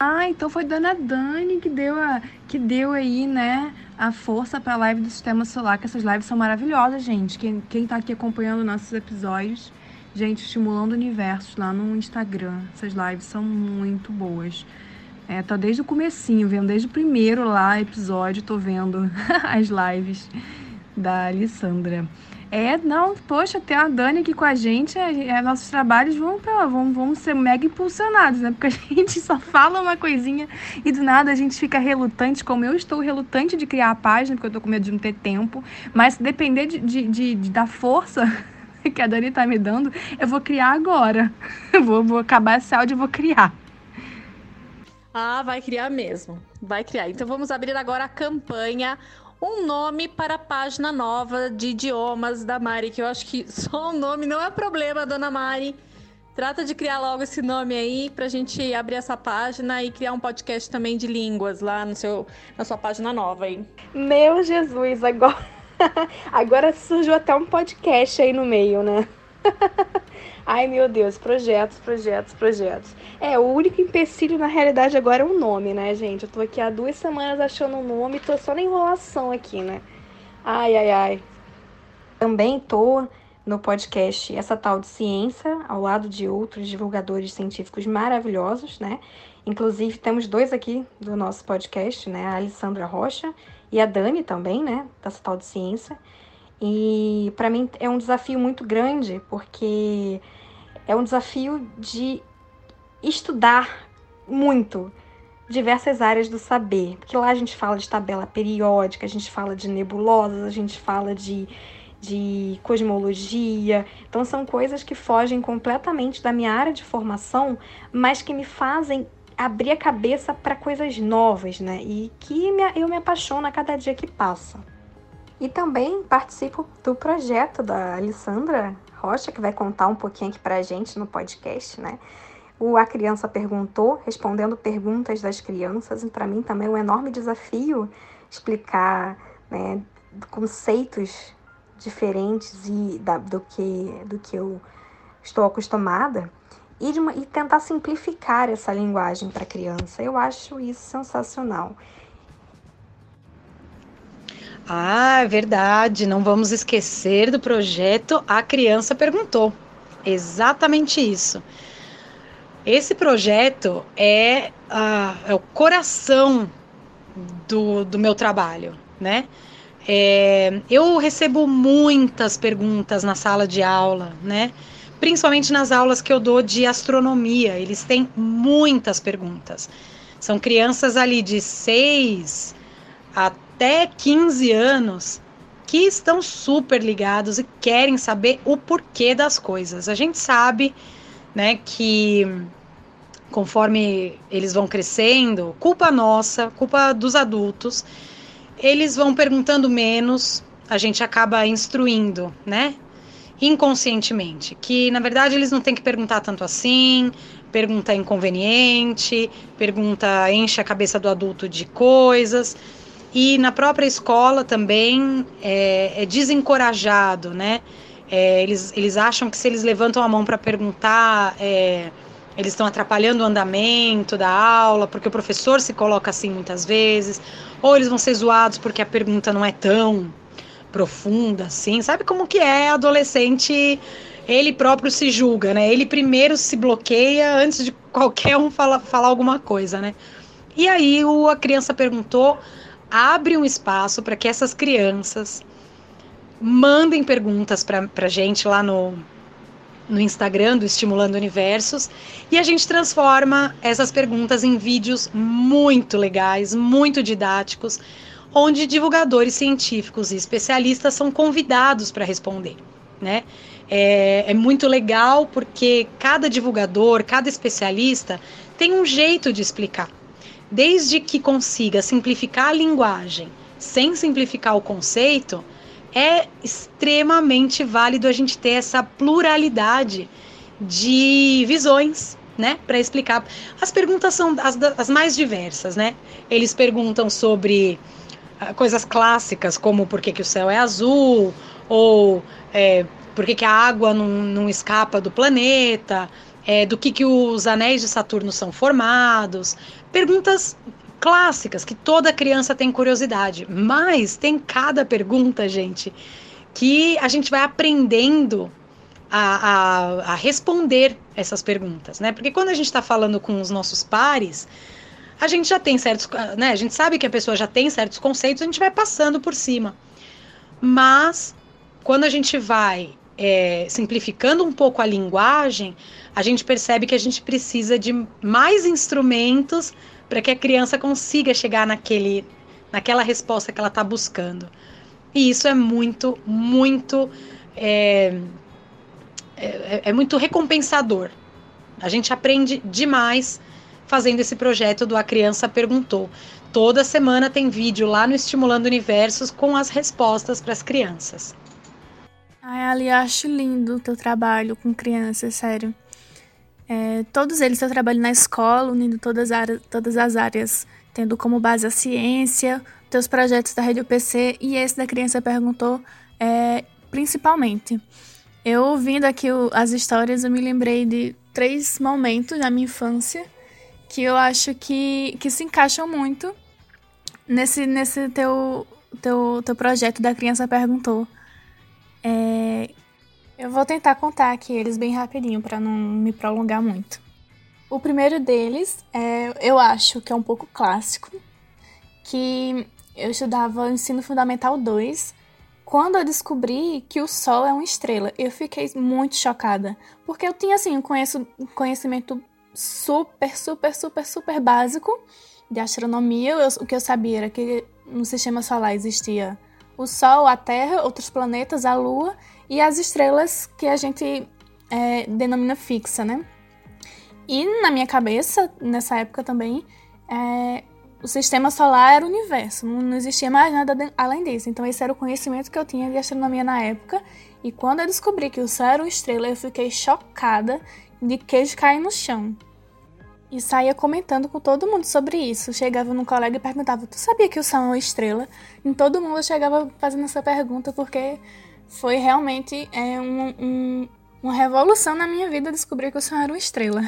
Ah, então foi Dona Dani que deu, a, que deu aí, né, a força para a live do Sistema Solar, que essas lives são maravilhosas, gente. Quem, quem tá aqui acompanhando nossos episódios, gente, estimulando universos lá no Instagram. Essas lives são muito boas. É, tá desde o comecinho, vendo desde o primeiro lá episódio, tô vendo (laughs) as lives da Alessandra. É, não, poxa, ter a Dani aqui com a gente, é nossos trabalhos vão, pra, vão, vão ser mega impulsionados, né? Porque a (laughs) gente só fala uma coisinha e do nada a gente fica relutante, como eu estou relutante de criar a página, porque eu tô com medo de não ter tempo. Mas se depender de, de, de, de da força (laughs) que a Dani tá me dando, eu vou criar agora. (laughs) vou, vou acabar esse áudio e vou criar. Ah, vai criar mesmo. Vai criar. Então vamos abrir agora a campanha um nome para a página nova de idiomas da Mari, que eu acho que (laughs) só o nome não é problema, dona Mari. Trata de criar logo esse nome aí para a gente abrir essa página e criar um podcast também de línguas lá no seu, na sua página nova aí. Meu Jesus, agora, (laughs) agora surgiu até um podcast aí no meio, né? (laughs) Ai, meu Deus, projetos, projetos, projetos. É, o único empecilho na realidade agora é o nome, né, gente? Eu tô aqui há duas semanas achando um nome, tô só na enrolação aqui, né? Ai, ai, ai. Também tô no podcast Essa Tal de Ciência, ao lado de outros divulgadores científicos maravilhosos, né? Inclusive, temos dois aqui do nosso podcast, né? A Alessandra Rocha e a Dani também, né? Dessa Tal de Ciência. E para mim é um desafio muito grande, porque é um desafio de estudar muito diversas áreas do saber, porque lá a gente fala de tabela periódica, a gente fala de nebulosas, a gente fala de, de cosmologia. Então, são coisas que fogem completamente da minha área de formação, mas que me fazem abrir a cabeça para coisas novas, né? E que eu me apaixono a cada dia que passa. E também participo do projeto da Alessandra Rocha, que vai contar um pouquinho aqui para a gente no podcast, né? O A Criança Perguntou, respondendo perguntas das crianças, e para mim também é um enorme desafio explicar né, conceitos diferentes e da, do, que, do que eu estou acostumada e, uma, e tentar simplificar essa linguagem para a criança. Eu acho isso sensacional. Ah, verdade. Não vamos esquecer do projeto A Criança Perguntou. Exatamente isso. Esse projeto é, uh, é o coração do, do meu trabalho, né? É, eu recebo muitas perguntas na sala de aula, né? Principalmente nas aulas que eu dou de astronomia, eles têm muitas perguntas. São crianças ali de 6 a até 15 anos que estão super ligados e querem saber o porquê das coisas. A gente sabe, né, que conforme eles vão crescendo, culpa nossa, culpa dos adultos, eles vão perguntando menos, a gente acaba instruindo, né? Inconscientemente, que na verdade eles não têm que perguntar tanto assim, pergunta inconveniente, pergunta enche a cabeça do adulto de coisas. E na própria escola também é, é desencorajado, né? É, eles, eles acham que se eles levantam a mão para perguntar, é, eles estão atrapalhando o andamento da aula, porque o professor se coloca assim muitas vezes, ou eles vão ser zoados porque a pergunta não é tão profunda assim. Sabe como que é adolescente? Ele próprio se julga, né? Ele primeiro se bloqueia antes de qualquer um falar, falar alguma coisa, né? E aí o, a criança perguntou abre um espaço para que essas crianças mandem perguntas para a gente lá no, no Instagram do Estimulando Universos e a gente transforma essas perguntas em vídeos muito legais, muito didáticos, onde divulgadores científicos e especialistas são convidados para responder, né? É, é, muito legal porque cada divulgador, cada especialista tem um jeito de explicar. Desde que consiga simplificar a linguagem sem simplificar o conceito, é extremamente válido a gente ter essa pluralidade de visões, né, para explicar. As perguntas são as, as, mais diversas, né? Eles perguntam sobre uh, coisas clássicas, como por que, que o céu é azul, ou é, por que, que a água não, não escapa do planeta, é, do que, que os anéis de Saturno são formados. Perguntas clássicas que toda criança tem curiosidade, mas tem cada pergunta, gente, que a gente vai aprendendo a, a, a responder essas perguntas, né? Porque quando a gente está falando com os nossos pares, a gente já tem certos, né? A gente sabe que a pessoa já tem certos conceitos, a gente vai passando por cima. Mas quando a gente vai é, simplificando um pouco a linguagem, a gente percebe que a gente precisa de mais instrumentos para que a criança consiga chegar naquele, naquela resposta que ela está buscando. E isso é muito, muito, é, é, é muito recompensador. A gente aprende demais fazendo esse projeto do A Criança Perguntou. Toda semana tem vídeo lá no Estimulando Universos com as respostas para as crianças. Ai, Ali, acho lindo o teu trabalho com crianças, sério. É, todos eles eu trabalho na escola, unindo todas as, áreas, todas as áreas, tendo como base a ciência, teus projetos da Rede UPC e esse da Criança Perguntou, é, principalmente. Eu ouvindo aqui o, as histórias, eu me lembrei de três momentos da minha infância que eu acho que, que se encaixam muito nesse, nesse teu, teu, teu projeto da Criança Perguntou. É, eu vou tentar contar aqui eles bem rapidinho para não me prolongar muito. O primeiro deles, é, eu acho que é um pouco clássico, que eu estudava ensino fundamental 2, quando eu descobri que o Sol é uma estrela. Eu fiquei muito chocada, porque eu tinha assim um conhecimento super, super, super, super básico de astronomia. Eu, o que eu sabia era que no sistema solar existia o Sol, a Terra, outros planetas, a Lua e as estrelas que a gente é, denomina fixa, né? E na minha cabeça, nessa época também, é, o sistema solar era o universo, não existia mais nada além disso. Então, esse era o conhecimento que eu tinha de astronomia na época. E quando eu descobri que o céu era uma estrela, eu fiquei chocada de queijo cair no chão. E saía comentando com todo mundo sobre isso. Chegava num colega e perguntava: Tu sabia que o Sol é uma estrela? E todo mundo chegava fazendo essa pergunta porque foi realmente é, um, um, uma revolução na minha vida descobrir que o Sol era uma estrela.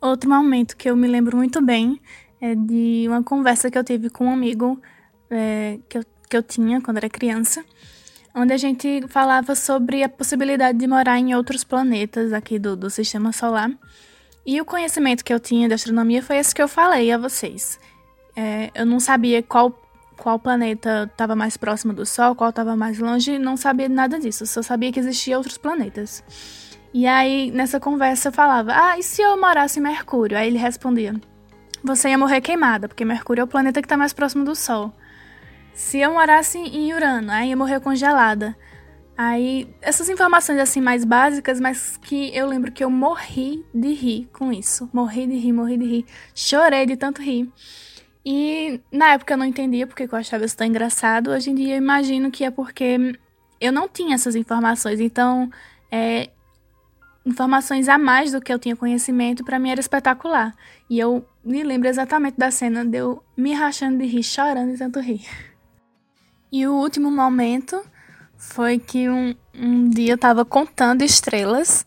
Outro momento que eu me lembro muito bem é de uma conversa que eu tive com um amigo é, que, eu, que eu tinha quando era criança, onde a gente falava sobre a possibilidade de morar em outros planetas aqui do, do sistema solar. E o conhecimento que eu tinha de astronomia foi esse que eu falei a vocês. É, eu não sabia qual, qual planeta estava mais próximo do Sol, qual estava mais longe, não sabia nada disso, só sabia que existiam outros planetas. E aí, nessa conversa, eu falava: Ah, e se eu morasse em Mercúrio? Aí ele respondia: Você ia morrer queimada, porque Mercúrio é o planeta que está mais próximo do Sol. Se eu morasse em Urano, aí ia morrer congelada. Aí, essas informações assim mais básicas, mas que eu lembro que eu morri de rir com isso. Morri de rir, morri de rir. Chorei de tanto rir. E na época eu não entendia porque eu achava isso tão engraçado. Hoje em dia eu imagino que é porque eu não tinha essas informações. Então, é, informações a mais do que eu tinha conhecimento, para mim era espetacular. E eu me lembro exatamente da cena de eu me rachando de rir, chorando de tanto rir. E o último momento foi que um, um dia eu tava contando estrelas,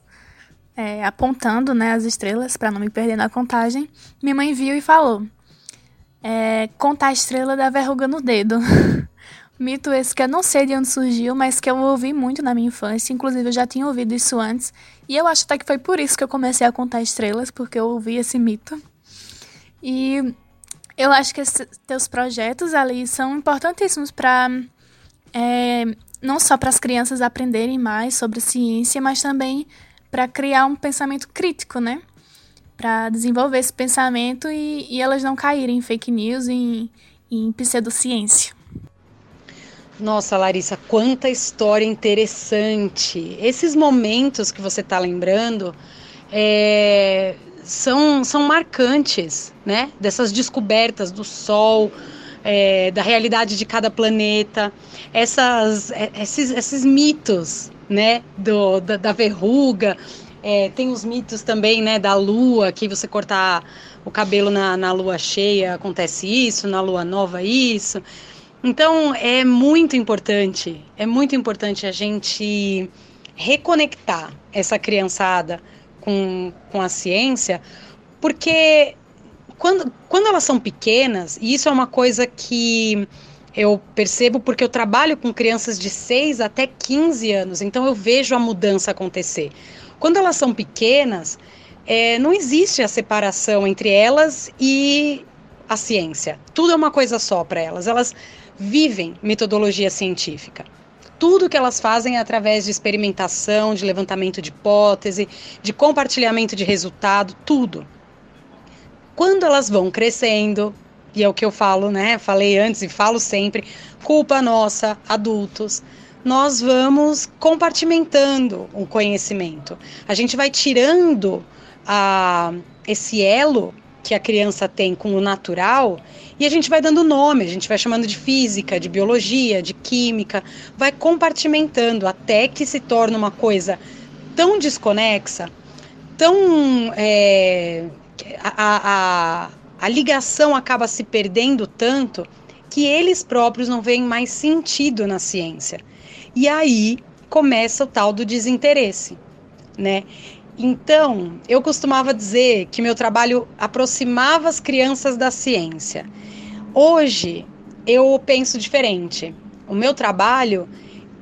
é, apontando né, as estrelas para não me perder na contagem. Minha mãe viu e falou: é, contar a estrela da verruga no dedo. (laughs) Mito esse que eu não sei de onde surgiu, mas que eu ouvi muito na minha infância. Inclusive, eu já tinha ouvido isso antes. E eu acho até que foi por isso que eu comecei a contar estrelas, porque eu ouvi esse mito. E eu acho que esses teus projetos ali são importantíssimos para é, não só para as crianças aprenderem mais sobre ciência, mas também para criar um pensamento crítico, né? Para desenvolver esse pensamento e, e, elas não caírem em fake news e em, pseudociência. Nossa, Larissa, quanta história interessante! Esses momentos que você está lembrando é, são, são marcantes, né? Dessas descobertas do Sol, é, da realidade de cada planeta, essas, é, esses, esses mitos, né, do, da, da verruga, é, tem os mitos também, né, da lua, que você cortar o cabelo na, na lua cheia acontece isso, na lua nova isso. Então é muito importante, é muito importante a gente reconectar essa criançada com, com a ciência, porque quando, quando elas são pequenas, e isso é uma coisa que eu percebo porque eu trabalho com crianças de 6 até 15 anos, então eu vejo a mudança acontecer. Quando elas são pequenas, é, não existe a separação entre elas e a ciência. Tudo é uma coisa só para elas. Elas vivem metodologia científica. Tudo que elas fazem é através de experimentação, de levantamento de hipótese, de compartilhamento de resultado, tudo. Quando elas vão crescendo, e é o que eu falo, né? Falei antes e falo sempre, culpa nossa, adultos. Nós vamos compartimentando o conhecimento. A gente vai tirando a, esse elo que a criança tem com o natural e a gente vai dando nome, a gente vai chamando de física, de biologia, de química, vai compartimentando até que se torna uma coisa tão desconexa, tão é, a, a, a ligação acaba se perdendo tanto que eles próprios não veem mais sentido na ciência. E aí começa o tal do desinteresse, né? Então, eu costumava dizer que meu trabalho aproximava as crianças da ciência. Hoje, eu penso diferente. O meu trabalho,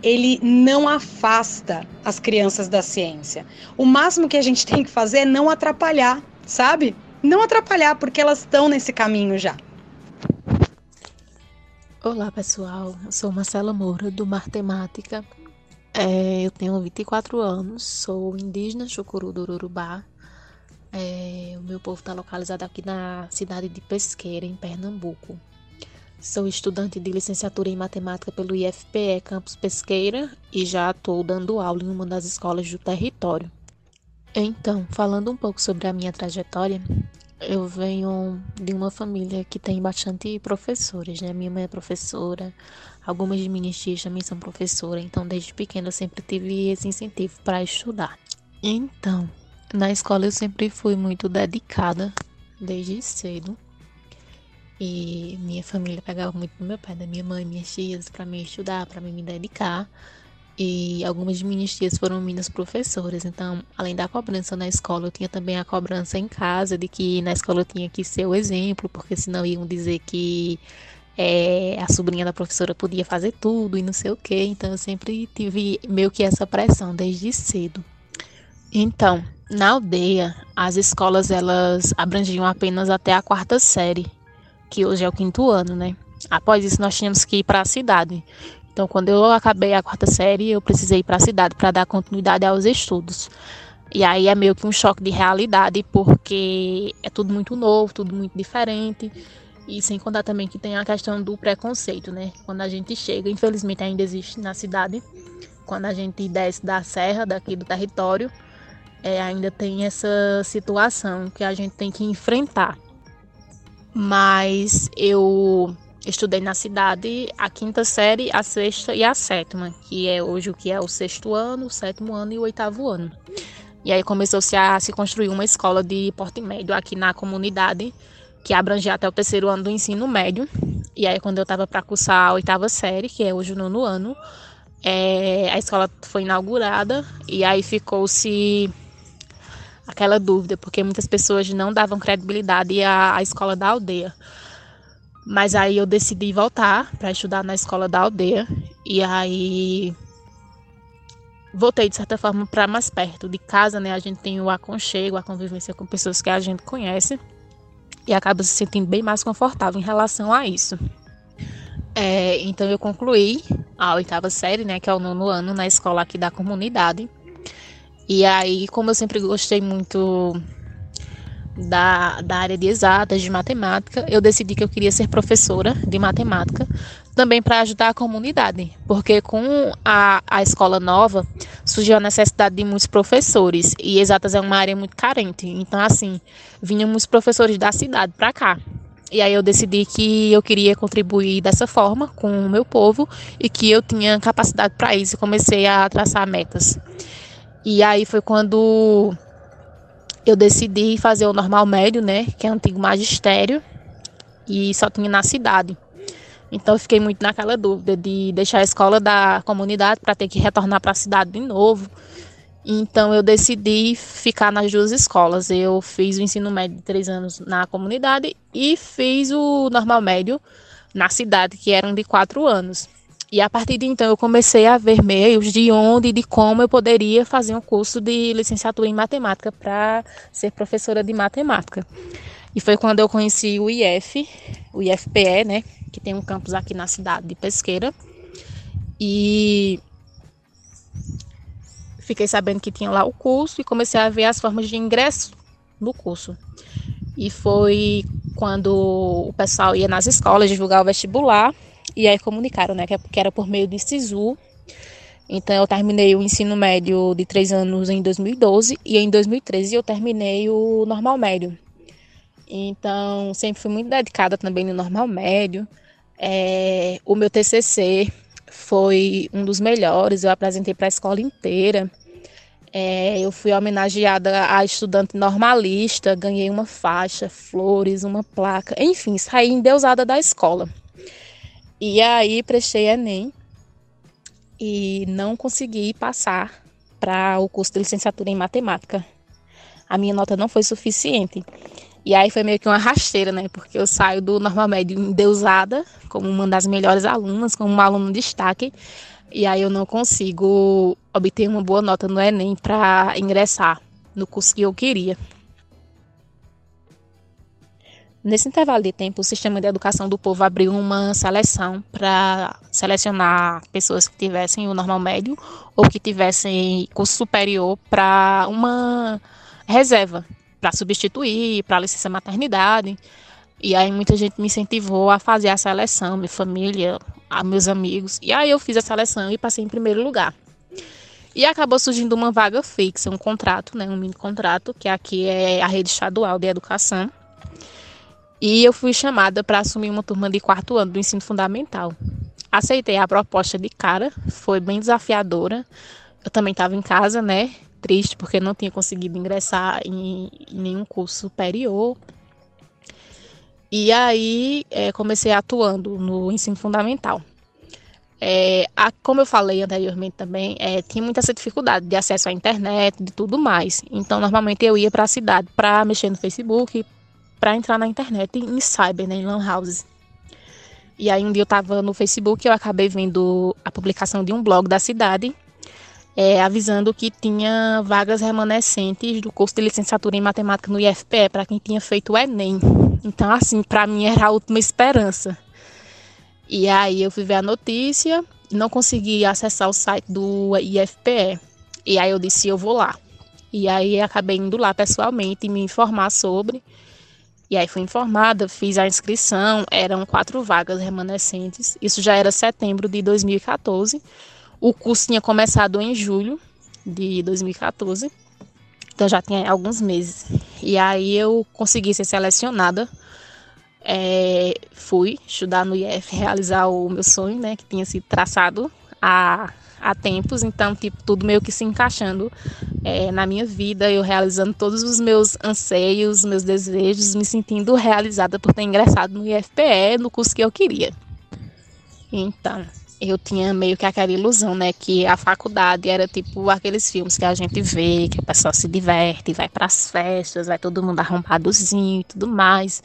ele não afasta as crianças da ciência. O máximo que a gente tem que fazer é não atrapalhar, sabe? não atrapalhar, porque elas estão nesse caminho já. Olá pessoal, eu sou Marcela Moura do Matemática. É, eu tenho 24 anos, sou indígena Chucuru do Urubá. É, o meu povo está localizado aqui na cidade de Pesqueira, em Pernambuco. Sou estudante de licenciatura em matemática pelo IFPE Campus Pesqueira e já estou dando aula em uma das escolas do território. Então, falando um pouco sobre a minha trajetória, eu venho de uma família que tem bastante professores, né? Minha mãe é professora, algumas de minhas tias também são professoras, então desde pequena eu sempre tive esse incentivo para estudar. Então, na escola eu sempre fui muito dedicada, desde cedo. E minha família pegava muito no meu pé, da minha mãe, minhas tias, para me estudar, para me dedicar. E algumas de minhas tias foram minhas professoras, então, além da cobrança na escola, eu tinha também a cobrança em casa de que na escola eu tinha que ser o exemplo, porque senão iam dizer que é, a sobrinha da professora podia fazer tudo e não sei o que. Então, eu sempre tive meio que essa pressão desde cedo. Então, na aldeia, as escolas elas abrangiam apenas até a quarta série, que hoje é o quinto ano, né? Após isso, nós tínhamos que ir para a cidade. Então, quando eu acabei a quarta série, eu precisei ir para a cidade para dar continuidade aos estudos. E aí é meio que um choque de realidade, porque é tudo muito novo, tudo muito diferente. E sem contar também que tem a questão do preconceito, né? Quando a gente chega, infelizmente ainda existe na cidade, quando a gente desce da serra, daqui do território, é, ainda tem essa situação que a gente tem que enfrentar. Mas eu Estudei na cidade a quinta série, a sexta e a sétima, que é hoje o que é o sexto ano, o sétimo ano e o oitavo ano. E aí começou-se a se construir uma escola de porte médio aqui na comunidade, que abrangia até o terceiro ano do ensino médio. E aí quando eu estava para cursar a oitava série, que é hoje o nono ano, é, a escola foi inaugurada e aí ficou-se aquela dúvida, porque muitas pessoas não davam credibilidade à, à escola da aldeia. Mas aí eu decidi voltar para estudar na escola da aldeia. E aí voltei de certa forma para mais perto de casa, né? A gente tem o aconchego, a convivência com pessoas que a gente conhece e acaba se sentindo bem mais confortável em relação a isso. É, então eu concluí a oitava série, né, que é o nono ano, na escola aqui da comunidade. E aí, como eu sempre gostei muito da, da área de exatas, de matemática, eu decidi que eu queria ser professora de matemática, também para ajudar a comunidade, porque com a, a escola nova surgiu a necessidade de muitos professores, e exatas é uma área muito carente, então assim, vinham muitos professores da cidade para cá. E aí eu decidi que eu queria contribuir dessa forma com o meu povo e que eu tinha capacidade para isso, e comecei a traçar metas. E aí foi quando eu decidi fazer o normal médio, né, que é o antigo magistério, e só tinha na cidade. Então eu fiquei muito naquela dúvida de deixar a escola da comunidade para ter que retornar para a cidade de novo. Então eu decidi ficar nas duas escolas. Eu fiz o ensino médio de três anos na comunidade e fiz o normal médio na cidade, que eram de quatro anos. E a partir de então eu comecei a ver meios de onde e de como eu poderia fazer um curso de licenciatura em matemática para ser professora de matemática. E foi quando eu conheci o IF, o IFPE, né, que tem um campus aqui na cidade de Pesqueira. E fiquei sabendo que tinha lá o curso e comecei a ver as formas de ingresso no curso. E foi quando o pessoal ia nas escolas divulgar o vestibular e aí comunicaram, né, que era por meio de SISU. Então eu terminei o ensino médio de três anos em 2012 e em 2013 eu terminei o normal médio. Então sempre fui muito dedicada também no normal médio. É, o meu TCC foi um dos melhores, eu apresentei para a escola inteira. É, eu fui homenageada a estudante normalista, ganhei uma faixa, flores, uma placa, enfim, saí endeusada da escola. E aí prestei Enem e não consegui passar para o curso de licenciatura em matemática. A minha nota não foi suficiente. E aí foi meio que uma rasteira, né? Porque eu saio do normal médio endeusada, como uma das melhores alunas, como uma aluna de destaque. E aí eu não consigo obter uma boa nota no Enem para ingressar no curso que eu queria. Nesse intervalo de tempo, o Sistema de Educação do Povo abriu uma seleção para selecionar pessoas que tivessem o normal médio ou que tivessem curso superior para uma reserva, para substituir, para licença maternidade. E aí muita gente me incentivou a fazer a seleção, minha família, meus amigos. E aí eu fiz a seleção e passei em primeiro lugar. E acabou surgindo uma vaga fixa, um contrato, né, um mini contrato, que aqui é a rede estadual de educação e eu fui chamada para assumir uma turma de quarto ano do ensino fundamental. Aceitei a proposta de cara, foi bem desafiadora. Eu também estava em casa, né? Triste porque não tinha conseguido ingressar em, em nenhum curso superior. E aí é, comecei atuando no ensino fundamental. É, a, como eu falei anteriormente também, é, tinha muita essa dificuldade de acesso à internet, de tudo mais. Então, normalmente eu ia para a cidade para mexer no Facebook, para entrar na internet em cyber, né, em lan houses. E aí um dia eu estava no Facebook e eu acabei vendo a publicação de um blog da cidade é, avisando que tinha vagas remanescentes do curso de licenciatura em matemática no IFPE para quem tinha feito o Enem. Então, assim, para mim era a última esperança. E aí eu fui ver a notícia, não consegui acessar o site do IFPE. E aí eu disse, eu vou lá. E aí acabei indo lá pessoalmente me informar sobre. E aí fui informada, fiz a inscrição, eram quatro vagas remanescentes. Isso já era setembro de 2014. O curso tinha começado em julho de 2014. Então já tinha alguns meses. E aí eu consegui ser selecionada. É, fui estudar no IF, realizar o meu sonho, né? Que tinha sido traçado há há tempos, então, tipo, tudo meio que se encaixando é, na minha vida, eu realizando todos os meus anseios, meus desejos, me sentindo realizada por ter ingressado no IFPE, no curso que eu queria. Então, eu tinha meio que aquela ilusão, né, que a faculdade era tipo aqueles filmes que a gente vê, que a pessoa se diverte, vai para as festas, vai todo mundo arrompadozinho e tudo mais.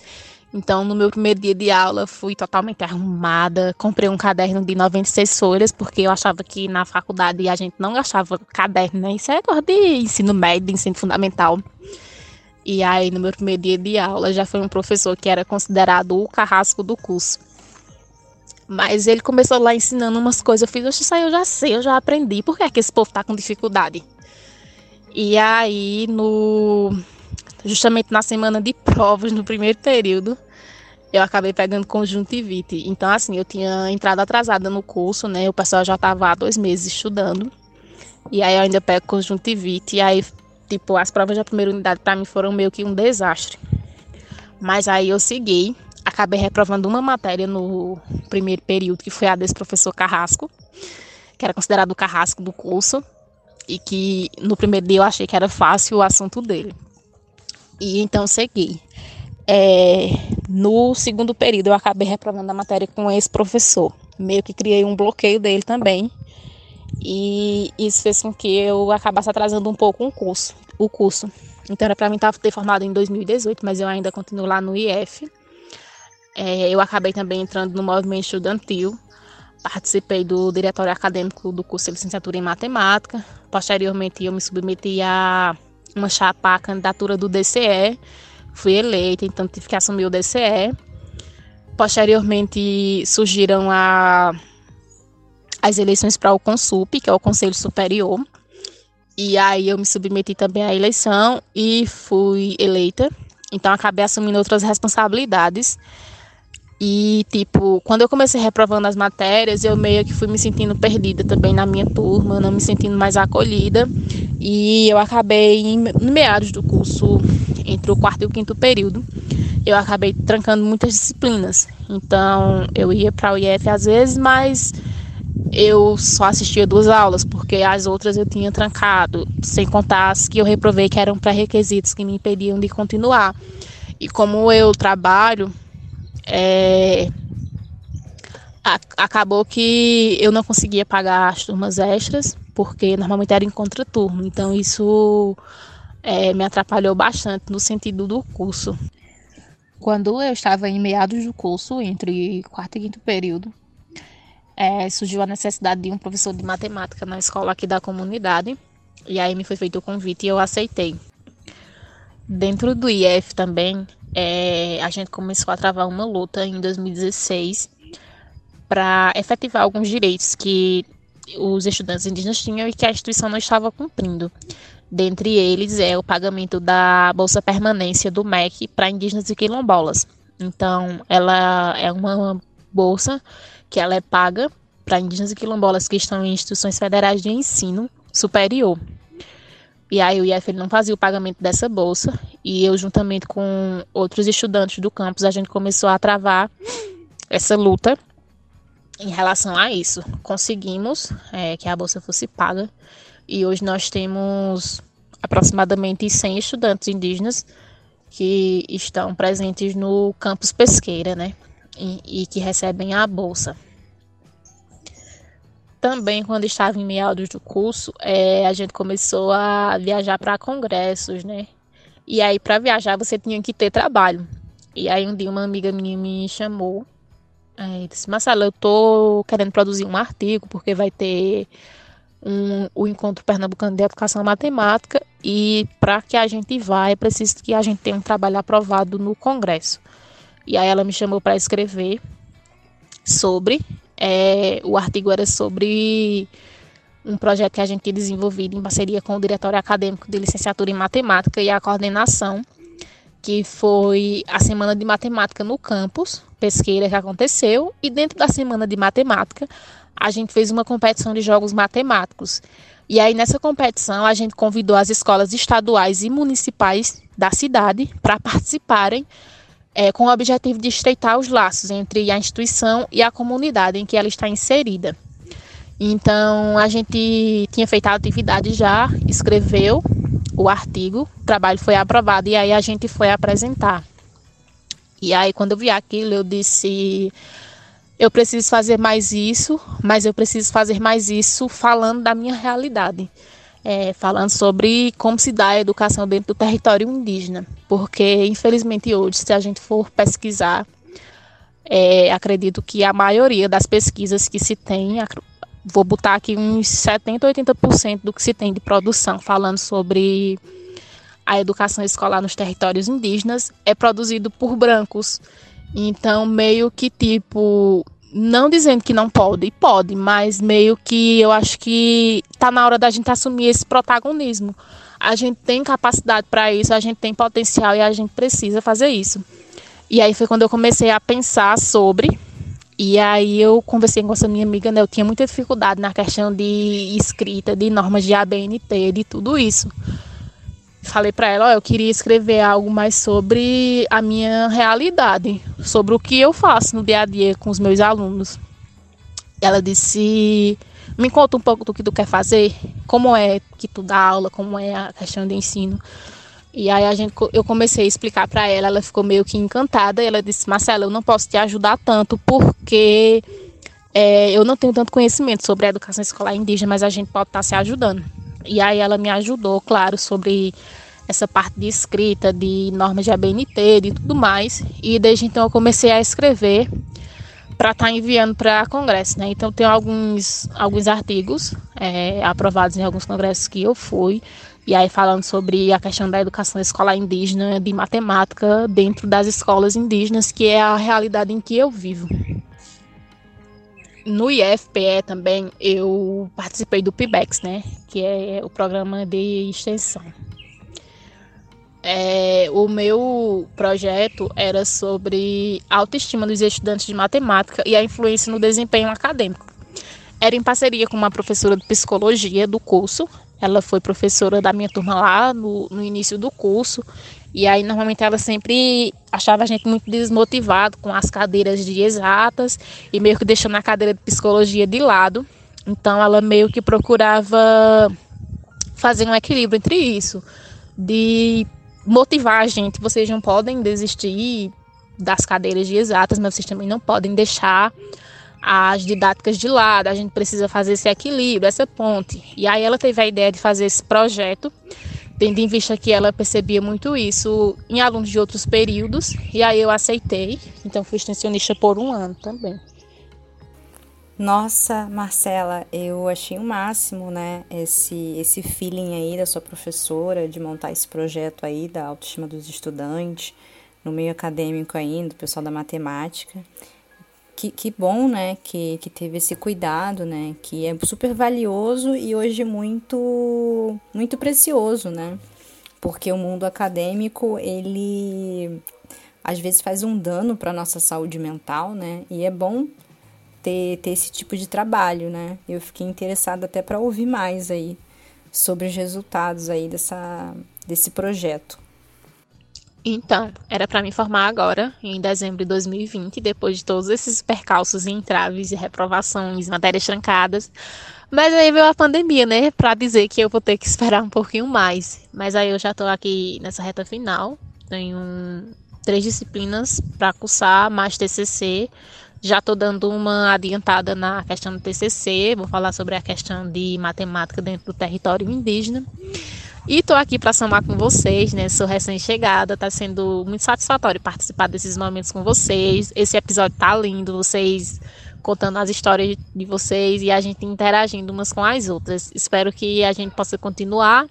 Então, no meu primeiro dia de aula, fui totalmente arrumada. Comprei um caderno de 96 folhas, porque eu achava que na faculdade a gente não gastava caderno, né? Isso é coisa de ensino médio, de ensino fundamental. E aí, no meu primeiro dia de aula, já foi um professor que era considerado o carrasco do curso. Mas ele começou lá ensinando umas coisas. Eu fiz, isso aí eu já sei, eu já aprendi. Por que é que esse povo tá com dificuldade? E aí, no justamente na semana de provas, no primeiro período, eu acabei pegando conjuntivite. Então, assim, eu tinha entrado atrasada no curso, né? O pessoal já estava há dois meses estudando. E aí eu ainda pego conjuntivite. E aí, tipo, as provas da primeira unidade para mim foram meio que um desastre. Mas aí eu segui. Acabei reprovando uma matéria no primeiro período, que foi a desse professor Carrasco, que era considerado o carrasco do curso. E que no primeiro dia eu achei que era fácil o assunto dele. E então segui. É, no segundo período, eu acabei reprovando a matéria com esse professor. Meio que criei um bloqueio dele também. E isso fez com que eu acabasse atrasando um pouco um curso, o curso. Então era para mim estar ter formado em 2018, mas eu ainda continuo lá no IF. É, eu acabei também entrando no movimento estudantil. Participei do diretório acadêmico do curso de licenciatura em matemática. Posteriormente, eu me submeti a uma chapa à candidatura do DCE fui eleita, então tive que assumir o DCE. Posteriormente surgiram a, as eleições para o CONSUP, que é o Conselho Superior. E aí eu me submeti também à eleição e fui eleita. Então acabei assumindo outras responsabilidades. E, tipo, quando eu comecei reprovando as matérias, eu meio que fui me sentindo perdida também na minha turma, não me sentindo mais acolhida. E eu acabei, em, no meados do curso, entre o quarto e o quinto período, eu acabei trancando muitas disciplinas. Então, eu ia para o IF às vezes, mas eu só assistia duas aulas, porque as outras eu tinha trancado, sem contar as que eu reprovei, que eram pré-requisitos que me impediam de continuar. E como eu trabalho é, acabou que eu não conseguia pagar as turmas extras, porque normalmente era em contraturno, então isso é, me atrapalhou bastante no sentido do curso. Quando eu estava em meados do curso, entre quarto e quinto período, é, surgiu a necessidade de um professor de matemática na escola aqui da comunidade, e aí me foi feito o convite e eu aceitei. Dentro do IF também, é, a gente começou a travar uma luta em 2016 para efetivar alguns direitos que os estudantes indígenas tinham e que a instituição não estava cumprindo. Dentre eles é o pagamento da Bolsa Permanência do MEC para indígenas e quilombolas. Então, ela é uma bolsa que ela é paga para indígenas e quilombolas que estão em instituições federais de ensino superior. E aí o IF não fazia o pagamento dessa bolsa e eu juntamente com outros estudantes do campus a gente começou a travar essa luta em relação a isso. Conseguimos é, que a bolsa fosse paga e hoje nós temos aproximadamente 100 estudantes indígenas que estão presentes no campus Pesqueira, né? E, e que recebem a bolsa. Também, quando estava em meados do curso, é, a gente começou a viajar para congressos, né? E aí, para viajar, você tinha que ter trabalho. E aí, um dia, uma amiga minha me chamou e disse: Marcela, eu tô querendo produzir um artigo, porque vai ter um, o Encontro Pernambucano de Educação Matemática. E para que a gente vá, é preciso que a gente tenha um trabalho aprovado no Congresso. E aí, ela me chamou para escrever sobre é, o artigo era sobre um projeto que a gente tinha desenvolvido em parceria com o Diretório Acadêmico de Licenciatura em Matemática e a coordenação, que foi a Semana de Matemática no campus, pesqueira que aconteceu, e dentro da Semana de Matemática, a gente fez uma competição de jogos matemáticos. E aí, nessa competição, a gente convidou as escolas estaduais e municipais da cidade para participarem é, com o objetivo de estreitar os laços entre a instituição e a comunidade em que ela está inserida. Então, a gente tinha feito a atividade já, escreveu o artigo, o trabalho foi aprovado e aí a gente foi apresentar. E aí, quando eu vi aquilo, eu disse: eu preciso fazer mais isso, mas eu preciso fazer mais isso falando da minha realidade é, falando sobre como se dá a educação dentro do território indígena, porque infelizmente hoje, se a gente for pesquisar, é, acredito que a maioria das pesquisas que se tem, vou botar aqui uns 70, 80% do que se tem de produção falando sobre a educação escolar nos territórios indígenas é produzido por brancos. Então, meio que tipo, não dizendo que não pode, pode, mas meio que eu acho que tá na hora da gente assumir esse protagonismo. A gente tem capacidade para isso, a gente tem potencial e a gente precisa fazer isso. E aí foi quando eu comecei a pensar sobre. E aí eu conversei com essa minha amiga, né? Eu tinha muita dificuldade na questão de escrita, de normas de ABNT, de tudo isso. Falei para ela, ó, eu queria escrever algo mais sobre a minha realidade, sobre o que eu faço no dia a dia com os meus alunos. Ela disse: "Me conta um pouco do que tu quer fazer, como é que tu dá aula, como é a questão de ensino". E aí a gente, eu comecei a explicar para ela, ela ficou meio que encantada. E ela disse: Marcela, eu não posso te ajudar tanto porque é, eu não tenho tanto conhecimento sobre a educação escolar indígena, mas a gente pode estar tá se ajudando. E aí ela me ajudou, claro, sobre essa parte de escrita, de normas de ABNT, de tudo mais. E desde então eu comecei a escrever para estar tá enviando para congresso, né? Então tem alguns alguns artigos é, aprovados em alguns congressos que eu fui e aí falando sobre a questão da educação escolar indígena, de matemática dentro das escolas indígenas, que é a realidade em que eu vivo. No IFPE também eu participei do PIBEX, né, que é o programa de extensão. É, o meu projeto era sobre autoestima dos estudantes de matemática e a influência no desempenho acadêmico. Era em parceria com uma professora de psicologia do curso, ela foi professora da minha turma lá no, no início do curso. E aí, normalmente, ela sempre achava a gente muito desmotivado com as cadeiras de exatas e meio que deixando a cadeira de psicologia de lado. Então, ela meio que procurava fazer um equilíbrio entre isso, de motivar a gente. Vocês não podem desistir das cadeiras de exatas, mas vocês também não podem deixar as didáticas de lado, a gente precisa fazer esse equilíbrio, essa ponte. E aí ela teve a ideia de fazer esse projeto, tendo em vista que ela percebia muito isso em alunos de outros períodos, e aí eu aceitei, então fui extensionista por um ano também. Nossa, Marcela, eu achei o máximo, né, esse, esse feeling aí da sua professora de montar esse projeto aí da autoestima dos estudantes, no meio acadêmico ainda, do pessoal da matemática que, que bom, né, que, que teve esse cuidado, né, que é super valioso e hoje muito, muito precioso, né, porque o mundo acadêmico, ele às vezes faz um dano para nossa saúde mental, né, e é bom ter, ter esse tipo de trabalho, né, eu fiquei interessada até para ouvir mais aí sobre os resultados aí dessa, desse projeto. Então, era para me formar agora, em dezembro de 2020, depois de todos esses percalços e entraves e reprovações, matérias trancadas. Mas aí veio a pandemia, né, para dizer que eu vou ter que (laughs) esperar um pouquinho mais. Mas aí eu já tô aqui nessa reta final, tenho três disciplinas para cursar, mais TCC. Já estou dando uma adiantada na questão do TCC, vou falar sobre a questão de matemática dentro do território indígena. E estou aqui para somar com vocês, né? Sou recém-chegada, está sendo muito satisfatório participar desses momentos com vocês. Esse episódio tá lindo, vocês contando as histórias de vocês e a gente interagindo umas com as outras. Espero que a gente possa continuar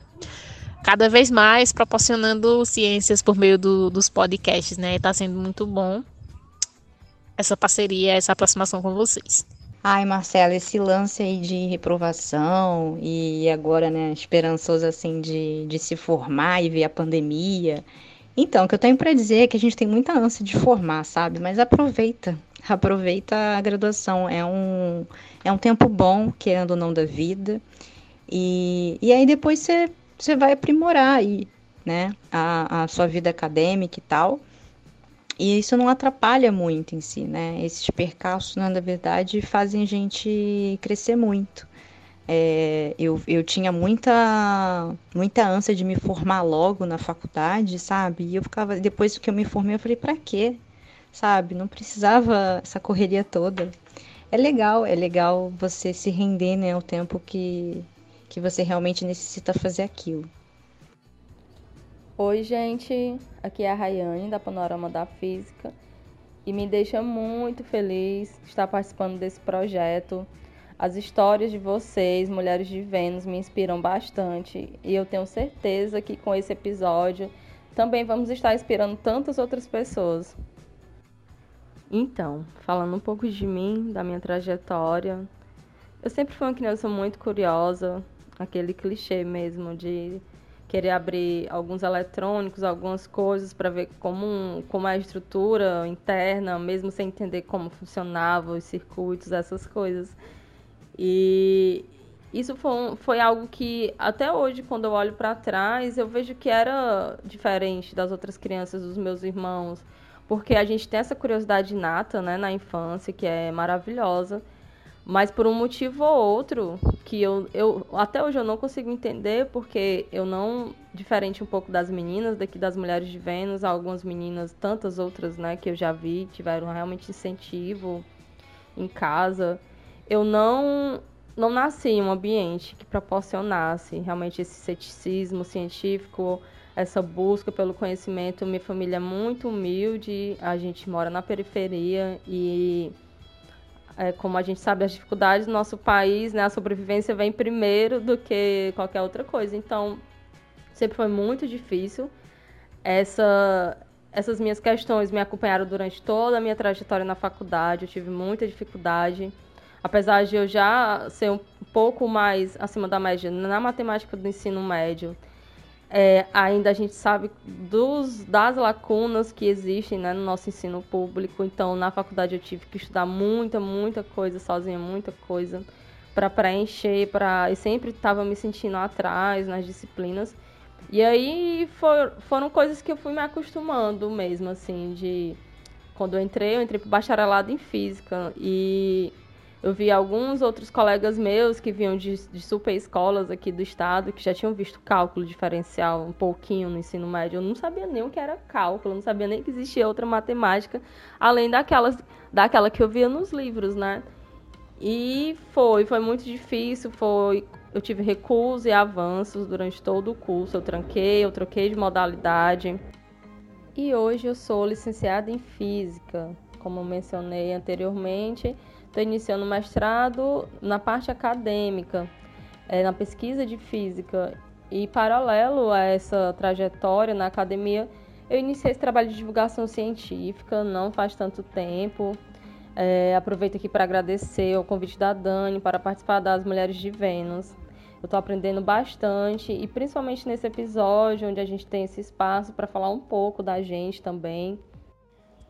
cada vez mais proporcionando ciências por meio do, dos podcasts, né? Está sendo muito bom essa parceria, essa aproximação com vocês. Ai, Marcela, esse lance aí de reprovação e agora, né, esperançoso assim de, de se formar e ver a pandemia. Então, o que eu tenho para dizer é que a gente tem muita ânsia de formar, sabe? Mas aproveita, (laughs) aproveita a graduação. É um, é um tempo bom, querendo ou não, da vida. E, e aí depois você, você vai aprimorar aí, né, a, a sua vida acadêmica e tal. E isso não atrapalha muito em si, né? Esses percalços, na verdade, fazem a gente crescer muito. É, eu, eu tinha muita, muita ânsia de me formar logo na faculdade, sabe? E eu ficava, depois que eu me formei, eu falei, pra quê? Sabe? Não precisava essa correria toda. É legal, é legal você se render, né, ao tempo que, que você realmente necessita fazer aquilo. Oi, gente. Aqui é a Rayane da Panorama da Física e me deixa muito feliz estar participando desse projeto. As histórias de vocês, mulheres de Vênus, me inspiram bastante e eu tenho certeza que com esse episódio também vamos estar inspirando tantas outras pessoas. Então, falando um pouco de mim, da minha trajetória, eu sempre fui uma criança muito curiosa, aquele clichê mesmo de querer abrir alguns eletrônicos, algumas coisas para ver como, como é a estrutura interna, mesmo sem entender como funcionavam os circuitos, essas coisas. E isso foi, foi algo que até hoje, quando eu olho para trás, eu vejo que era diferente das outras crianças, dos meus irmãos, porque a gente tem essa curiosidade inata né, na infância, que é maravilhosa. Mas por um motivo ou outro, que eu, eu até hoje eu não consigo entender, porque eu não, diferente um pouco das meninas, daqui das mulheres de Vênus, algumas meninas, tantas outras, né, que eu já vi, tiveram realmente incentivo em casa. Eu não não nasci em um ambiente que proporcionasse realmente esse ceticismo científico, essa busca pelo conhecimento. Minha família é muito humilde, a gente mora na periferia e é, como a gente sabe, as dificuldades do nosso país, né, a sobrevivência vem primeiro do que qualquer outra coisa. Então, sempre foi muito difícil. Essa, essas minhas questões me acompanharam durante toda a minha trajetória na faculdade. Eu tive muita dificuldade. Apesar de eu já ser um pouco mais acima da média na matemática do ensino médio, é, ainda a gente sabe dos, das lacunas que existem né, no nosso ensino público. Então, na faculdade eu tive que estudar muita, muita coisa sozinha, muita coisa para preencher, para e sempre estava me sentindo atrás nas disciplinas. E aí for, foram coisas que eu fui me acostumando mesmo, assim, de quando eu entrei, eu entrei para bacharelado em física e eu vi alguns outros colegas meus que vinham de, de super escolas aqui do estado, que já tinham visto cálculo diferencial um pouquinho no ensino médio. Eu não sabia nem o que era cálculo, não sabia nem que existia outra matemática, além daquelas, daquela que eu via nos livros, né? E foi, foi muito difícil, foi, eu tive recuos e avanços durante todo o curso, eu tranquei, eu troquei de modalidade. E hoje eu sou licenciada em Física, como mencionei anteriormente, Estou iniciando mestrado na parte acadêmica, é, na pesquisa de física. E paralelo a essa trajetória na academia, eu iniciei esse trabalho de divulgação científica não faz tanto tempo. É, aproveito aqui para agradecer o convite da Dani para participar das Mulheres de Vênus. Eu estou aprendendo bastante e principalmente nesse episódio onde a gente tem esse espaço para falar um pouco da gente também.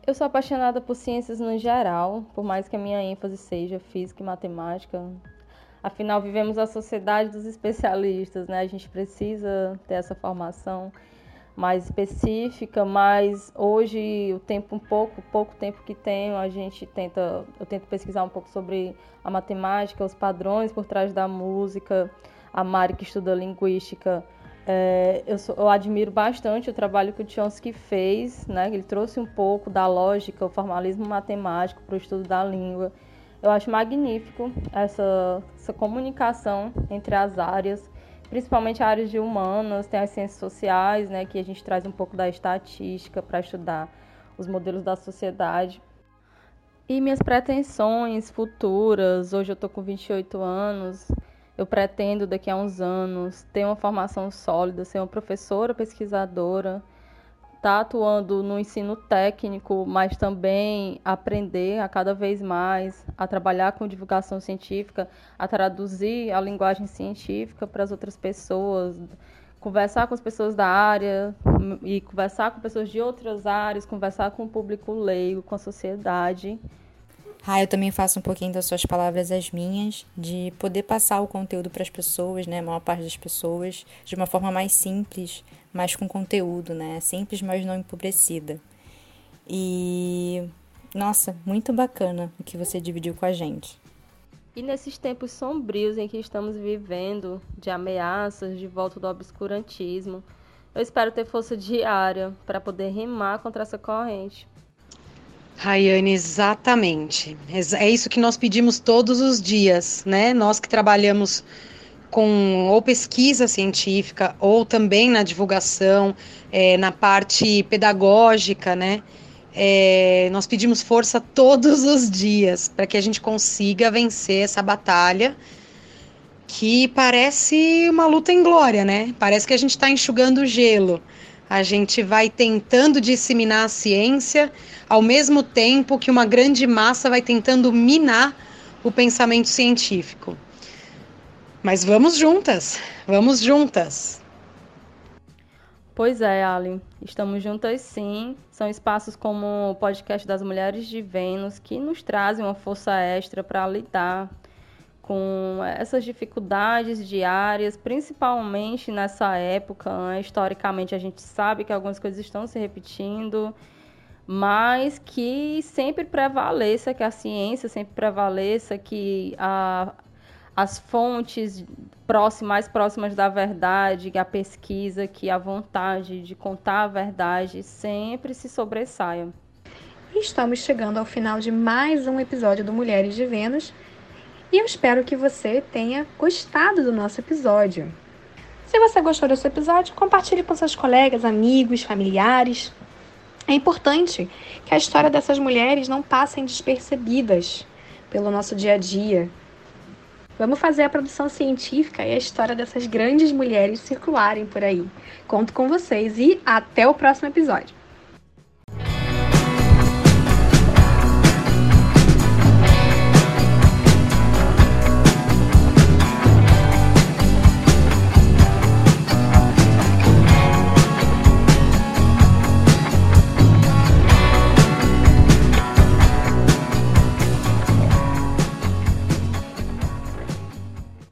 Eu sou apaixonada por ciências no geral, por mais que a minha ênfase seja física e matemática. Afinal, vivemos a sociedade dos especialistas, né? A gente precisa ter essa formação mais específica, mas hoje o tempo um pouco, pouco tempo que tenho, a gente tenta, eu tento pesquisar um pouco sobre a matemática, os padrões por trás da música. A Mari que estuda linguística, é, eu, sou, eu, admiro bastante o trabalho que o Chomsky fez, né? Ele trouxe um pouco da lógica, o formalismo matemático para o estudo da língua. Eu acho magnífico essa, essa comunicação entre as áreas, principalmente áreas de humanas, tem as ciências sociais, né? Que a gente traz um pouco da estatística para estudar os modelos da sociedade. E minhas pretensões futuras, hoje eu estou com 28 anos, eu pretendo, daqui a uns anos, ter uma formação sólida, ser uma professora pesquisadora, estar tá atuando no ensino técnico, mas também aprender a cada vez mais a trabalhar com divulgação científica, a traduzir a linguagem científica para as outras pessoas, conversar com as pessoas da área e conversar com pessoas de outras áreas, conversar com o público leigo, com a sociedade. Ah, eu também faço um pouquinho das suas palavras as minhas, de poder passar o conteúdo para as pessoas, né, a maior parte das pessoas, de uma forma mais simples, mais com conteúdo, né, simples, mas não empobrecida. E nossa, muito bacana o que você dividiu com a gente. E nesses tempos sombrios em que estamos vivendo, de ameaças, de volta do obscurantismo, eu espero ter força diária para poder remar contra essa corrente, Raiane, exatamente. É isso que nós pedimos todos os dias, né? Nós que trabalhamos com ou pesquisa científica ou também na divulgação, é, na parte pedagógica, né? É, nós pedimos força todos os dias para que a gente consiga vencer essa batalha que parece uma luta em glória, né? Parece que a gente está enxugando gelo. A gente vai tentando disseminar a ciência, ao mesmo tempo que uma grande massa vai tentando minar o pensamento científico. Mas vamos juntas, vamos juntas. Pois é, Ali, estamos juntas sim. São espaços como o podcast das Mulheres de Vênus que nos trazem uma força extra para lidar com essas dificuldades diárias, principalmente nessa época. Né? Historicamente, a gente sabe que algumas coisas estão se repetindo, mas que sempre prevaleça, que a ciência sempre prevaleça, que a, as fontes próximas, mais próximas da verdade, a pesquisa, que a vontade de contar a verdade sempre se sobressaiam. Estamos chegando ao final de mais um episódio do Mulheres de Vênus e eu espero que você tenha gostado do nosso episódio. Se você gostou desse episódio, compartilhe com seus colegas, amigos, familiares. É importante que a história dessas mulheres não passem despercebidas pelo nosso dia a dia, Vamos fazer a produção científica e a história dessas grandes mulheres circularem por aí. Conto com vocês e até o próximo episódio.